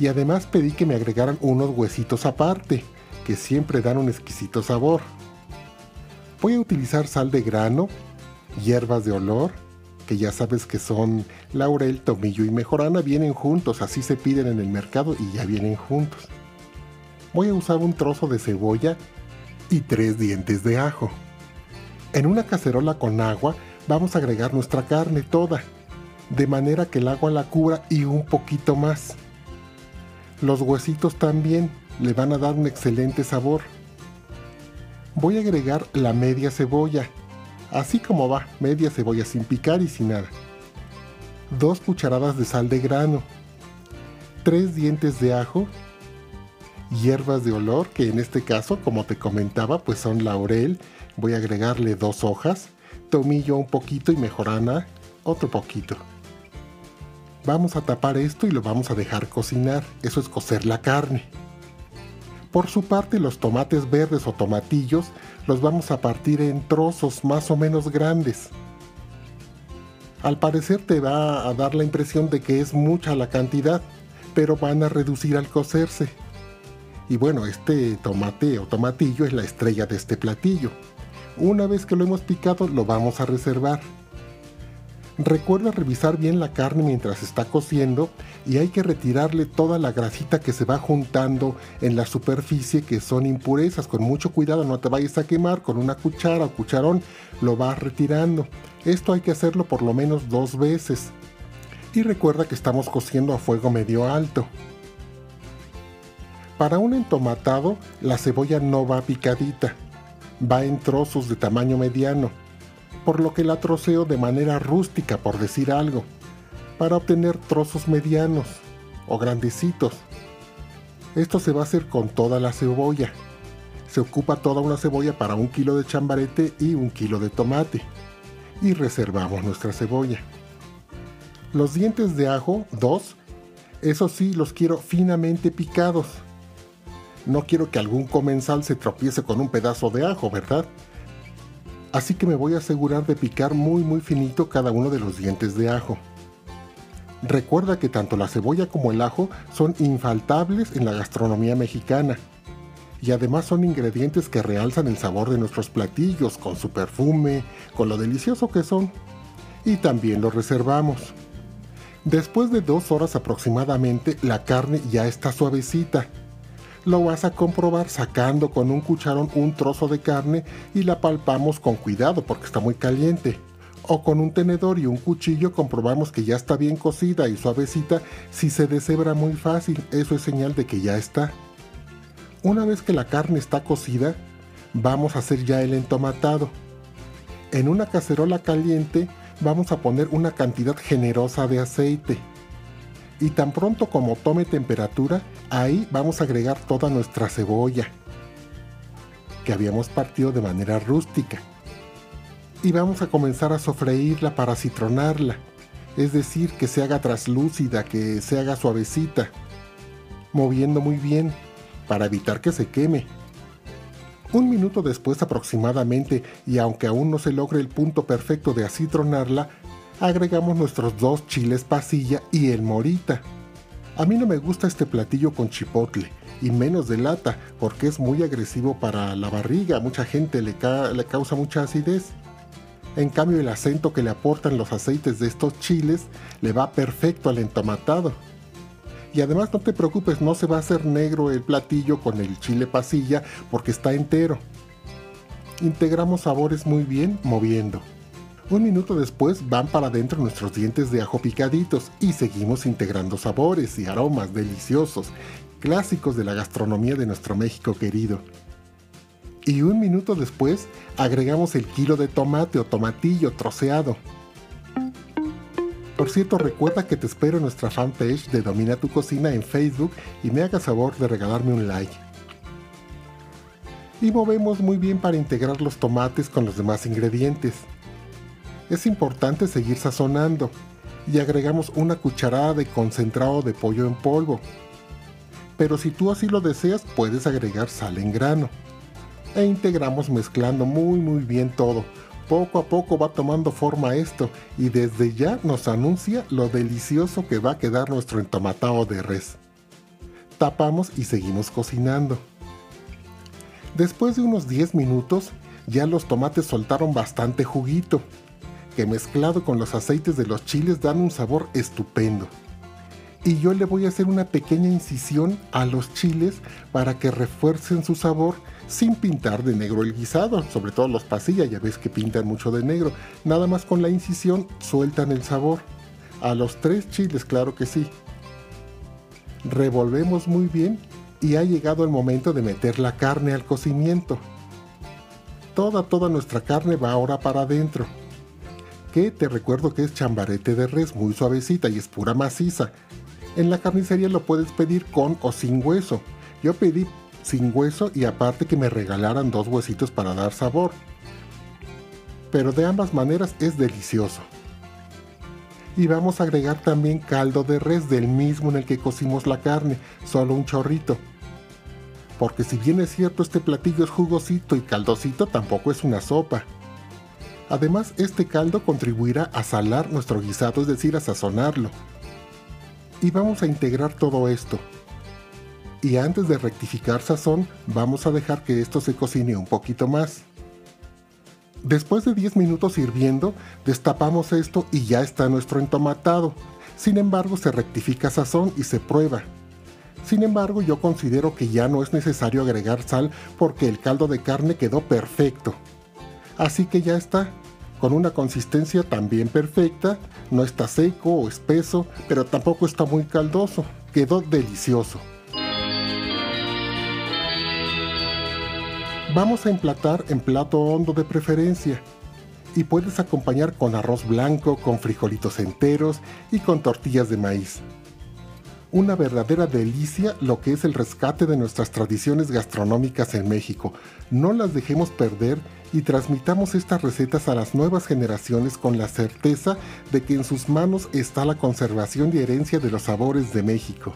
y además pedí que me agregaran unos huesitos aparte, que siempre dan un exquisito sabor. Voy a utilizar sal de grano, hierbas de olor, que ya sabes que son laurel, tomillo y mejorana, vienen juntos, así se piden en el mercado y ya vienen juntos. Voy a usar un trozo de cebolla y tres dientes de ajo. En una cacerola con agua vamos a agregar nuestra carne toda, de manera que el agua la cubra y un poquito más los huesitos también, le van a dar un excelente sabor. Voy a agregar la media cebolla, así como va, media cebolla sin picar y sin nada. Dos cucharadas de sal de grano, tres dientes de ajo, hierbas de olor, que en este caso, como te comentaba, pues son laurel. Voy a agregarle dos hojas, tomillo un poquito y mejorana otro poquito. Vamos a tapar esto y lo vamos a dejar cocinar, eso es cocer la carne. Por su parte, los tomates verdes o tomatillos los vamos a partir en trozos más o menos grandes. Al parecer te va a dar la impresión de que es mucha la cantidad, pero van a reducir al cocerse. Y bueno, este tomate o tomatillo es la estrella de este platillo. Una vez que lo hemos picado, lo vamos a reservar. Recuerda revisar bien la carne mientras está cociendo y hay que retirarle toda la grasita que se va juntando en la superficie que son impurezas. Con mucho cuidado, no te vayas a quemar. Con una cuchara o cucharón lo vas retirando. Esto hay que hacerlo por lo menos dos veces. Y recuerda que estamos cociendo a fuego medio alto. Para un entomatado, la cebolla no va picadita, va en trozos de tamaño mediano por lo que la troceo de manera rústica, por decir algo, para obtener trozos medianos o grandecitos. Esto se va a hacer con toda la cebolla. Se ocupa toda una cebolla para un kilo de chambarete y un kilo de tomate. Y reservamos nuestra cebolla. Los dientes de ajo, dos, eso sí, los quiero finamente picados. No quiero que algún comensal se tropiece con un pedazo de ajo, ¿verdad? así que me voy a asegurar de picar muy muy finito cada uno de los dientes de ajo. Recuerda que tanto la cebolla como el ajo son infaltables en la gastronomía mexicana y además son ingredientes que realzan el sabor de nuestros platillos con su perfume, con lo delicioso que son. Y también lo reservamos. Después de dos horas aproximadamente la carne ya está suavecita lo vas a comprobar sacando con un cucharón un trozo de carne y la palpamos con cuidado porque está muy caliente. O con un tenedor y un cuchillo comprobamos que ya está bien cocida y suavecita. Si se deshebra muy fácil, eso es señal de que ya está. Una vez que la carne está cocida, vamos a hacer ya el entomatado. En una cacerola caliente vamos a poner una cantidad generosa de aceite y tan pronto como tome temperatura, ahí vamos a agregar toda nuestra cebolla que habíamos partido de manera rústica. Y vamos a comenzar a sofreírla para citronarla, es decir, que se haga traslúcida, que se haga suavecita, moviendo muy bien para evitar que se queme. Un minuto después aproximadamente, y aunque aún no se logre el punto perfecto de acitronarla, agregamos nuestros dos chiles pasilla y el morita. A mí no me gusta este platillo con chipotle y menos de lata porque es muy agresivo para la barriga, mucha gente le, le causa mucha acidez. En cambio el acento que le aportan los aceites de estos chiles le va perfecto al entomatado. Y además no te preocupes, no se va a hacer negro el platillo con el chile pasilla porque está entero. Integramos sabores muy bien moviendo. Un minuto después van para adentro nuestros dientes de ajo picaditos y seguimos integrando sabores y aromas deliciosos, clásicos de la gastronomía de nuestro México querido. Y un minuto después agregamos el kilo de tomate o tomatillo troceado. Por cierto, recuerda que te espero en nuestra fanpage de Domina tu Cocina en Facebook y me hagas favor de regalarme un like. Y movemos muy bien para integrar los tomates con los demás ingredientes es importante seguir sazonando y agregamos una cucharada de concentrado de pollo en polvo. Pero si tú así lo deseas, puedes agregar sal en grano. E integramos mezclando muy muy bien todo. Poco a poco va tomando forma esto y desde ya nos anuncia lo delicioso que va a quedar nuestro entomatado de res. Tapamos y seguimos cocinando. Después de unos 10 minutos, ya los tomates soltaron bastante juguito mezclado con los aceites de los chiles dan un sabor estupendo. Y yo le voy a hacer una pequeña incisión a los chiles para que refuercen su sabor sin pintar de negro el guisado, sobre todo los pasillas, ya ves que pintan mucho de negro. Nada más con la incisión sueltan el sabor. A los tres chiles, claro que sí. Revolvemos muy bien y ha llegado el momento de meter la carne al cocimiento. Toda, toda nuestra carne va ahora para adentro. Que te recuerdo que es chambarete de res, muy suavecita y es pura maciza. En la carnicería lo puedes pedir con o sin hueso. Yo pedí sin hueso y aparte que me regalaran dos huesitos para dar sabor. Pero de ambas maneras es delicioso. Y vamos a agregar también caldo de res del mismo en el que cocimos la carne, solo un chorrito. Porque si bien es cierto este platillo es jugosito y caldosito, tampoco es una sopa. Además, este caldo contribuirá a salar nuestro guisado, es decir, a sazonarlo. Y vamos a integrar todo esto. Y antes de rectificar sazón, vamos a dejar que esto se cocine un poquito más. Después de 10 minutos hirviendo, destapamos esto y ya está nuestro entomatado. Sin embargo, se rectifica sazón y se prueba. Sin embargo, yo considero que ya no es necesario agregar sal porque el caldo de carne quedó perfecto. Así que ya está, con una consistencia también perfecta, no está seco o espeso, pero tampoco está muy caldoso, quedó delicioso. Vamos a emplatar en plato hondo de preferencia y puedes acompañar con arroz blanco, con frijolitos enteros y con tortillas de maíz. Una verdadera delicia lo que es el rescate de nuestras tradiciones gastronómicas en México. No las dejemos perder y transmitamos estas recetas a las nuevas generaciones con la certeza de que en sus manos está la conservación y herencia de los sabores de México.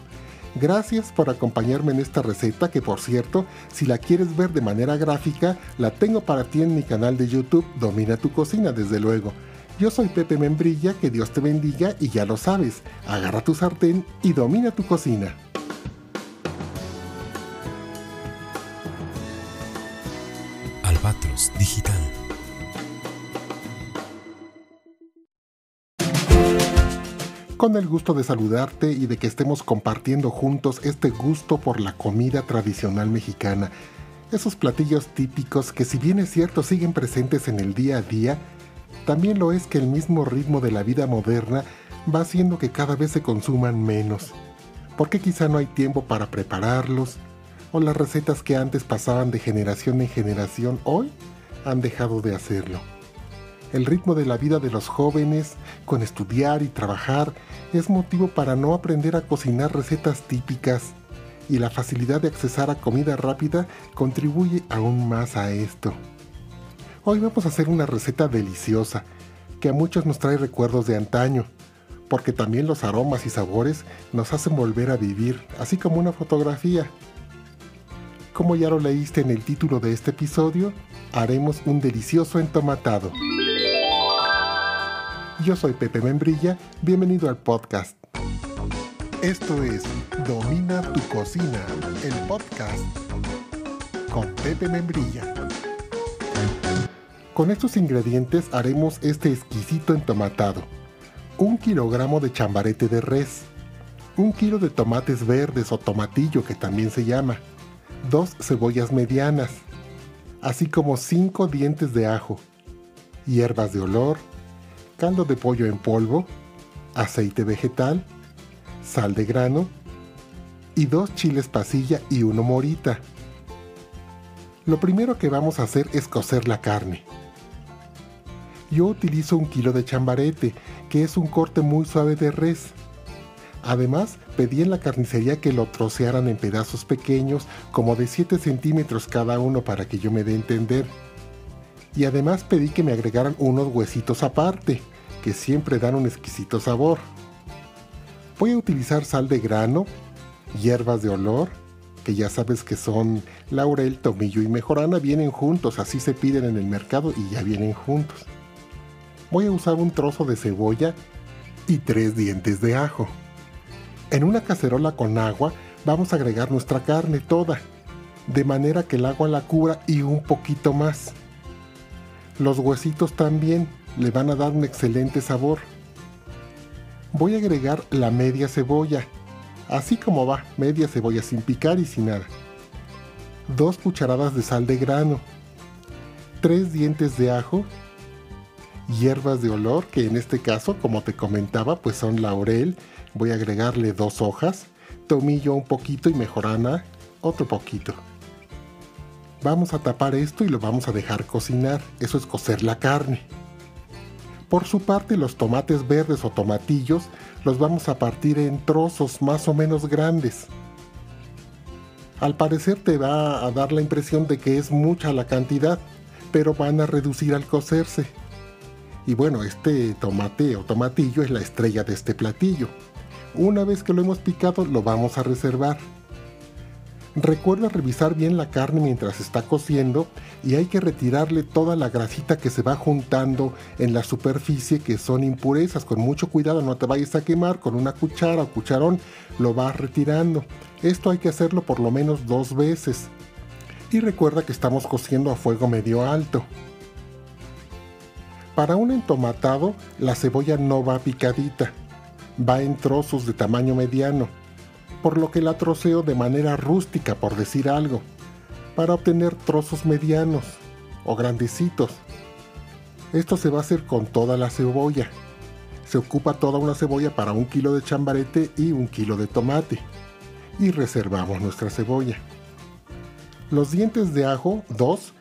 Gracias por acompañarme en esta receta que por cierto, si la quieres ver de manera gráfica, la tengo para ti en mi canal de YouTube Domina tu cocina desde luego. Yo soy Pepe Membrilla, que Dios te bendiga y ya lo sabes, agarra tu sartén y domina tu cocina. Albatros Digital con el gusto de saludarte y de que estemos compartiendo juntos este gusto por la comida tradicional mexicana. Esos platillos típicos que si bien es cierto siguen presentes en el día a día, también lo es que el mismo ritmo de la vida moderna va haciendo que cada vez se consuman menos. Porque quizá no hay tiempo para prepararlos, o las recetas que antes pasaban de generación en generación hoy han dejado de hacerlo. El ritmo de la vida de los jóvenes, con estudiar y trabajar, es motivo para no aprender a cocinar recetas típicas, y la facilidad de accesar a comida rápida contribuye aún más a esto. Hoy vamos a hacer una receta deliciosa, que a muchos nos trae recuerdos de antaño, porque también los aromas y sabores nos hacen volver a vivir, así como una fotografía. Como ya lo leíste en el título de este episodio, haremos un delicioso entomatado. Yo soy Pepe Membrilla, bienvenido al podcast. Esto es Domina tu cocina, el podcast con Pepe Membrilla. Con estos ingredientes haremos este exquisito entomatado. Un kilogramo de chambarete de res, un kilo de tomates verdes o tomatillo que también se llama, dos cebollas medianas, así como cinco dientes de ajo, hierbas de olor, caldo de pollo en polvo, aceite vegetal, sal de grano y dos chiles pasilla y uno morita. Lo primero que vamos a hacer es cocer la carne. Yo utilizo un kilo de chambarete, que es un corte muy suave de res. Además, pedí en la carnicería que lo trocearan en pedazos pequeños, como de 7 centímetros cada uno para que yo me dé entender y además pedí que me agregaran unos huesitos aparte, que siempre dan un exquisito sabor. Voy a utilizar sal de grano, hierbas de olor, que ya sabes que son laurel, tomillo y mejorana, vienen juntos, así se piden en el mercado y ya vienen juntos. Voy a usar un trozo de cebolla y tres dientes de ajo. En una cacerola con agua vamos a agregar nuestra carne toda, de manera que el agua la cubra y un poquito más. Los huesitos también le van a dar un excelente sabor. Voy a agregar la media cebolla, así como va, media cebolla sin picar y sin nada. Dos cucharadas de sal de grano, tres dientes de ajo, hierbas de olor, que en este caso, como te comentaba, pues son laurel. Voy a agregarle dos hojas, tomillo un poquito y mejorana otro poquito. Vamos a tapar esto y lo vamos a dejar cocinar, eso es cocer la carne. Por su parte, los tomates verdes o tomatillos los vamos a partir en trozos más o menos grandes. Al parecer te va a dar la impresión de que es mucha la cantidad, pero van a reducir al cocerse. Y bueno, este tomate o tomatillo es la estrella de este platillo. Una vez que lo hemos picado lo vamos a reservar. Recuerda revisar bien la carne mientras está cociendo y hay que retirarle toda la grasita que se va juntando en la superficie que son impurezas. Con mucho cuidado no te vayas a quemar, con una cuchara o cucharón lo vas retirando. Esto hay que hacerlo por lo menos dos veces. Y recuerda que estamos cociendo a fuego medio alto. Para un entomatado la cebolla no va picadita, va en trozos de tamaño mediano por lo que la troceo de manera rústica, por decir algo, para obtener trozos medianos o grandecitos. Esto se va a hacer con toda la cebolla. Se ocupa toda una cebolla para un kilo de chambarete y un kilo de tomate. Y reservamos nuestra cebolla. Los dientes de ajo, dos,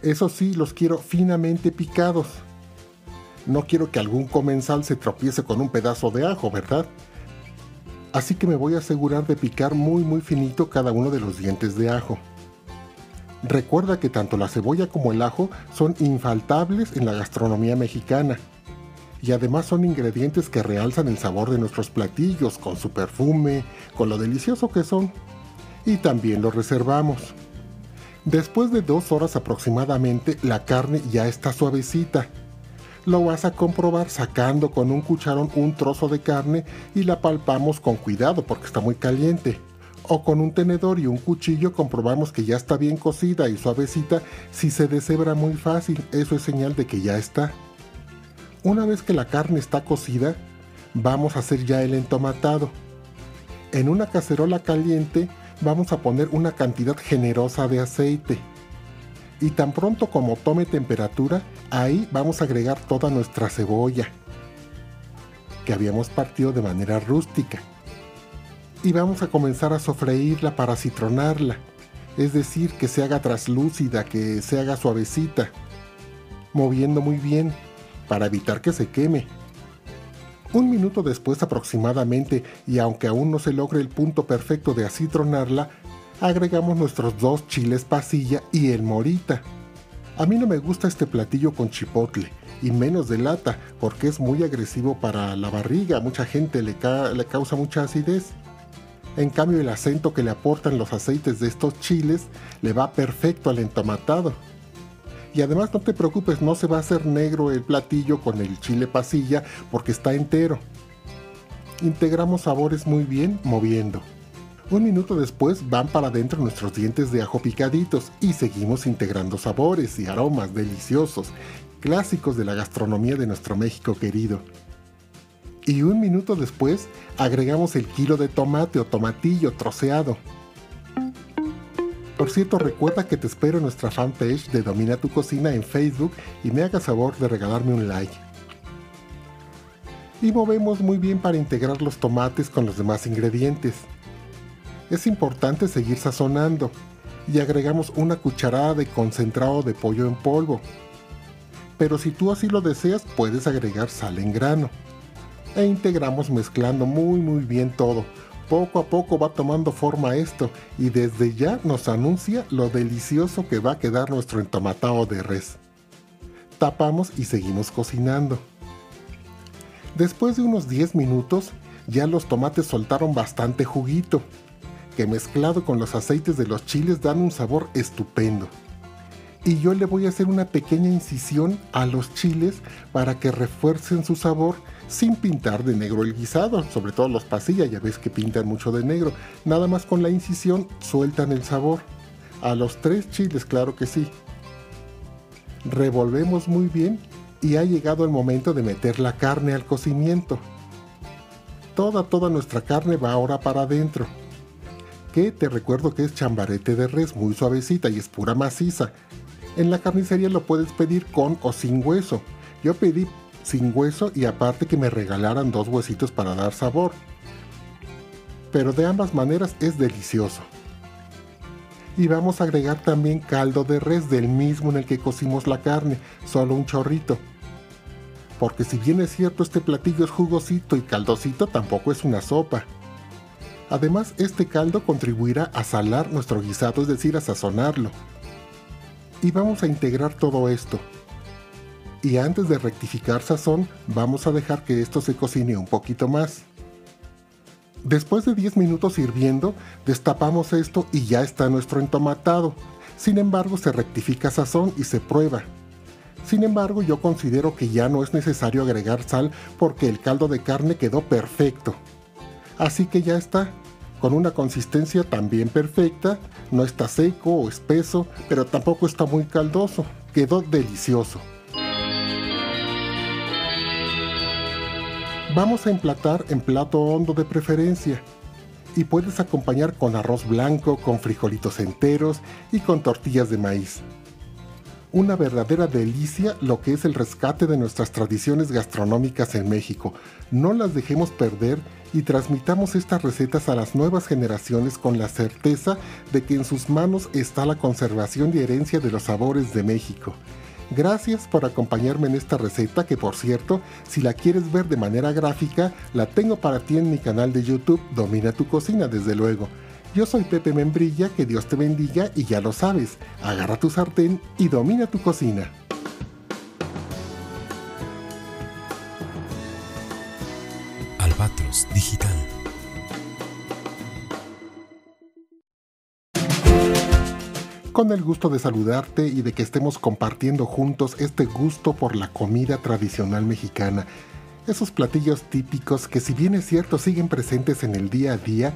eso sí, los quiero finamente picados. No quiero que algún comensal se tropiece con un pedazo de ajo, ¿verdad? así que me voy a asegurar de picar muy muy finito cada uno de los dientes de ajo. Recuerda que tanto la cebolla como el ajo son infaltables en la gastronomía mexicana y además son ingredientes que realzan el sabor de nuestros platillos con su perfume, con lo delicioso que son. Y también los reservamos. Después de dos horas aproximadamente la carne ya está suavecita lo vas a comprobar sacando con un cucharón un trozo de carne y la palpamos con cuidado porque está muy caliente. O con un tenedor y un cuchillo comprobamos que ya está bien cocida y suavecita. Si se deshebra muy fácil, eso es señal de que ya está. Una vez que la carne está cocida, vamos a hacer ya el entomatado. En una cacerola caliente vamos a poner una cantidad generosa de aceite y tan pronto como tome temperatura, ahí vamos a agregar toda nuestra cebolla que habíamos partido de manera rústica. Y vamos a comenzar a sofreírla para citronarla, es decir, que se haga traslúcida, que se haga suavecita, moviendo muy bien para evitar que se queme. Un minuto después aproximadamente, y aunque aún no se logre el punto perfecto de acitronarla, agregamos nuestros dos chiles pasilla y el morita. A mí no me gusta este platillo con chipotle y menos de lata porque es muy agresivo para la barriga, mucha gente le, le causa mucha acidez. En cambio el acento que le aportan los aceites de estos chiles le va perfecto al entomatado. Y además no te preocupes, no se va a hacer negro el platillo con el chile pasilla porque está entero. Integramos sabores muy bien moviendo. Un minuto después van para adentro nuestros dientes de ajo picaditos y seguimos integrando sabores y aromas deliciosos, clásicos de la gastronomía de nuestro México querido. Y un minuto después agregamos el kilo de tomate o tomatillo troceado. Por cierto, recuerda que te espero en nuestra fanpage de Domina tu Cocina en Facebook y me hagas favor de regalarme un like. Y movemos muy bien para integrar los tomates con los demás ingredientes es importante seguir sazonando y agregamos una cucharada de concentrado de pollo en polvo. Pero si tú así lo deseas, puedes agregar sal en grano. E integramos mezclando muy muy bien todo. Poco a poco va tomando forma esto y desde ya nos anuncia lo delicioso que va a quedar nuestro entomatado de res. Tapamos y seguimos cocinando. Después de unos 10 minutos, ya los tomates soltaron bastante juguito que mezclado con los aceites de los chiles dan un sabor estupendo. Y yo le voy a hacer una pequeña incisión a los chiles para que refuercen su sabor sin pintar de negro el guisado, sobre todo los pasillas, ya ves que pintan mucho de negro. Nada más con la incisión sueltan el sabor. A los tres chiles, claro que sí. Revolvemos muy bien y ha llegado el momento de meter la carne al cocimiento. Toda, toda nuestra carne va ahora para adentro que te recuerdo que es chambarete de res muy suavecita y es pura maciza. En la carnicería lo puedes pedir con o sin hueso. Yo pedí sin hueso y aparte que me regalaran dos huesitos para dar sabor. Pero de ambas maneras es delicioso. Y vamos a agregar también caldo de res del mismo en el que cocimos la carne, solo un chorrito. Porque si bien es cierto este platillo es jugosito y caldosito, tampoco es una sopa. Además, este caldo contribuirá a salar nuestro guisado, es decir, a sazonarlo. Y vamos a integrar todo esto. Y antes de rectificar sazón, vamos a dejar que esto se cocine un poquito más. Después de 10 minutos hirviendo, destapamos esto y ya está nuestro entomatado. Sin embargo, se rectifica sazón y se prueba. Sin embargo, yo considero que ya no es necesario agregar sal porque el caldo de carne quedó perfecto. Así que ya está, con una consistencia también perfecta, no está seco o espeso, pero tampoco está muy caldoso, quedó delicioso. Vamos a emplatar en plato hondo de preferencia y puedes acompañar con arroz blanco, con frijolitos enteros y con tortillas de maíz. Una verdadera delicia lo que es el rescate de nuestras tradiciones gastronómicas en México. No las dejemos perder y transmitamos estas recetas a las nuevas generaciones con la certeza de que en sus manos está la conservación y herencia de los sabores de México. Gracias por acompañarme en esta receta que por cierto, si la quieres ver de manera gráfica, la tengo para ti en mi canal de YouTube Domina tu cocina desde luego. Yo soy Pepe Membrilla, que Dios te bendiga y ya lo sabes, agarra tu sartén y domina tu cocina. Albatros Digital con el gusto de saludarte y de que estemos compartiendo juntos este gusto por la comida tradicional mexicana. Esos platillos típicos que si bien es cierto siguen presentes en el día a día,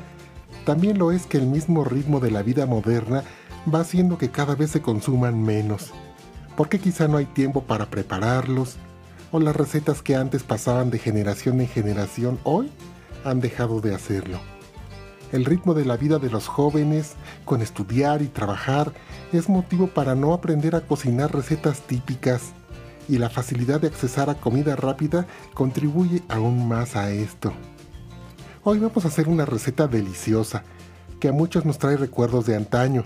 también lo es que el mismo ritmo de la vida moderna va haciendo que cada vez se consuman menos. Porque quizá no hay tiempo para prepararlos, o las recetas que antes pasaban de generación en generación hoy han dejado de hacerlo. El ritmo de la vida de los jóvenes, con estudiar y trabajar, es motivo para no aprender a cocinar recetas típicas, y la facilidad de accesar a comida rápida contribuye aún más a esto. Hoy vamos a hacer una receta deliciosa, que a muchos nos trae recuerdos de antaño,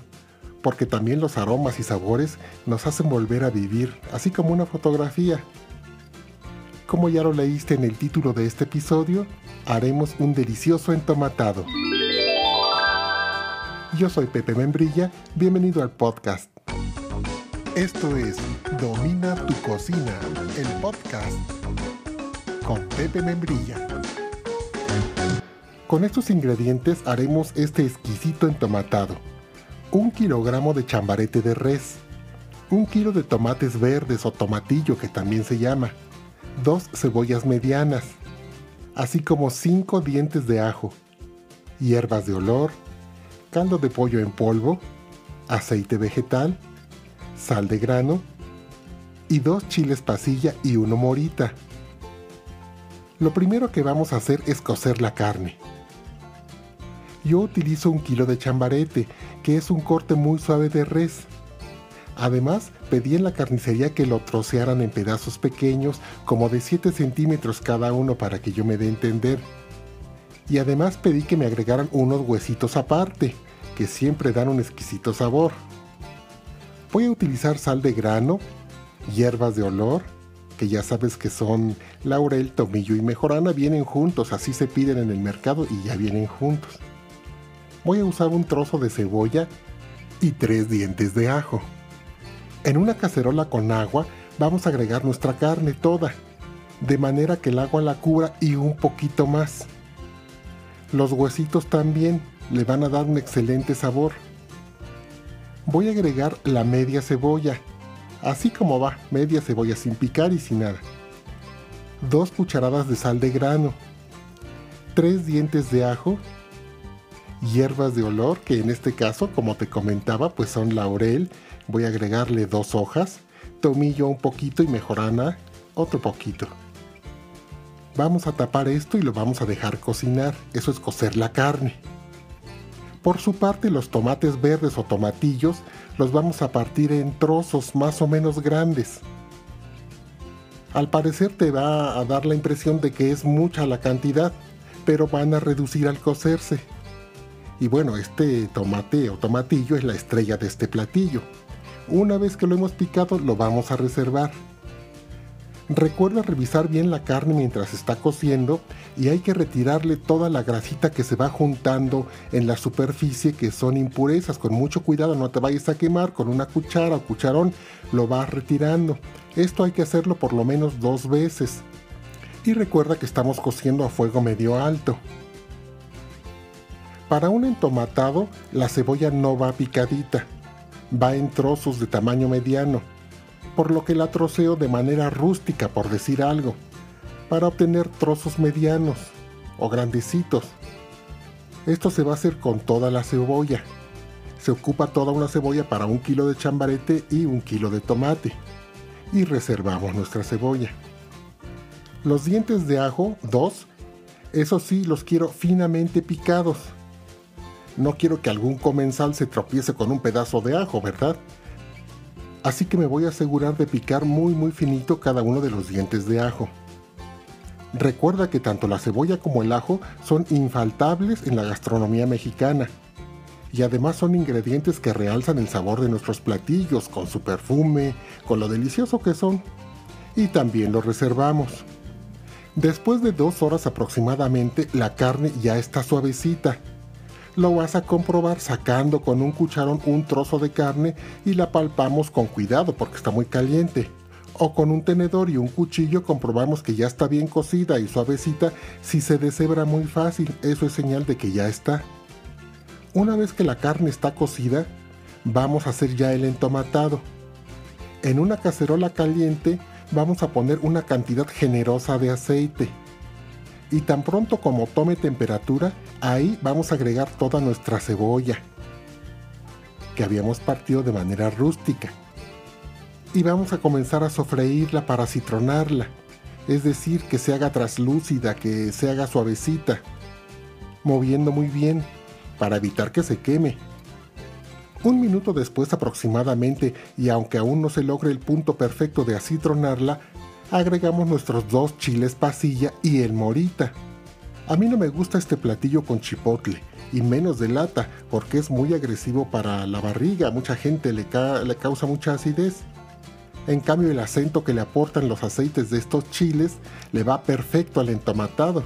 porque también los aromas y sabores nos hacen volver a vivir, así como una fotografía. Como ya lo leíste en el título de este episodio, haremos un delicioso entomatado. Yo soy Pepe Membrilla, bienvenido al podcast. Esto es Domina tu cocina, el podcast con Pepe Membrilla. Con estos ingredientes haremos este exquisito entomatado. Un kilogramo de chambarete de res, un kilo de tomates verdes o tomatillo que también se llama, dos cebollas medianas, así como cinco dientes de ajo, hierbas de olor, caldo de pollo en polvo, aceite vegetal, sal de grano y dos chiles pasilla y uno morita. Lo primero que vamos a hacer es cocer la carne. Yo utilizo un kilo de chambarete, que es un corte muy suave de res. Además, pedí en la carnicería que lo trocearan en pedazos pequeños, como de 7 centímetros cada uno para que yo me dé a entender. Y además pedí que me agregaran unos huesitos aparte, que siempre dan un exquisito sabor. Voy a utilizar sal de grano, hierbas de olor, que ya sabes que son laurel, tomillo y mejorana, vienen juntos, así se piden en el mercado y ya vienen juntos. Voy a usar un trozo de cebolla y tres dientes de ajo. En una cacerola con agua vamos a agregar nuestra carne toda, de manera que el agua la cubra y un poquito más. Los huesitos también le van a dar un excelente sabor. Voy a agregar la media cebolla, así como va, media cebolla sin picar y sin nada. Dos cucharadas de sal de grano, tres dientes de ajo, hierbas de olor, que en este caso, como te comentaba, pues son laurel, voy a agregarle dos hojas, tomillo un poquito y mejorana otro poquito. Vamos a tapar esto y lo vamos a dejar cocinar, eso es cocer la carne. Por su parte, los tomates verdes o tomatillos los vamos a partir en trozos más o menos grandes. Al parecer te va a dar la impresión de que es mucha la cantidad, pero van a reducir al cocerse. Y bueno, este tomate o tomatillo es la estrella de este platillo. Una vez que lo hemos picado, lo vamos a reservar. Recuerda revisar bien la carne mientras está cociendo y hay que retirarle toda la grasita que se va juntando en la superficie que son impurezas. Con mucho cuidado, no te vayas a quemar con una cuchara o cucharón, lo vas retirando. Esto hay que hacerlo por lo menos dos veces. Y recuerda que estamos cociendo a fuego medio alto. Para un entomatado, la cebolla no va picadita, va en trozos de tamaño mediano por lo que la troceo de manera rústica, por decir algo, para obtener trozos medianos o grandecitos. Esto se va a hacer con toda la cebolla. Se ocupa toda una cebolla para un kilo de chambarete y un kilo de tomate. Y reservamos nuestra cebolla. Los dientes de ajo, dos, eso sí los quiero finamente picados. No quiero que algún comensal se tropiece con un pedazo de ajo, ¿verdad? así que me voy a asegurar de picar muy muy finito cada uno de los dientes de ajo. Recuerda que tanto la cebolla como el ajo son infaltables en la gastronomía mexicana y además son ingredientes que realzan el sabor de nuestros platillos con su perfume, con lo delicioso que son. Y también los reservamos. Después de dos horas aproximadamente la carne ya está suavecita lo vas a comprobar sacando con un cucharón un trozo de carne y la palpamos con cuidado porque está muy caliente. O con un tenedor y un cuchillo comprobamos que ya está bien cocida y suavecita. Si se deshebra muy fácil, eso es señal de que ya está. Una vez que la carne está cocida, vamos a hacer ya el entomatado. En una cacerola caliente vamos a poner una cantidad generosa de aceite y tan pronto como tome temperatura, ahí vamos a agregar toda nuestra cebolla que habíamos partido de manera rústica. Y vamos a comenzar a sofreírla para citronarla, es decir, que se haga traslúcida, que se haga suavecita, moviendo muy bien para evitar que se queme. Un minuto después aproximadamente, y aunque aún no se logre el punto perfecto de acitronarla, agregamos nuestros dos chiles pasilla y el morita. A mí no me gusta este platillo con chipotle y menos de lata porque es muy agresivo para la barriga, mucha gente le, le causa mucha acidez. En cambio el acento que le aportan los aceites de estos chiles le va perfecto al entomatado.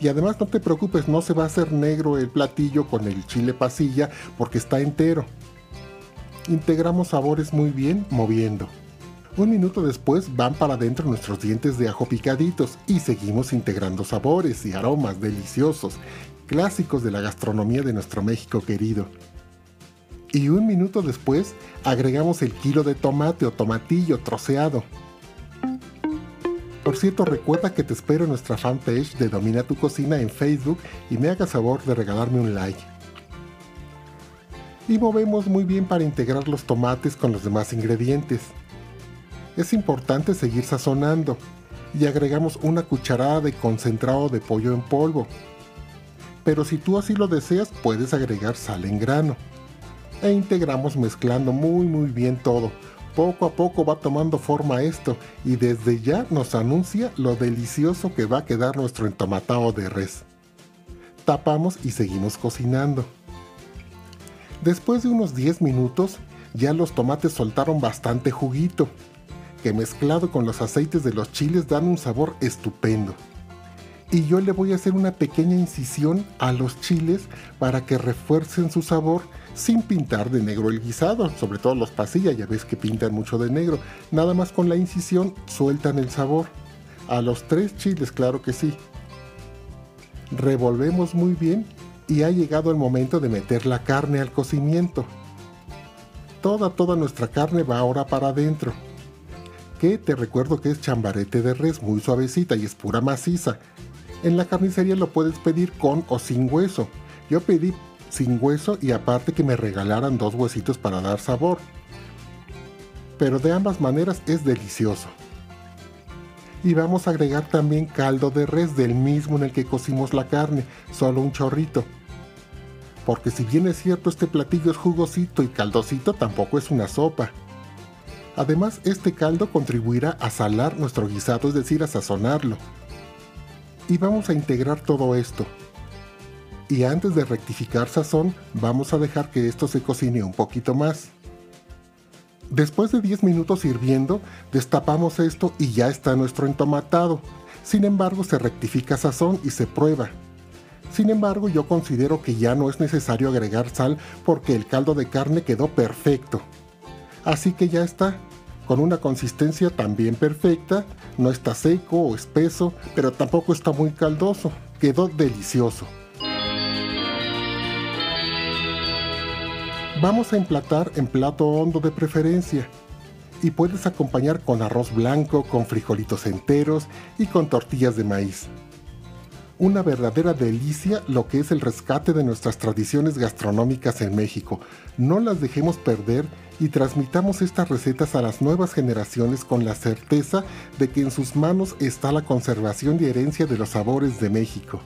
Y además no te preocupes, no se va a hacer negro el platillo con el chile pasilla porque está entero. Integramos sabores muy bien moviendo. Un minuto después van para adentro nuestros dientes de ajo picaditos y seguimos integrando sabores y aromas deliciosos, clásicos de la gastronomía de nuestro México querido. Y un minuto después agregamos el kilo de tomate o tomatillo troceado. Por cierto, recuerda que te espero en nuestra fanpage de Domina tu Cocina en Facebook y me hagas favor de regalarme un like. Y movemos muy bien para integrar los tomates con los demás ingredientes es importante seguir sazonando y agregamos una cucharada de concentrado de pollo en polvo. Pero si tú así lo deseas, puedes agregar sal en grano. E integramos mezclando muy muy bien todo. Poco a poco va tomando forma esto y desde ya nos anuncia lo delicioso que va a quedar nuestro entomatado de res. Tapamos y seguimos cocinando. Después de unos 10 minutos, ya los tomates soltaron bastante juguito que mezclado con los aceites de los chiles dan un sabor estupendo. Y yo le voy a hacer una pequeña incisión a los chiles para que refuercen su sabor sin pintar de negro el guisado, sobre todo los pasillas, ya ves que pintan mucho de negro. Nada más con la incisión sueltan el sabor. A los tres chiles, claro que sí. Revolvemos muy bien y ha llegado el momento de meter la carne al cocimiento. Toda, toda nuestra carne va ahora para adentro que te recuerdo que es chambarete de res muy suavecita y es pura maciza. En la carnicería lo puedes pedir con o sin hueso. Yo pedí sin hueso y aparte que me regalaran dos huesitos para dar sabor. Pero de ambas maneras es delicioso. Y vamos a agregar también caldo de res del mismo en el que cocimos la carne, solo un chorrito. Porque si bien es cierto este platillo es jugosito y caldosito, tampoco es una sopa. Además, este caldo contribuirá a salar nuestro guisado, es decir, a sazonarlo. Y vamos a integrar todo esto. Y antes de rectificar sazón, vamos a dejar que esto se cocine un poquito más. Después de 10 minutos hirviendo, destapamos esto y ya está nuestro entomatado. Sin embargo, se rectifica sazón y se prueba. Sin embargo, yo considero que ya no es necesario agregar sal porque el caldo de carne quedó perfecto. Así que ya está, con una consistencia también perfecta, no está seco o espeso, pero tampoco está muy caldoso, quedó delicioso. Vamos a emplatar en plato hondo de preferencia y puedes acompañar con arroz blanco, con frijolitos enteros y con tortillas de maíz. Una verdadera delicia lo que es el rescate de nuestras tradiciones gastronómicas en México. No las dejemos perder y transmitamos estas recetas a las nuevas generaciones con la certeza de que en sus manos está la conservación y herencia de los sabores de México.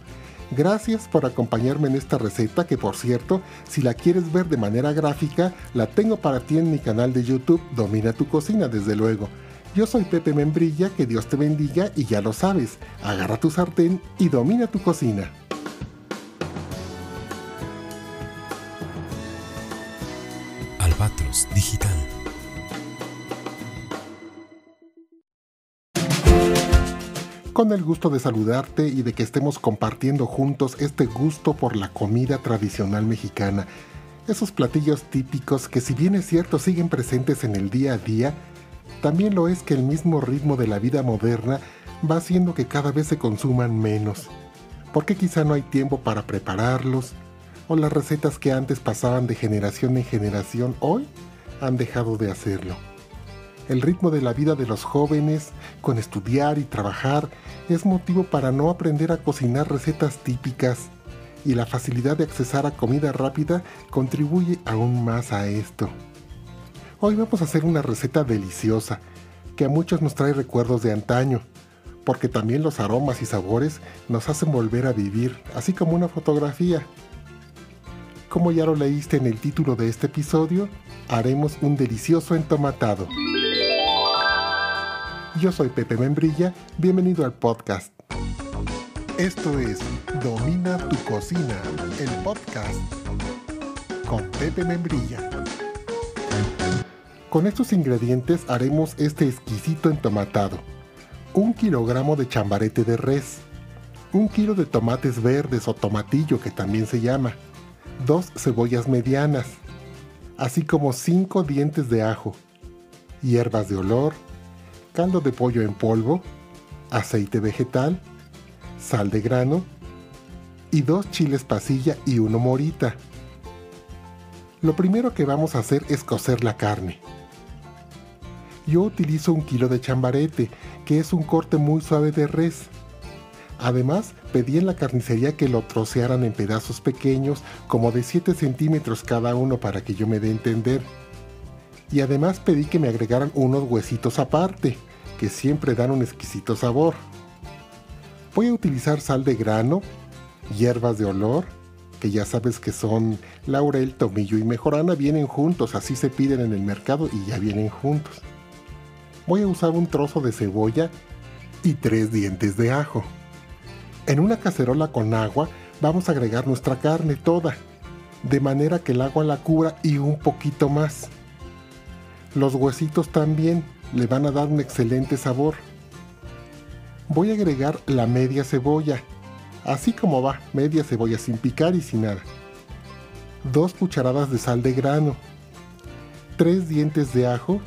Gracias por acompañarme en esta receta que por cierto, si la quieres ver de manera gráfica, la tengo para ti en mi canal de YouTube Domina tu cocina desde luego. Yo soy Pepe Membrilla, que Dios te bendiga y ya lo sabes, agarra tu sartén y domina tu cocina. Albatros Digital con el gusto de saludarte y de que estemos compartiendo juntos este gusto por la comida tradicional mexicana. Esos platillos típicos que si bien es cierto siguen presentes en el día a día, también lo es que el mismo ritmo de la vida moderna va haciendo que cada vez se consuman menos. Porque quizá no hay tiempo para prepararlos, o las recetas que antes pasaban de generación en generación hoy han dejado de hacerlo. El ritmo de la vida de los jóvenes, con estudiar y trabajar, es motivo para no aprender a cocinar recetas típicas, y la facilidad de accesar a comida rápida contribuye aún más a esto. Hoy vamos a hacer una receta deliciosa, que a muchos nos trae recuerdos de antaño, porque también los aromas y sabores nos hacen volver a vivir, así como una fotografía. Como ya lo leíste en el título de este episodio, haremos un delicioso entomatado. Yo soy Pepe Membrilla, bienvenido al podcast. Esto es Domina tu cocina, el podcast con Pepe Membrilla. Con estos ingredientes haremos este exquisito entomatado. Un kilogramo de chambarete de res, un kilo de tomates verdes o tomatillo que también se llama, dos cebollas medianas, así como cinco dientes de ajo, hierbas de olor, caldo de pollo en polvo, aceite vegetal, sal de grano y dos chiles pasilla y uno morita. Lo primero que vamos a hacer es cocer la carne. Yo utilizo un kilo de chambarete, que es un corte muy suave de res. Además, pedí en la carnicería que lo trocearan en pedazos pequeños, como de 7 centímetros cada uno para que yo me dé a entender y además pedí que me agregaran unos huesitos aparte, que siempre dan un exquisito sabor. Voy a utilizar sal de grano, hierbas de olor, que ya sabes que son laurel, tomillo y mejorana, vienen juntos, así se piden en el mercado y ya vienen juntos. Voy a usar un trozo de cebolla y tres dientes de ajo. En una cacerola con agua vamos a agregar nuestra carne toda, de manera que el agua la cubra y un poquito más. Los huesitos también le van a dar un excelente sabor. Voy a agregar la media cebolla, así como va, media cebolla sin picar y sin nada. Dos cucharadas de sal de grano, tres dientes de ajo,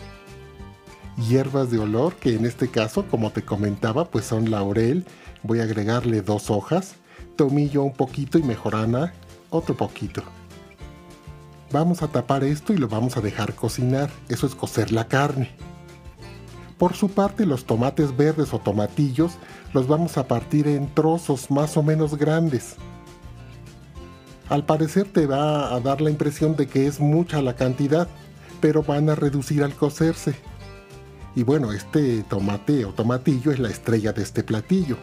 hierbas de olor, que en este caso, como te comentaba, pues son laurel. Voy a agregarle dos hojas, tomillo un poquito y mejorana otro poquito. Vamos a tapar esto y lo vamos a dejar cocinar. Eso es cocer la carne. Por su parte, los tomates verdes o tomatillos los vamos a partir en trozos más o menos grandes. Al parecer te va a dar la impresión de que es mucha la cantidad, pero van a reducir al cocerse. Y bueno, este tomate o tomatillo es la estrella de este platillo.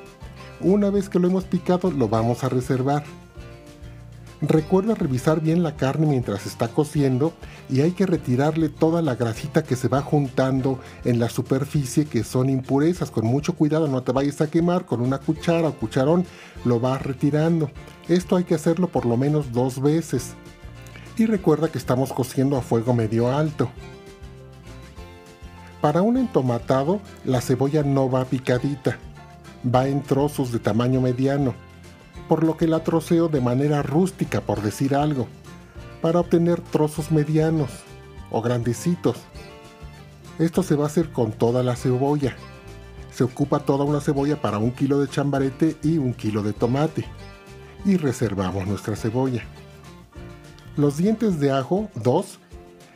Una vez que lo hemos picado, lo vamos a reservar. Recuerda revisar bien la carne mientras está cociendo y hay que retirarle toda la grasita que se va juntando en la superficie que son impurezas. Con mucho cuidado no te vayas a quemar con una cuchara o cucharón, lo vas retirando. Esto hay que hacerlo por lo menos dos veces. Y recuerda que estamos cociendo a fuego medio alto. Para un entomatado, la cebolla no va picadita, va en trozos de tamaño mediano por lo que la troceo de manera rústica, por decir algo, para obtener trozos medianos o grandecitos. Esto se va a hacer con toda la cebolla. Se ocupa toda una cebolla para un kilo de chambarete y un kilo de tomate. Y reservamos nuestra cebolla. Los dientes de ajo, dos,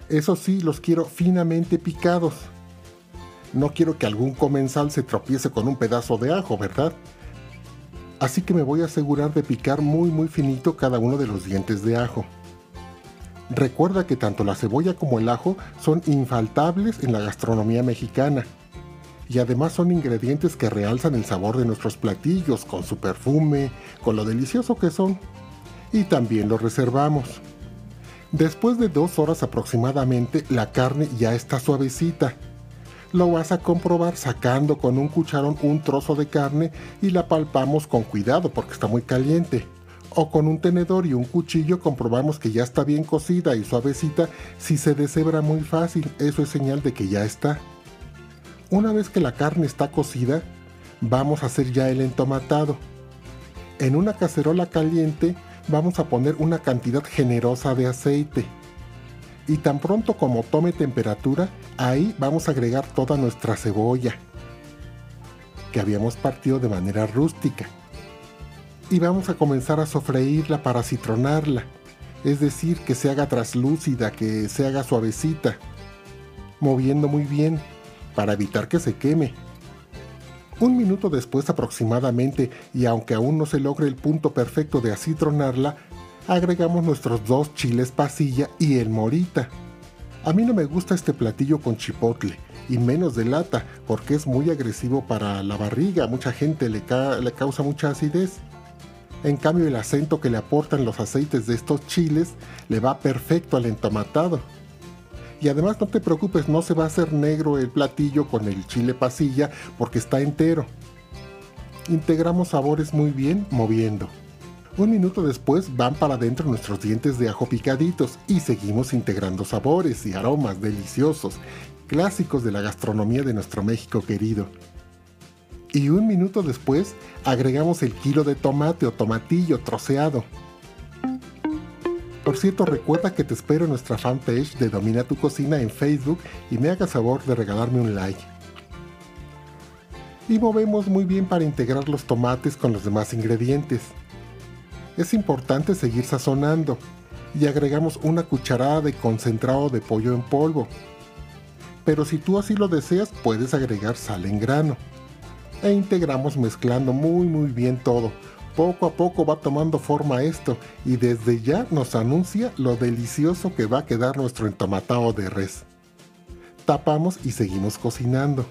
eso sí los quiero finamente picados. No quiero que algún comensal se tropiece con un pedazo de ajo, ¿verdad? así que me voy a asegurar de picar muy muy finito cada uno de los dientes de ajo. Recuerda que tanto la cebolla como el ajo son infaltables en la gastronomía mexicana y además son ingredientes que realzan el sabor de nuestros platillos con su perfume, con lo delicioso que son. Y también lo reservamos. Después de dos horas aproximadamente la carne ya está suavecita lo vas a comprobar sacando con un cucharón un trozo de carne y la palpamos con cuidado porque está muy caliente. O con un tenedor y un cuchillo comprobamos que ya está bien cocida y suavecita. Si se deshebra muy fácil, eso es señal de que ya está. Una vez que la carne está cocida, vamos a hacer ya el entomatado. En una cacerola caliente vamos a poner una cantidad generosa de aceite y tan pronto como tome temperatura, ahí vamos a agregar toda nuestra cebolla que habíamos partido de manera rústica. Y vamos a comenzar a sofreírla para citronarla, es decir, que se haga traslúcida, que se haga suavecita, moviendo muy bien para evitar que se queme. Un minuto después aproximadamente, y aunque aún no se logre el punto perfecto de acitronarla, agregamos nuestros dos chiles pasilla y el morita. A mí no me gusta este platillo con chipotle y menos de lata porque es muy agresivo para la barriga, mucha gente le, le causa mucha acidez. En cambio el acento que le aportan los aceites de estos chiles le va perfecto al entomatado. Y además no te preocupes, no se va a hacer negro el platillo con el chile pasilla porque está entero. Integramos sabores muy bien moviendo. Un minuto después van para adentro nuestros dientes de ajo picaditos y seguimos integrando sabores y aromas deliciosos, clásicos de la gastronomía de nuestro México querido. Y un minuto después agregamos el kilo de tomate o tomatillo troceado. Por cierto, recuerda que te espero en nuestra fanpage de Domina tu Cocina en Facebook y me hagas favor de regalarme un like. Y movemos muy bien para integrar los tomates con los demás ingredientes es importante seguir sazonando y agregamos una cucharada de concentrado de pollo en polvo. Pero si tú así lo deseas, puedes agregar sal en grano. E integramos mezclando muy muy bien todo. Poco a poco va tomando forma esto y desde ya nos anuncia lo delicioso que va a quedar nuestro entomatado de res. Tapamos y seguimos cocinando.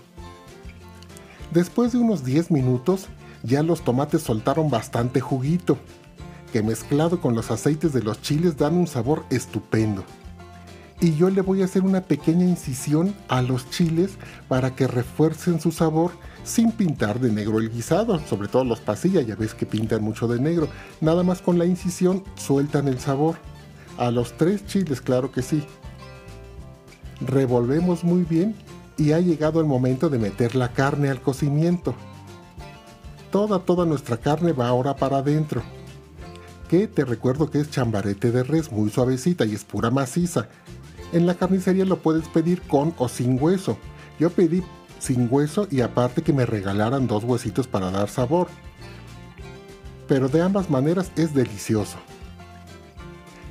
Después de unos 10 minutos, ya los tomates soltaron bastante juguito que mezclado con los aceites de los chiles dan un sabor estupendo. Y yo le voy a hacer una pequeña incisión a los chiles para que refuercen su sabor sin pintar de negro el guisado, sobre todo los pasillas, ya ves que pintan mucho de negro. Nada más con la incisión sueltan el sabor. A los tres chiles, claro que sí. Revolvemos muy bien y ha llegado el momento de meter la carne al cocimiento. Toda, toda nuestra carne va ahora para adentro que te recuerdo que es chambarete de res muy suavecita y es pura maciza. En la carnicería lo puedes pedir con o sin hueso. Yo pedí sin hueso y aparte que me regalaran dos huesitos para dar sabor. Pero de ambas maneras es delicioso.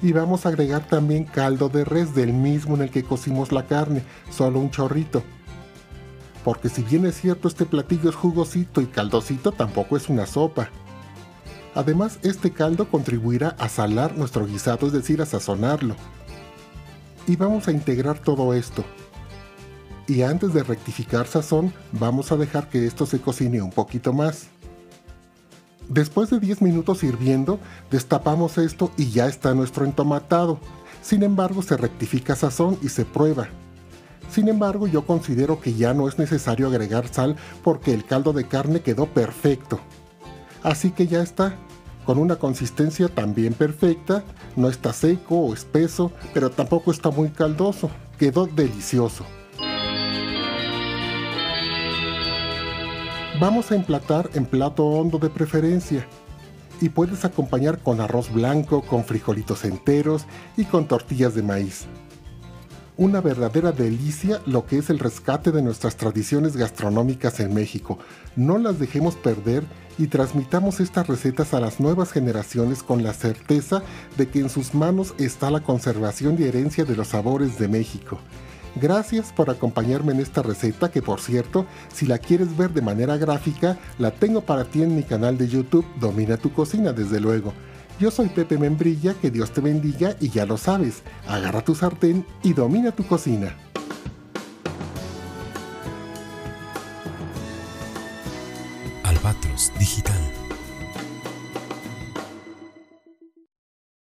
Y vamos a agregar también caldo de res del mismo en el que cocimos la carne, solo un chorrito. Porque si bien es cierto este platillo es jugosito y caldosito, tampoco es una sopa. Además, este caldo contribuirá a salar nuestro guisado, es decir, a sazonarlo. Y vamos a integrar todo esto. Y antes de rectificar sazón, vamos a dejar que esto se cocine un poquito más. Después de 10 minutos hirviendo, destapamos esto y ya está nuestro entomatado. Sin embargo, se rectifica sazón y se prueba. Sin embargo, yo considero que ya no es necesario agregar sal porque el caldo de carne quedó perfecto. Así que ya está, con una consistencia también perfecta, no está seco o espeso, pero tampoco está muy caldoso, quedó delicioso. Vamos a emplatar en plato hondo de preferencia y puedes acompañar con arroz blanco, con frijolitos enteros y con tortillas de maíz. Una verdadera delicia lo que es el rescate de nuestras tradiciones gastronómicas en México. No las dejemos perder y transmitamos estas recetas a las nuevas generaciones con la certeza de que en sus manos está la conservación y herencia de los sabores de México. Gracias por acompañarme en esta receta que por cierto, si la quieres ver de manera gráfica, la tengo para ti en mi canal de YouTube Domina tu cocina desde luego. Yo soy Pepe Membrilla, que Dios te bendiga y ya lo sabes, agarra tu sartén y domina tu cocina. Albatros Digital.